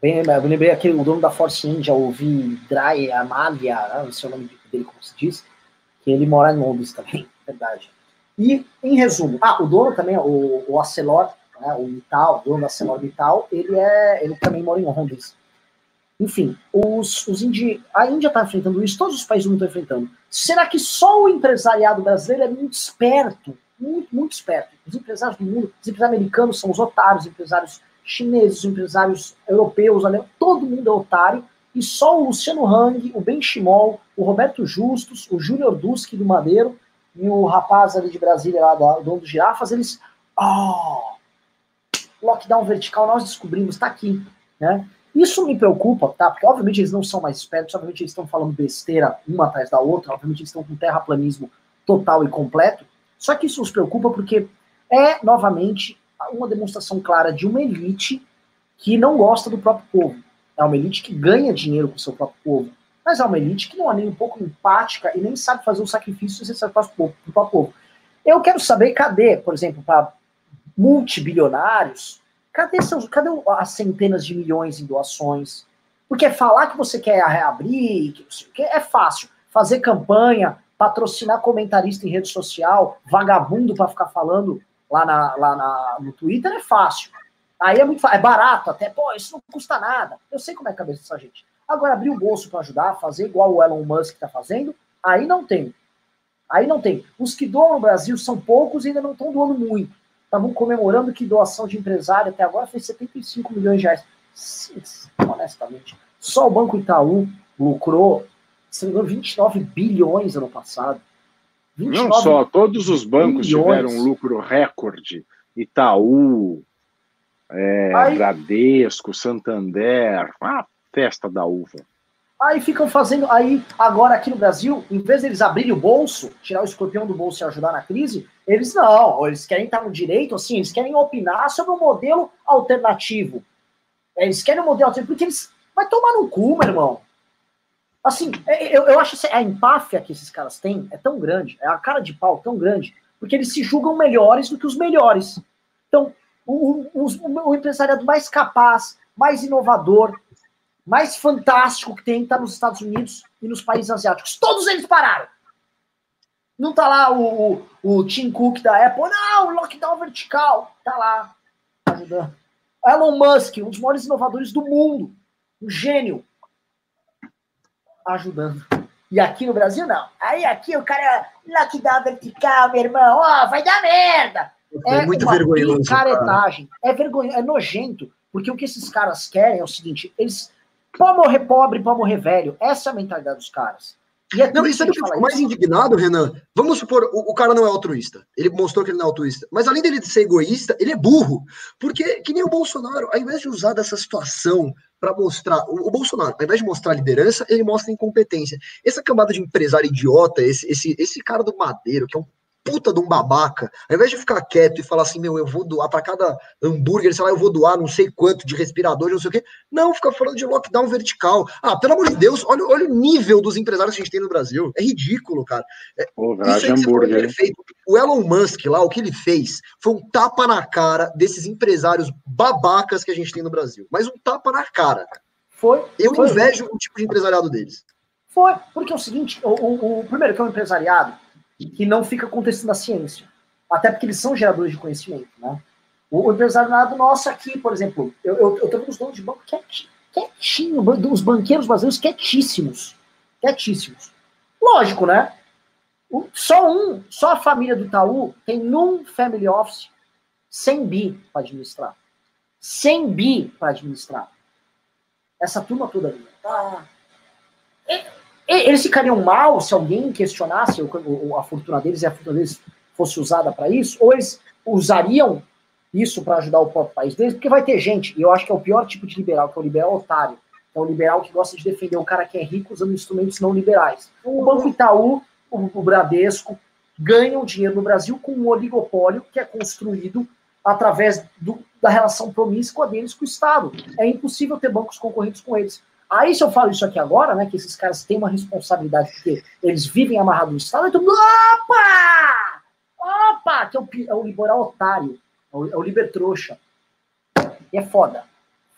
Bem, eu lembrei aquele, o dono da Force India, o Vidray Amalia, né, não sei o nome dele, como se diz, que ele mora em Londres também, verdade. E, em resumo, ah, o dono também, o, o Acelor, né, o Vital, o dono da Acelor Vital, ele, é, ele também mora em Londres. Enfim, os, os indi... a Índia está enfrentando isso, todos os países do mundo estão enfrentando. Será que só o empresariado brasileiro é muito esperto? Muito, muito esperto. Os empresários do mundo, os empresários americanos são os otários, os empresários chineses, os empresários europeus, todo mundo é otário, e só o Luciano Hang, o Ben Chimol, o Roberto Justus, o Júnior Duski do Madeiro e o rapaz ali de Brasília, lá do dono do Girafas, eles. Oh, lockdown vertical, nós descobrimos, está aqui. Né? Isso me preocupa, tá? Porque obviamente eles não são mais espertos, obviamente eles estão falando besteira uma atrás da outra, obviamente eles estão com terraplanismo total e completo. Só que isso nos preocupa porque é, novamente, uma demonstração clara de uma elite que não gosta do próprio povo. É uma elite que ganha dinheiro com o seu próprio povo. Mas é uma elite que não é nem um pouco empática e nem sabe fazer um sacrifício necessário para o próprio povo. Eu quero saber, cadê, por exemplo, para multibilionários, cadê, seus, cadê as centenas de milhões em doações? Porque falar que você quer reabrir, que é fácil. Fazer campanha, patrocinar comentarista em rede social, vagabundo para ficar falando lá, na, lá na, no Twitter é fácil. Aí é muito é barato até, pô, isso não custa nada. Eu sei como é a cabeça dessa gente. Agora, abrir o bolso para ajudar, fazer igual o Elon Musk está fazendo, aí não tem. Aí não tem. Os que doam no Brasil são poucos e ainda não estão doando muito. Estavam comemorando que doação de empresário até agora foi 75 milhões de reais. Sim, honestamente. Só o Banco Itaú lucrou, se não 29 bilhões ano passado. Não só, todos os bancos bilhões. tiveram um lucro recorde. Itaú, é, aí, Bradesco, Santander, a festa da uva. Aí ficam fazendo, aí agora aqui no Brasil, em vez deles abrirem o bolso, tirar o escorpião do bolso e ajudar na crise, eles não, eles querem estar no direito, assim, eles querem opinar sobre um modelo alternativo. Eles querem um modelo alternativo, porque eles. Vai tomar no cu, meu irmão. Assim, é, eu, eu acho que a empáfia que esses caras têm é tão grande, é a cara de pau tão grande, porque eles se julgam melhores do que os melhores. Então, o, o, o empresariado mais capaz, mais inovador, mais fantástico que tem está nos Estados Unidos e nos países asiáticos. Todos eles pararam. Não tá lá o, o, o Tim Cook da Apple, não, lockdown vertical. Tá lá, ajudando. Elon Musk, um dos maiores inovadores do mundo, um gênio, ajudando. E aqui no Brasil, não. Aí aqui o cara, lockdown vertical, meu irmão, ó, vai dar merda. É, é muito vergonhoso. Caretagem. É vergonhoso, é nojento. Porque o que esses caras querem é o seguinte: eles. Pode morrer pobre, pode morrer velho. Essa é a mentalidade dos caras. E é não, e sabe o que eu fico mais indignado, Renan? Vamos supor, o, o, cara não é altruísta. Ele mostrou que ele não é altruísta. Mas além dele ser egoísta, ele é burro. Porque, que nem o Bolsonaro, ao invés de usar dessa situação para mostrar. O, o, Bolsonaro, ao invés de mostrar liderança, ele mostra incompetência. Essa camada de empresário idiota, esse, esse, esse cara do Madeiro, que é um puta de um babaca, ao invés de ficar quieto e falar assim, meu, eu vou doar para cada hambúrguer, sei lá, eu vou doar não sei quanto de respirador, não sei o quê. Não, fica falando de lockdown vertical. Ah, pelo amor de Deus, olha, olha o nível dos empresários que a gente tem no Brasil. É ridículo, cara. É, Pô, isso hambúrguer. O Elon Musk lá, o que ele fez foi um tapa na cara desses empresários babacas que a gente tem no Brasil. Mas um tapa na cara. Foi. Eu foi, invejo o tipo de empresariado deles. Foi, porque é o seguinte, o, o, o primeiro que é um empresariado, que não fica contestando a ciência. Até porque eles são geradores de conhecimento, né? O empresariado nosso aqui, por exemplo, eu, eu, eu tô vendo os donos de banco quietinho, quietinho, os banqueiros brasileiros quietíssimos, quietíssimos. Lógico, né? Só um, só a família do Itaú tem num family office 100 bi para administrar. 100 bi para administrar. Essa turma toda ali. Ah, eles ficariam mal se alguém questionasse a fortuna deles e a fortuna deles fosse usada para isso? Ou eles usariam isso para ajudar o próprio país deles? Porque vai ter gente, e eu acho que é o pior tipo de liberal, que é o liberal otário. É o liberal que gosta de defender o cara que é rico usando instrumentos não liberais. O Banco Itaú o, o Bradesco, ganham dinheiro no Brasil com um oligopólio que é construído através do, da relação promíscua deles com o Estado. É impossível ter bancos concorrentes com eles. Aí, se eu falo isso aqui agora, né, que esses caras têm uma responsabilidade, porque eles vivem amarrados no Estado, então, opa! Opa! Que é o, é o liberal otário, é o, é o. E é foda.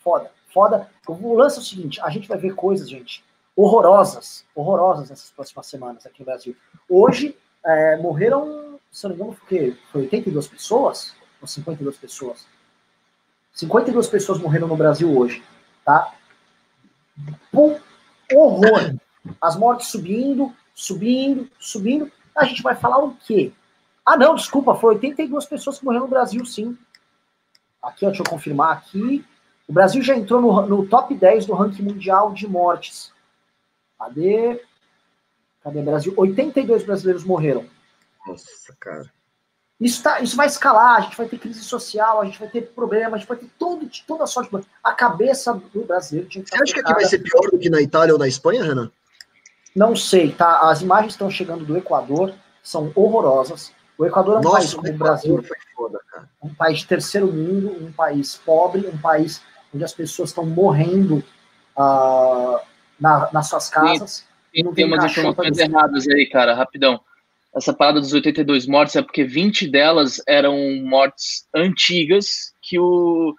Foda. Foda. O lance é o seguinte, a gente vai ver coisas, gente, horrorosas, horrorosas nessas próximas semanas aqui no Brasil. Hoje, é, morreram, se não me engano, foi, foi 82 pessoas, ou 52 pessoas. 52 pessoas morreram no Brasil hoje, tá? Um horror. As mortes subindo, subindo, subindo. A gente vai falar o quê? Ah, não, desculpa, foi 82 pessoas que morreram no Brasil, sim. Aqui, ó, deixa eu confirmar aqui. O Brasil já entrou no, no top 10 do ranking mundial de mortes. Cadê? Cadê Brasil? 82 brasileiros morreram. Nossa, cara. Isso, tá, isso vai escalar, a gente vai ter crise social, a gente vai ter problemas, a gente vai ter todo, toda a sorte. A cabeça do brasileiro tinha que Você acha que aqui vai ser pior do que na Itália ou na Espanha, Renan? Não sei, tá? As imagens estão chegando do Equador, são horrorosas. O Equador é um Nossa, país como o Brasil, foda, um país de terceiro mundo, um país pobre, um país onde as pessoas estão morrendo uh, na, nas suas casas. Tem, tem, tem umas informações erradas aí, cara, rapidão. Essa parada dos 82 mortes é porque 20 delas eram mortes antigas que o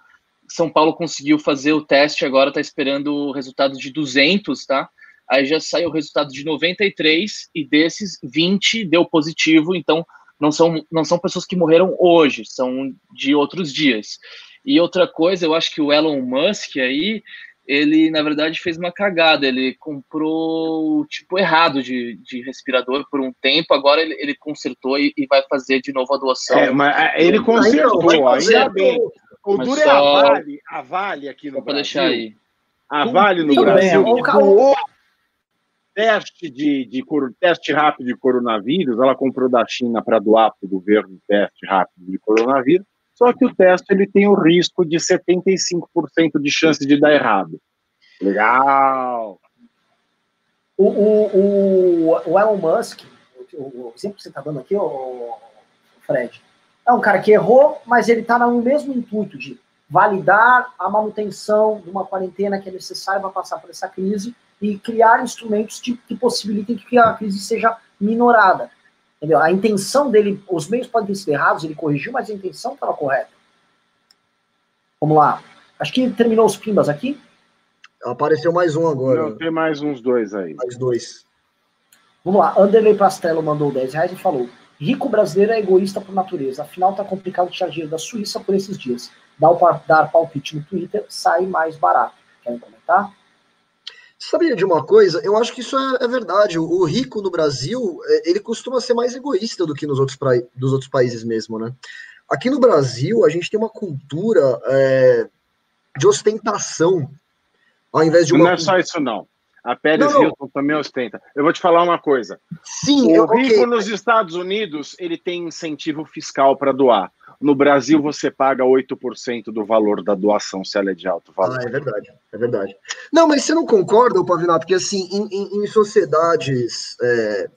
São Paulo conseguiu fazer o teste, agora tá esperando o resultado de 200, tá? Aí já saiu o resultado de 93 e desses 20 deu positivo, então não são, não são pessoas que morreram hoje, são de outros dias. E outra coisa, eu acho que o Elon Musk aí, ele na verdade fez uma cagada. Ele comprou o tipo errado de, de respirador por um tempo, agora ele, ele consertou e, e vai fazer de novo a doação. É, mas é, ele consertou, ainda bem. O duro é a Vale, a Vale aqui no Brasil. deixar aí. A Vale no Brasil doou teste de, de teste rápido de coronavírus, ela comprou da China para doar para o governo teste rápido de coronavírus. Só que o teste ele tem o risco de 75% de chance de dar errado. Legal! O, o, o, o Elon Musk, o, exemplo que você está dando aqui, o Fred, é um cara que errou, mas ele está no mesmo intuito de validar a manutenção de uma quarentena que é necessária para passar por essa crise e criar instrumentos de, que possibilitem que a crise seja minorada. Entendeu? A intenção dele, os meios podem ter sido errados, ele corrigiu, mas a intenção estava correta. Vamos lá. Acho que terminou os pimbas aqui. Apareceu mais um agora. Não, tem mais uns dois aí. Mais dois. Vamos lá. Anderley Pastello mandou 10 reais e falou: Rico brasileiro é egoísta por natureza. Afinal, tá complicado tirar dinheiro da Suíça por esses dias. Dar, o, dar palpite no Twitter sai mais barato. Querem comentar? Sabia de uma coisa? Eu acho que isso é, é, verdade. O, rico no Brasil, é, ele costuma ser mais egoísta do que nos outros, pra, dos outros países mesmo, né? Aqui no Brasil, a gente tem uma cultura é, de ostentação, ao invés de uma... Não é só isso, não. A Pérez não, Hilton também ostenta. Eu vou te falar uma coisa. Sim, o eu, rico okay. nos Estados Unidos, ele tem incentivo fiscal para doar. No Brasil, você paga 8% do valor da doação, se ela é de alto valor. Ah, é verdade, é verdade. Não, mas você não concorda, Pavinato, porque assim, em, em, em sociedades. É,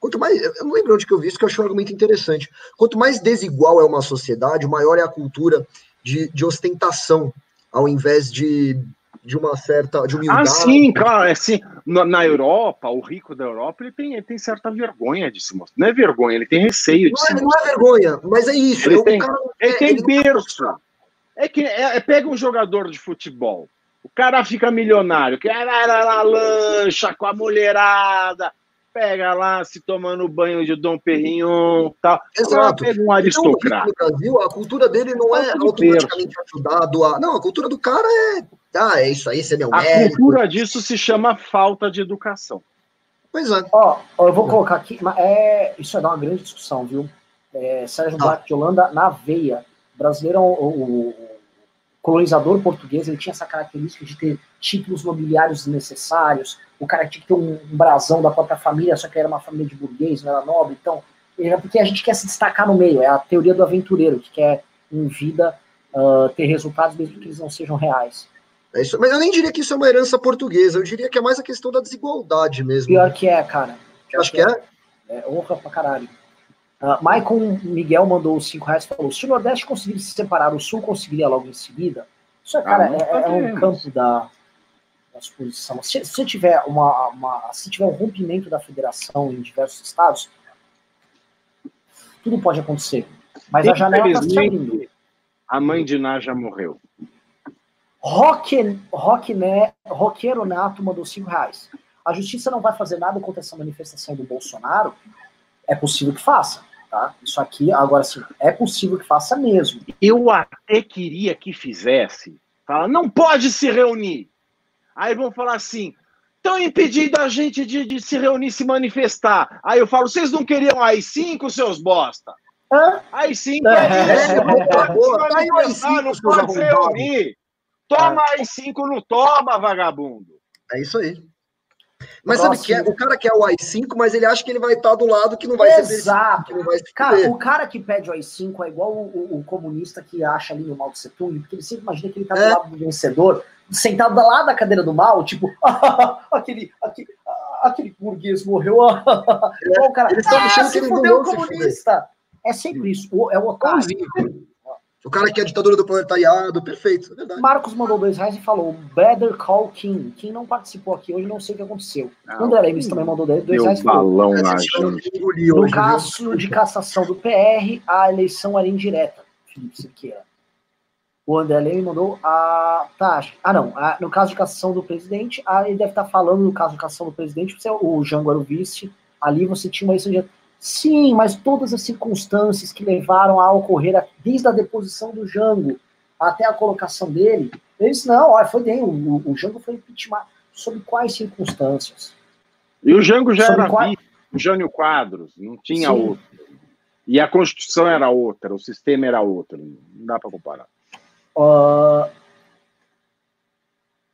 quanto mais. Eu não lembro onde que eu vi isso, que eu acho um argumento interessante. Quanto mais desigual é uma sociedade, maior é a cultura de, de ostentação, ao invés de de uma certa de humildade. Ah, sim, claro, é assim, na, na, Europa, o rico da Europa, ele tem, ele tem certa vergonha de se mostrar. Não é vergonha, ele tem receio de não se é, mostrar. Não é vergonha, mas é isso. Ele, tem, cara, ele é, tem ele berço. É que é, é, pega um jogador de futebol, o cara fica milionário, que lá lancha com a mulherada, pega lá se tomando banho de Dom Perignon tal. Exato. Pega um aristocrata. Então, no Brasil, a cultura dele não é automaticamente ajudado a. Não, a cultura do cara é. Ah, é isso aí, você é meu A mérito. cultura disso se chama falta de educação. Pois é. Ó, eu vou colocar aqui. É, isso vai dar uma grande discussão, viu? É, Sérgio ah. Black de Holanda na veia. O brasileiro, o, o, colonizador português, ele tinha essa característica de ter títulos nobiliários desnecessários, o cara tinha que ter um, um brasão da própria família, só que era uma família de burguês, não era nobre, então, é porque a gente quer se destacar no meio, é a teoria do aventureiro, que quer em vida uh, ter resultados mesmo que eles não sejam reais. É isso, mas eu nem diria que isso é uma herança portuguesa, eu diria que é mais a questão da desigualdade mesmo. Pior que é, cara. Acho que é? é? É honra pra caralho. Uh, Maicon Miguel mandou os 5 reais e falou: se o Nordeste conseguir se separar, o Sul conseguiria logo em seguida. Isso, é, cara, ah, é, é, um campo da, da suposição. Se, se, tiver uma, uma, se tiver um rompimento da federação em diversos estados, tudo pode acontecer. Mas a janela está se abrindo. A mãe de Ná já morreu. Rock, rock, né, Roqueiro Nato mandou 5 reais. A justiça não vai fazer nada contra essa manifestação do Bolsonaro. É possível que faça. Tá? Isso aqui, agora sim, é possível que faça mesmo. Eu até queria que fizesse. Fala, não pode se reunir. Aí vão falar assim: estão impedindo a gente de, de, se reunir, se manifestar. Aí eu falo: vocês não queriam AI-5, seus bosta? AI-5 é, é isso. É, não pode se reunir. Toma é. AI-5, não toma, vagabundo. É isso aí. Mas Próximo. sabe que é, o cara quer o AI-5, mas ele acha que ele vai estar do lado que não vai Exato. ser Exato. Cara, o cara que pede o AI-5 é igual o, o, o, comunista que acha ali no Mao Tse Tung, porque ele sempre imagina que ele está é. do lado do vencedor, sentado lá da cadeira do mal, tipo, aquele, aquele, aquele burguês morreu. É. o cara, Eles estão ah, achando que ele fudeu o comunista. É sempre isso. É o otário. O cara que é ditadura do proletariado, perfeito, é verdade. Marcos mandou dois reais e falou: Better Call King. Quem não participou aqui hoje, não sei o que aconteceu. Ah, André Lemes também mandou dois, reais e falou: balão lá, No caso de cassação do PR, a eleição era indireta. Felipe Siqueira. O André Leme mandou a. Tá, ah, não. A, no caso de cassação do presidente, a, ele deve estar falando no caso de cassação do presidente, você, o Jango era o vice. Ali você tinha uma eleição indireta. Sim, mas todas as circunstâncias que levaram a ocorrer, desde a deposição do Jango até a colocação dele, eles não, olha, foi bem, o, o Jango foi impeachment. Sob quais circunstâncias? E o Jango já Sob era qual... o Jânio Quadros, não tinha Sim. outro. E a Constituição era outra, o sistema era outro, não dá para comparar. Uh...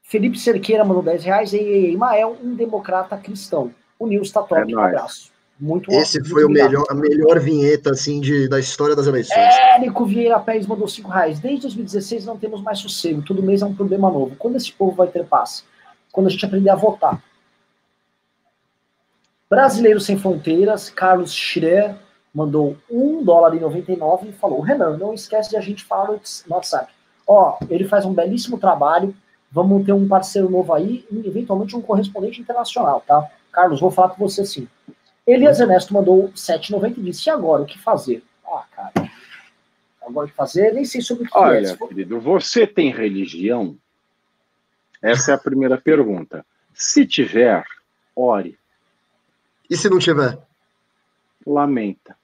Felipe Cerqueira mandou 10 reais e Imael, um democrata cristão. O Nils tá top, é um abraço. Muito Esse foi o melhor, a melhor vinheta assim de, da história das eleições. Érico Vieira Pérez mandou 5 reais. Desde 2016 não temos mais sossego. Todo mês é um problema novo. Quando esse povo vai ter paz? Quando a gente aprender a votar. Brasileiro Sem Fronteiras, Carlos Schrer, mandou 1 dólar e 99 e falou: Renan, não esquece de a gente falar no WhatsApp. Ó, ele faz um belíssimo trabalho. Vamos ter um parceiro novo aí e eventualmente um correspondente internacional, tá? Carlos, vou falar com você sim. Elias Ernesto mandou 7,90 e disse: e agora, o que fazer? Ah, cara, agora o que fazer? Nem sei sobre o que Olha, é. querido, você tem religião? Essa é a primeira pergunta. Se tiver, ore. E se não tiver? Lamenta.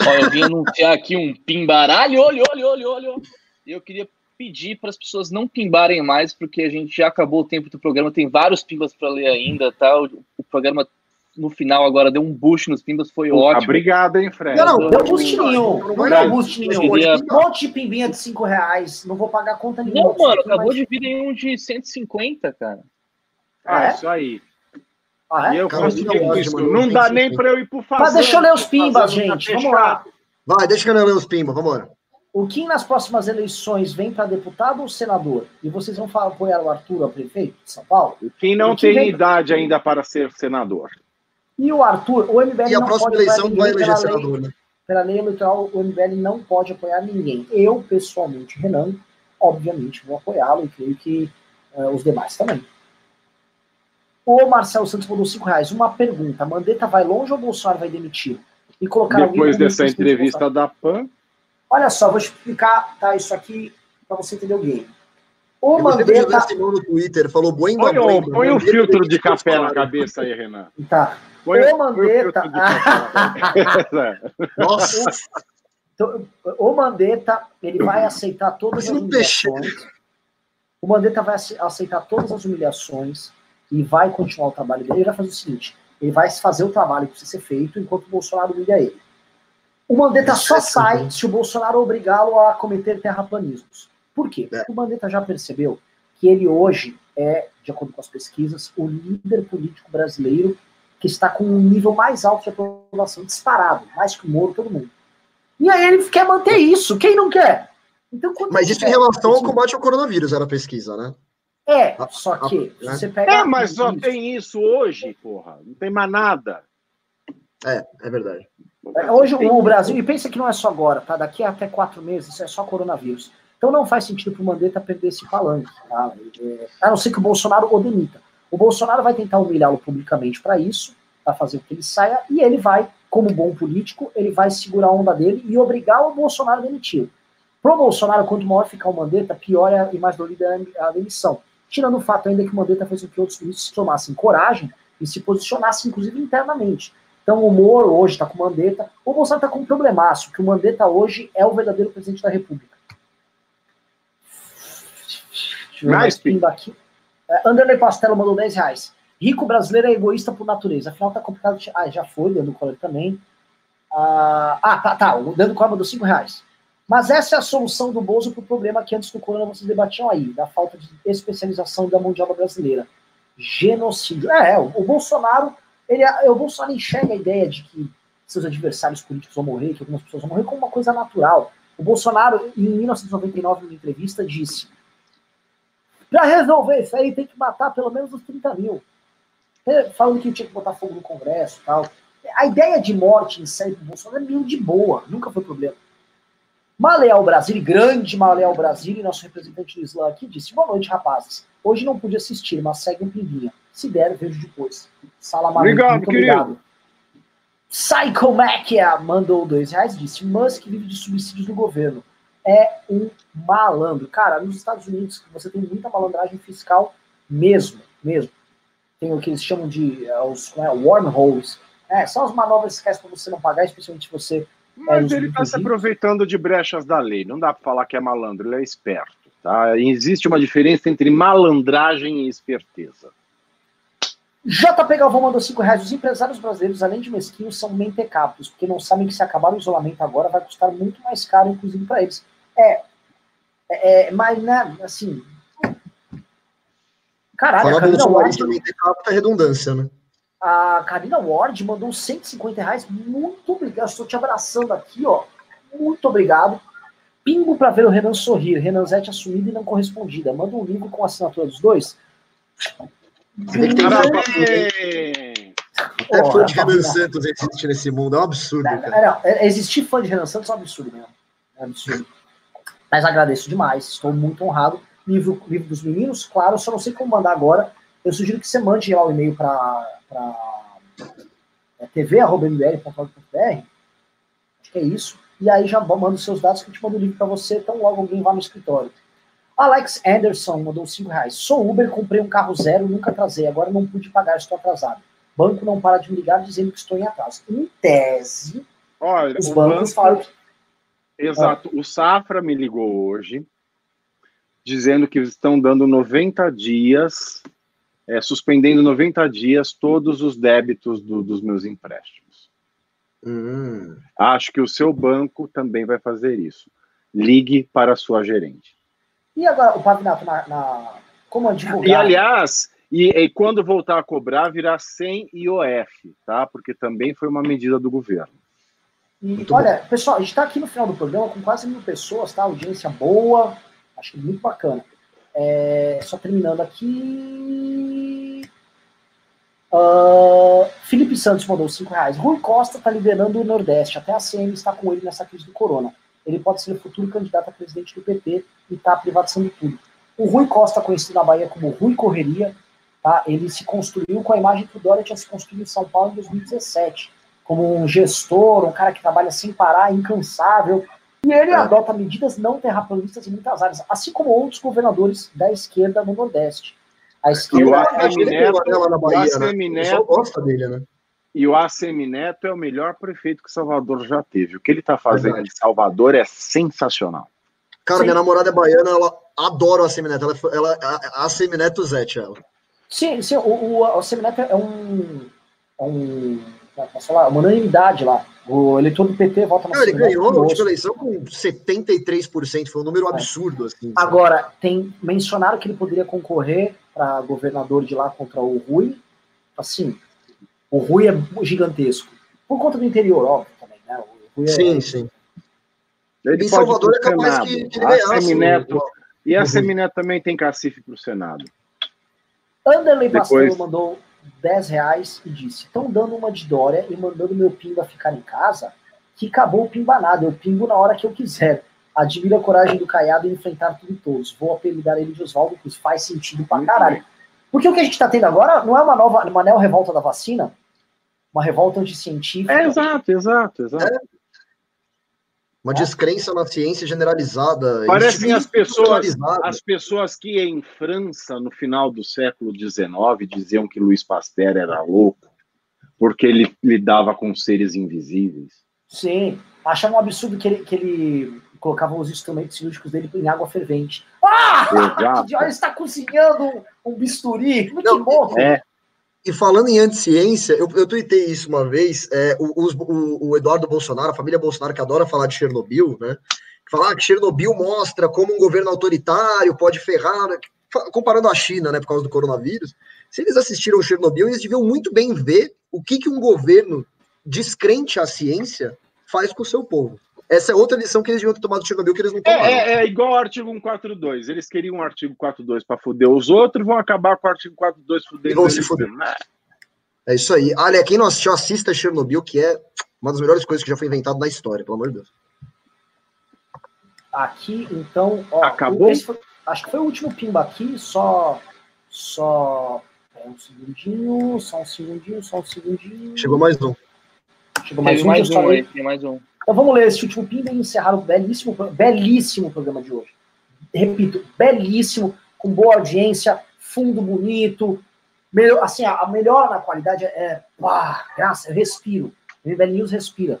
Olha, eu vim anunciar aqui um pimbaralho, olha, olha, olha, olha. Eu queria pedir para as pessoas não pimbarem mais, porque a gente já acabou o tempo do programa, tem vários pimbas para ler ainda, tá? O, o programa no final agora deu um boost nos pimbas, foi Puta, ótimo. Obrigado, hein, Fred? Não, não, deu boost nenhum. Não deu boost nenhum. Queria... Um monte de pimbinha de 5 reais. Não vou pagar conta nenhuma. Não, mano, acabou mais... de vir em um de 150, cara. Ah, é? isso aí. Ah, é? E eu consigo isso. Não dá nem para eu ir pro fazer. Mas deixa eu ler os pimbas, gente. Vamos lá. Vai, deixa eu ler os pimbas, vamos embora. O Kim nas próximas eleições vem para deputado ou senador? E vocês vão apoiar o Arthur a prefeito de São Paulo? O Kim não o Kim tem vem... idade ainda para ser senador. E o Arthur, o MBL e a próxima eleição vai eleger senador, né? Pela lei eleitoral, o MBL não pode apoiar ninguém. Eu, pessoalmente, Renan, obviamente vou apoiá-lo e creio que uh, os demais também. O Marcelo Santos mandou 5 reais. Uma pergunta: Mandetta vai longe ou Bolsonaro vai demitir? E colocar Depois dessa entrevista da PAN. Olha só, vou explicar tá, isso aqui para você entender o game. O eu Mandetta. no Twitter, falou boemba, Põe, boemba, põe o filtro de café na cabeça aí, Renan. Tá. Põe, o Mandetta. Nossa! O Mandetta, ele vai aceitar todas as humilhações. O Mandetta vai aceitar todas as humilhações e vai continuar o trabalho dele. Ele vai fazer o seguinte: ele vai fazer o trabalho que precisa ser feito enquanto o Bolsonaro humilha ele. O Mandetta só sai se o Bolsonaro obrigá-lo a cometer terraplanismos. Por quê? É. Porque o Mandetta já percebeu que ele hoje é, de acordo com as pesquisas, o líder político brasileiro que está com um nível mais alto de aprovação, disparado, mais que o Moro, todo mundo. E aí ele quer manter isso. Quem não quer? Então, mas isso em relação ao combate ao coronavírus, era a pesquisa, né? É, só que né? você pega. É, mas só tem isso hoje, porra. Não tem mais nada. É, é verdade. É, hoje o Brasil, e pensa que não é só agora, tá? Daqui a até quatro meses, isso é só coronavírus. Então não faz sentido para o Mandetta perder esse palanque, tá? É, a não ser que o Bolsonaro o demita. O Bolsonaro vai tentar humilhá-lo publicamente para isso, para fazer com que ele saia, e ele vai, como bom político, ele vai segurar a onda dele e obrigar o Bolsonaro a demitir. Pro Bolsonaro, quanto maior ficar o Mandetta, pior é e mais dolorida é a demissão. Tirando o fato ainda que o Mandetta fez com que outros ministros tomassem coragem e se posicionassem, inclusive, internamente. Então o Moro hoje está com o Mandetta. O Bolsonaro está com um problemaço, que o Mandetta hoje é o verdadeiro presidente da República. Aqui. É, Anderley Pastelo mandou 10 reais. Rico brasileiro é egoísta por natureza. Afinal, tá complicado. De... Ah, já foi, Leandro Collor também. Ah, ah, tá, tá. O Leandro Collor mandou 5 reais. Mas essa é a solução do Bozo para o problema que antes do corona vocês debatiam aí, da falta de especialização da mão de obra brasileira. Genocídio. É, é o, o Bolsonaro ele, o Bolsonaro enxerga a ideia de que seus adversários políticos vão morrer, que algumas pessoas vão morrer, como uma coisa natural. O Bolsonaro, em 1999, numa entrevista, disse: para resolver isso aí tem que matar pelo menos os 30 mil. Falando que tinha que botar fogo no Congresso e tal. A ideia de morte em série do Bolsonaro é meio de boa, nunca foi problema. Maleal Brasil, grande Maleal Brasil, nosso representante do Islã aqui, disse: Boa noite, rapazes. Hoje não pude assistir, mas segue um pinguinha. Se der, vejo depois. Salamar, obrigado, muito querido. obrigado. Psychomacia mandou dois reais disse: Musk vive de subsídios do governo. É um malandro. Cara, nos Estados Unidos você tem muita malandragem fiscal mesmo, mesmo. Tem o que eles chamam de uh, os é, wormholes. É, são as manobras fiscais para você não pagar, especialmente se você. Mas é, ele está se aproveitando de brechas da lei. Não dá para falar que é malandro, ele é esperto. Tá? Existe uma diferença entre malandragem e esperteza. JP Galvão mandou 5 reais. Os empresários brasileiros, além de mesquinhos, são mentecatos, porque não sabem que se acabar o isolamento agora vai custar muito mais caro, inclusive para eles. É, é, é, mas, né, assim. Caralho, Falar a Karina Ward. Mentecato é redundância, né? A Karina Ward mandou 150 reais. Muito obrigado. Estou te abraçando aqui, ó. Muito obrigado. Pingo para ver o Renan sorrir. Renan Zete assumida e não correspondida. Manda um livro com a assinatura dos dois. É fã de Renan Santos existe nesse mundo, é um absurdo. Não, não, é, existir fã de Renan Santos é um absurdo mesmo. É um absurdo. Mas agradeço demais, estou muito honrado. Livro, livro dos meninos, claro, só não sei como mandar agora. Eu sugiro que você mande lá o e-mail para é, tv.mbl.org.br. Acho que é isso. E aí já manda os seus dados que eu te mando o livro para você, então logo alguém vá no escritório. Alex Anderson mandou 5 reais. Sou Uber, comprei um carro zero, nunca atrasei. Agora não pude pagar, estou atrasado. Banco não para de me ligar dizendo que estou em atraso. Em tese, Olha, os bancos banco... falam que... Exato. O Safra me ligou hoje, dizendo que estão dando 90 dias, é, suspendendo 90 dias todos os débitos do, dos meus empréstimos. Hum. Acho que o seu banco também vai fazer isso. Ligue para a sua gerente. E agora, o Pavinato, na, na, como advogado... E, aliás, e, e, quando voltar a cobrar, virá sem IOF, tá? Porque também foi uma medida do governo. E, olha, bom. pessoal, a gente está aqui no final do programa com quase mil pessoas, tá? Audiência boa, acho que muito bacana. É, só terminando aqui. Uh, Felipe Santos mandou 5 reais. Rui Costa está liderando o Nordeste. Até a CM está com ele nessa crise do corona ele pode ser o futuro candidato a presidente do PT e está privatizando tudo. O Rui Costa, conhecido na Bahia como Rui Correria, tá? ele se construiu com a imagem que o Dória tinha se construído em São Paulo em 2017, como um gestor, um cara que trabalha sem parar, incansável, e ele é. adota medidas não terraplanistas em muitas áreas, assim como outros governadores da esquerda no Nordeste. A esquerda... E o ACM Neto, o ACM Neto, gosta dele, né? E o ACM Neto é o melhor prefeito que Salvador já teve. O que ele está fazendo em Salvador é sensacional. Cara, Sim. minha namorada é baiana, ela adora o ACM Neto. Ela, ela, a ACM Neto Zete, ela. Sim, sim o, o, o ACM Neto é um. É um é posso falar, uma unanimidade lá. O eleitor do PT vota na Ele ganhou a última eleição com 73%, foi um número é. absurdo. Assim, Agora, tem, mencionaram que ele poderia concorrer para governador de lá contra o Rui. Assim, o Rui é gigantesco. Por conta do interior, óbvio, também, né? É... Sim, sim. Ele em Salvador é capaz que, que ele ganhasse. Neto, e a uhum. Semineto também tem cacife para o Senado. Anderley Depois... Pastor mandou 10 reais e disse: estão dando uma de Dória e mandando meu pimba ficar em casa, que acabou o pimbanado. Eu pimbo na hora que eu quiser. Admiro a coragem do Caiado em enfrentar tudo e todos. Vou apelidar ele de Oswaldo Cruz. Faz sentido pra caralho. Porque o que a gente está tendo agora não é uma nova, uma neo-revolta da vacina, uma revolta anticientífica. É, exato, exato, exato. É. Uma descrença na ciência generalizada. Parecem as pessoas, as pessoas que em França, no final do século XIX, diziam que Luiz Pasteur era louco, porque ele lidava com seres invisíveis. Sim, achavam um absurdo que ele, que ele colocava os instrumentos cirúrgicos dele em água fervente. Ah! Exato. Ele está cozinhando um bisturi. Muito Não, bom. É. E falando em anticiência, eu, eu tuitei isso uma vez, é, o, o, o, Eduardo Bolsonaro, a família Bolsonaro, que adora falar de Chernobyl, né? Falar que Chernobyl mostra como um governo autoritário pode ferrar, né, comparando a China, né, por causa do coronavírus. Se eles assistiram Chernobyl, eles deviam muito bem ver o que, que um governo descrente à ciência faz com o seu povo. Essa é outra lição que eles deviam ter tomado do Chernobyl, que eles não é, tomaram. É, é igual ao artigo 142. Eles queriam o artigo 42 para foder os outros, vão acabar com o artigo 42 fudendo. E vão se fuder. Né? É isso aí. Olha, quem não assistiu, assista Chernobyl, que é uma das melhores coisas que já foi inventado na história, pelo amor de Deus. Aqui, então, ó, Acabou? Foi, acho que foi o último pimba aqui, só. Só. É, um segundinho, só um segundinho, só um segundinho. Chegou mais um. Chegou mais um. Mais um aí, tem mais um. Então vamos ler esse último pimba e encerrar o belíssimo, belíssimo programa de hoje. Repito, belíssimo, com boa audiência, fundo bonito, melhor, assim, a, melhor na qualidade é, pá, graça, respiro. MBL News respira.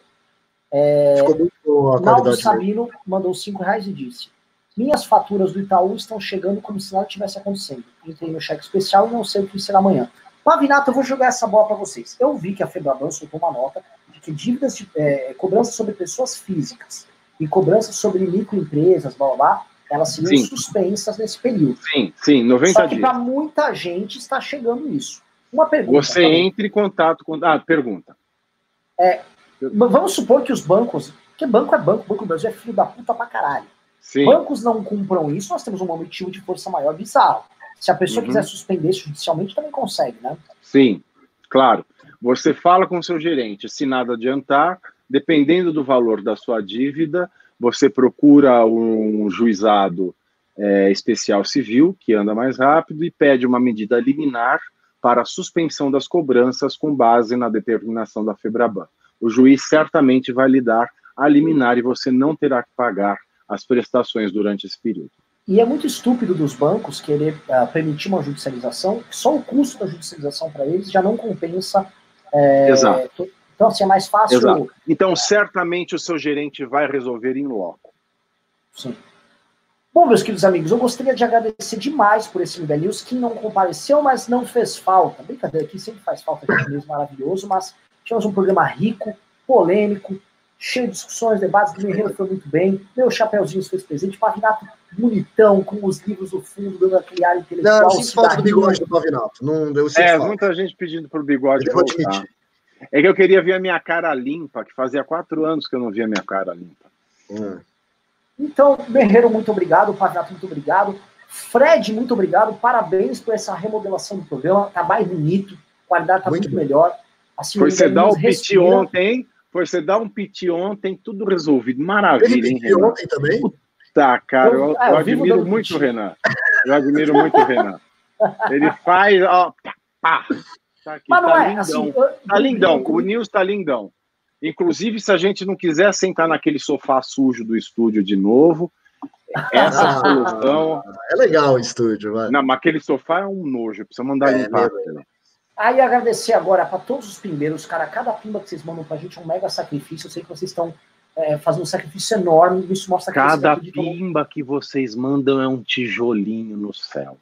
É, Ficou muito boa a Naldo Sabino mandou cinco reais e disse: Minhas faturas do Itaú estão chegando como se nada tivesse acontecendo. Entrei no cheque especial e não sei o que será amanhã. Pavinato, eu vou jogar essa bola para vocês. Eu vi que a Febraban soltou uma nota que dívidas de é, cobranças sobre pessoas físicas e cobranças sobre microempresas, blá blá blá, elas seriam sim. suspensas nesse período. Sim, sim, 90 Só que para muita gente está chegando isso. Uma pergunta. Você também. entre em contato com. Ah, pergunta. É, vamos supor que os bancos. Porque banco é banco, Banco do Brasil é filho da puta pra caralho. Sim. Bancos não cumpram isso, nós temos um motivo de força maior bizarro. Se a pessoa uhum. quiser suspender judicialmente, também consegue, né? Sim, claro. Você fala com o seu gerente, se nada adiantar, dependendo do valor da sua dívida, você procura um juizado é, especial civil, que anda mais rápido, e pede uma medida liminar para a suspensão das cobranças com base na determinação da FEBRABAN. O juiz certamente vai lhe dar a liminar e você não terá que pagar as prestações durante esse período. E é muito estúpido dos bancos querer uh, permitir uma judicialização, só o custo da judicialização para eles já não compensa é, Exato. Então, assim, é mais fácil. Exato. Então, certamente o seu gerente vai resolver em loco. Sim. Bom, meus queridos amigos, eu gostaria de agradecer demais por esse Liga News. Quem não compareceu, mas não fez falta. Brincadeira, aqui sempre faz falta de mesmo maravilhoso, mas tivemos um programa rico, polêmico, cheio de discussões, debates. O Guerreiro foi muito bem. Meu chapéuzinho fez presente. Pavinato bonitão, com os livros do fundo, dando aquele ar intelectual. Não, eu sinto falta do bigode do Pavinato. Não, eu é, falta. muita gente pedindo pro bigode eu voltar. É que eu queria ver a minha cara limpa, que fazia quatro anos que eu não via a minha cara limpa. Hum. Então, Guerreiro, muito obrigado. Pavinato, muito obrigado. Fred, muito obrigado. Parabéns por essa remodelação do programa. Tá mais bonito, a qualidade tá muito, muito melhor. Assim, Foi você dar o pit ontem, hein? Foi você dar um pit ontem, tudo resolvido. Maravilha, hein, Renan? ontem também? Tá, cara, eu, ah, eu, eu admiro muito o Renan. Eu admiro muito o Renan. Ele faz, ó, pá, tá aqui, Mas não tá é, lindão. Assim, tá lindão, o Nils tá lindão. Inclusive, se a gente não quiser sentar naquele sofá sujo do estúdio de novo, essa ah, solução. É legal o estúdio, vai. Não, mas aquele sofá é um nojo, precisa mandar é, limpar. Né? Aí agradecer agora para todos os pimbeiros, cara, cada pimba que vocês mandam pra gente é um mega sacrifício. Eu sei que vocês estão é, fazendo um sacrifício enorme. Isso mostra que Cada pimba que vocês mandam é um tijolinho no céu.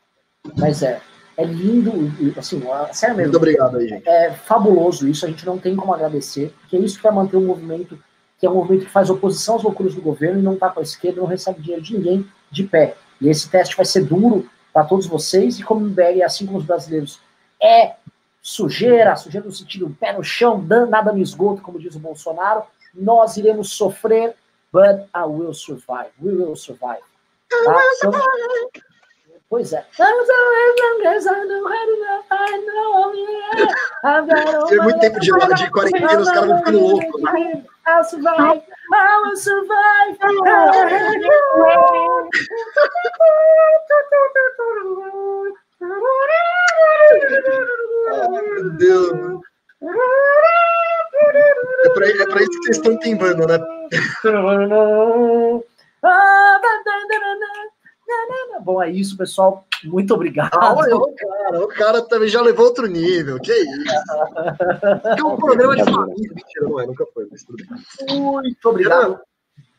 Mas é, é lindo, assim, sério mesmo. Muito obrigado aí, gente. É fabuloso isso, a gente não tem como agradecer, porque é isso que vai manter o movimento, que é um movimento que faz oposição às loucuras do governo e não tá com a esquerda, não recebe dinheiro de ninguém de pé. E esse teste vai ser duro para todos vocês, e como o MBL, assim como os brasileiros, é sujeira, sujeira no sentido pé no chão, nada no esgoto, como diz o Bolsonaro, nós iremos sofrer, but I will survive. We will survive. Tá? Então, Pois é. Tem muito tempo de, de quarentena, os caras vão ficando loucos. Né? I'll survive, I will survive. Ah, meu Deus. É pra, é pra isso que vocês estão timbando, né? Bom, é isso, pessoal. Muito obrigado. Ah, olha, o cara, o cara também já levou outro nível. Que isso? É um programa de família. Mentira, não é, nunca foi, mas tudo bem. Muito obrigado.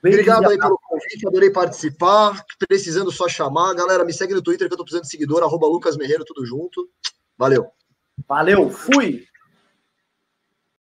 Obrigado aí pelo convite, adorei participar. Precisando só chamar. Galera, me segue no Twitter que eu tô precisando de seguidor, arroba Lucas Merreiro, tudo junto. Valeu. Valeu, fui.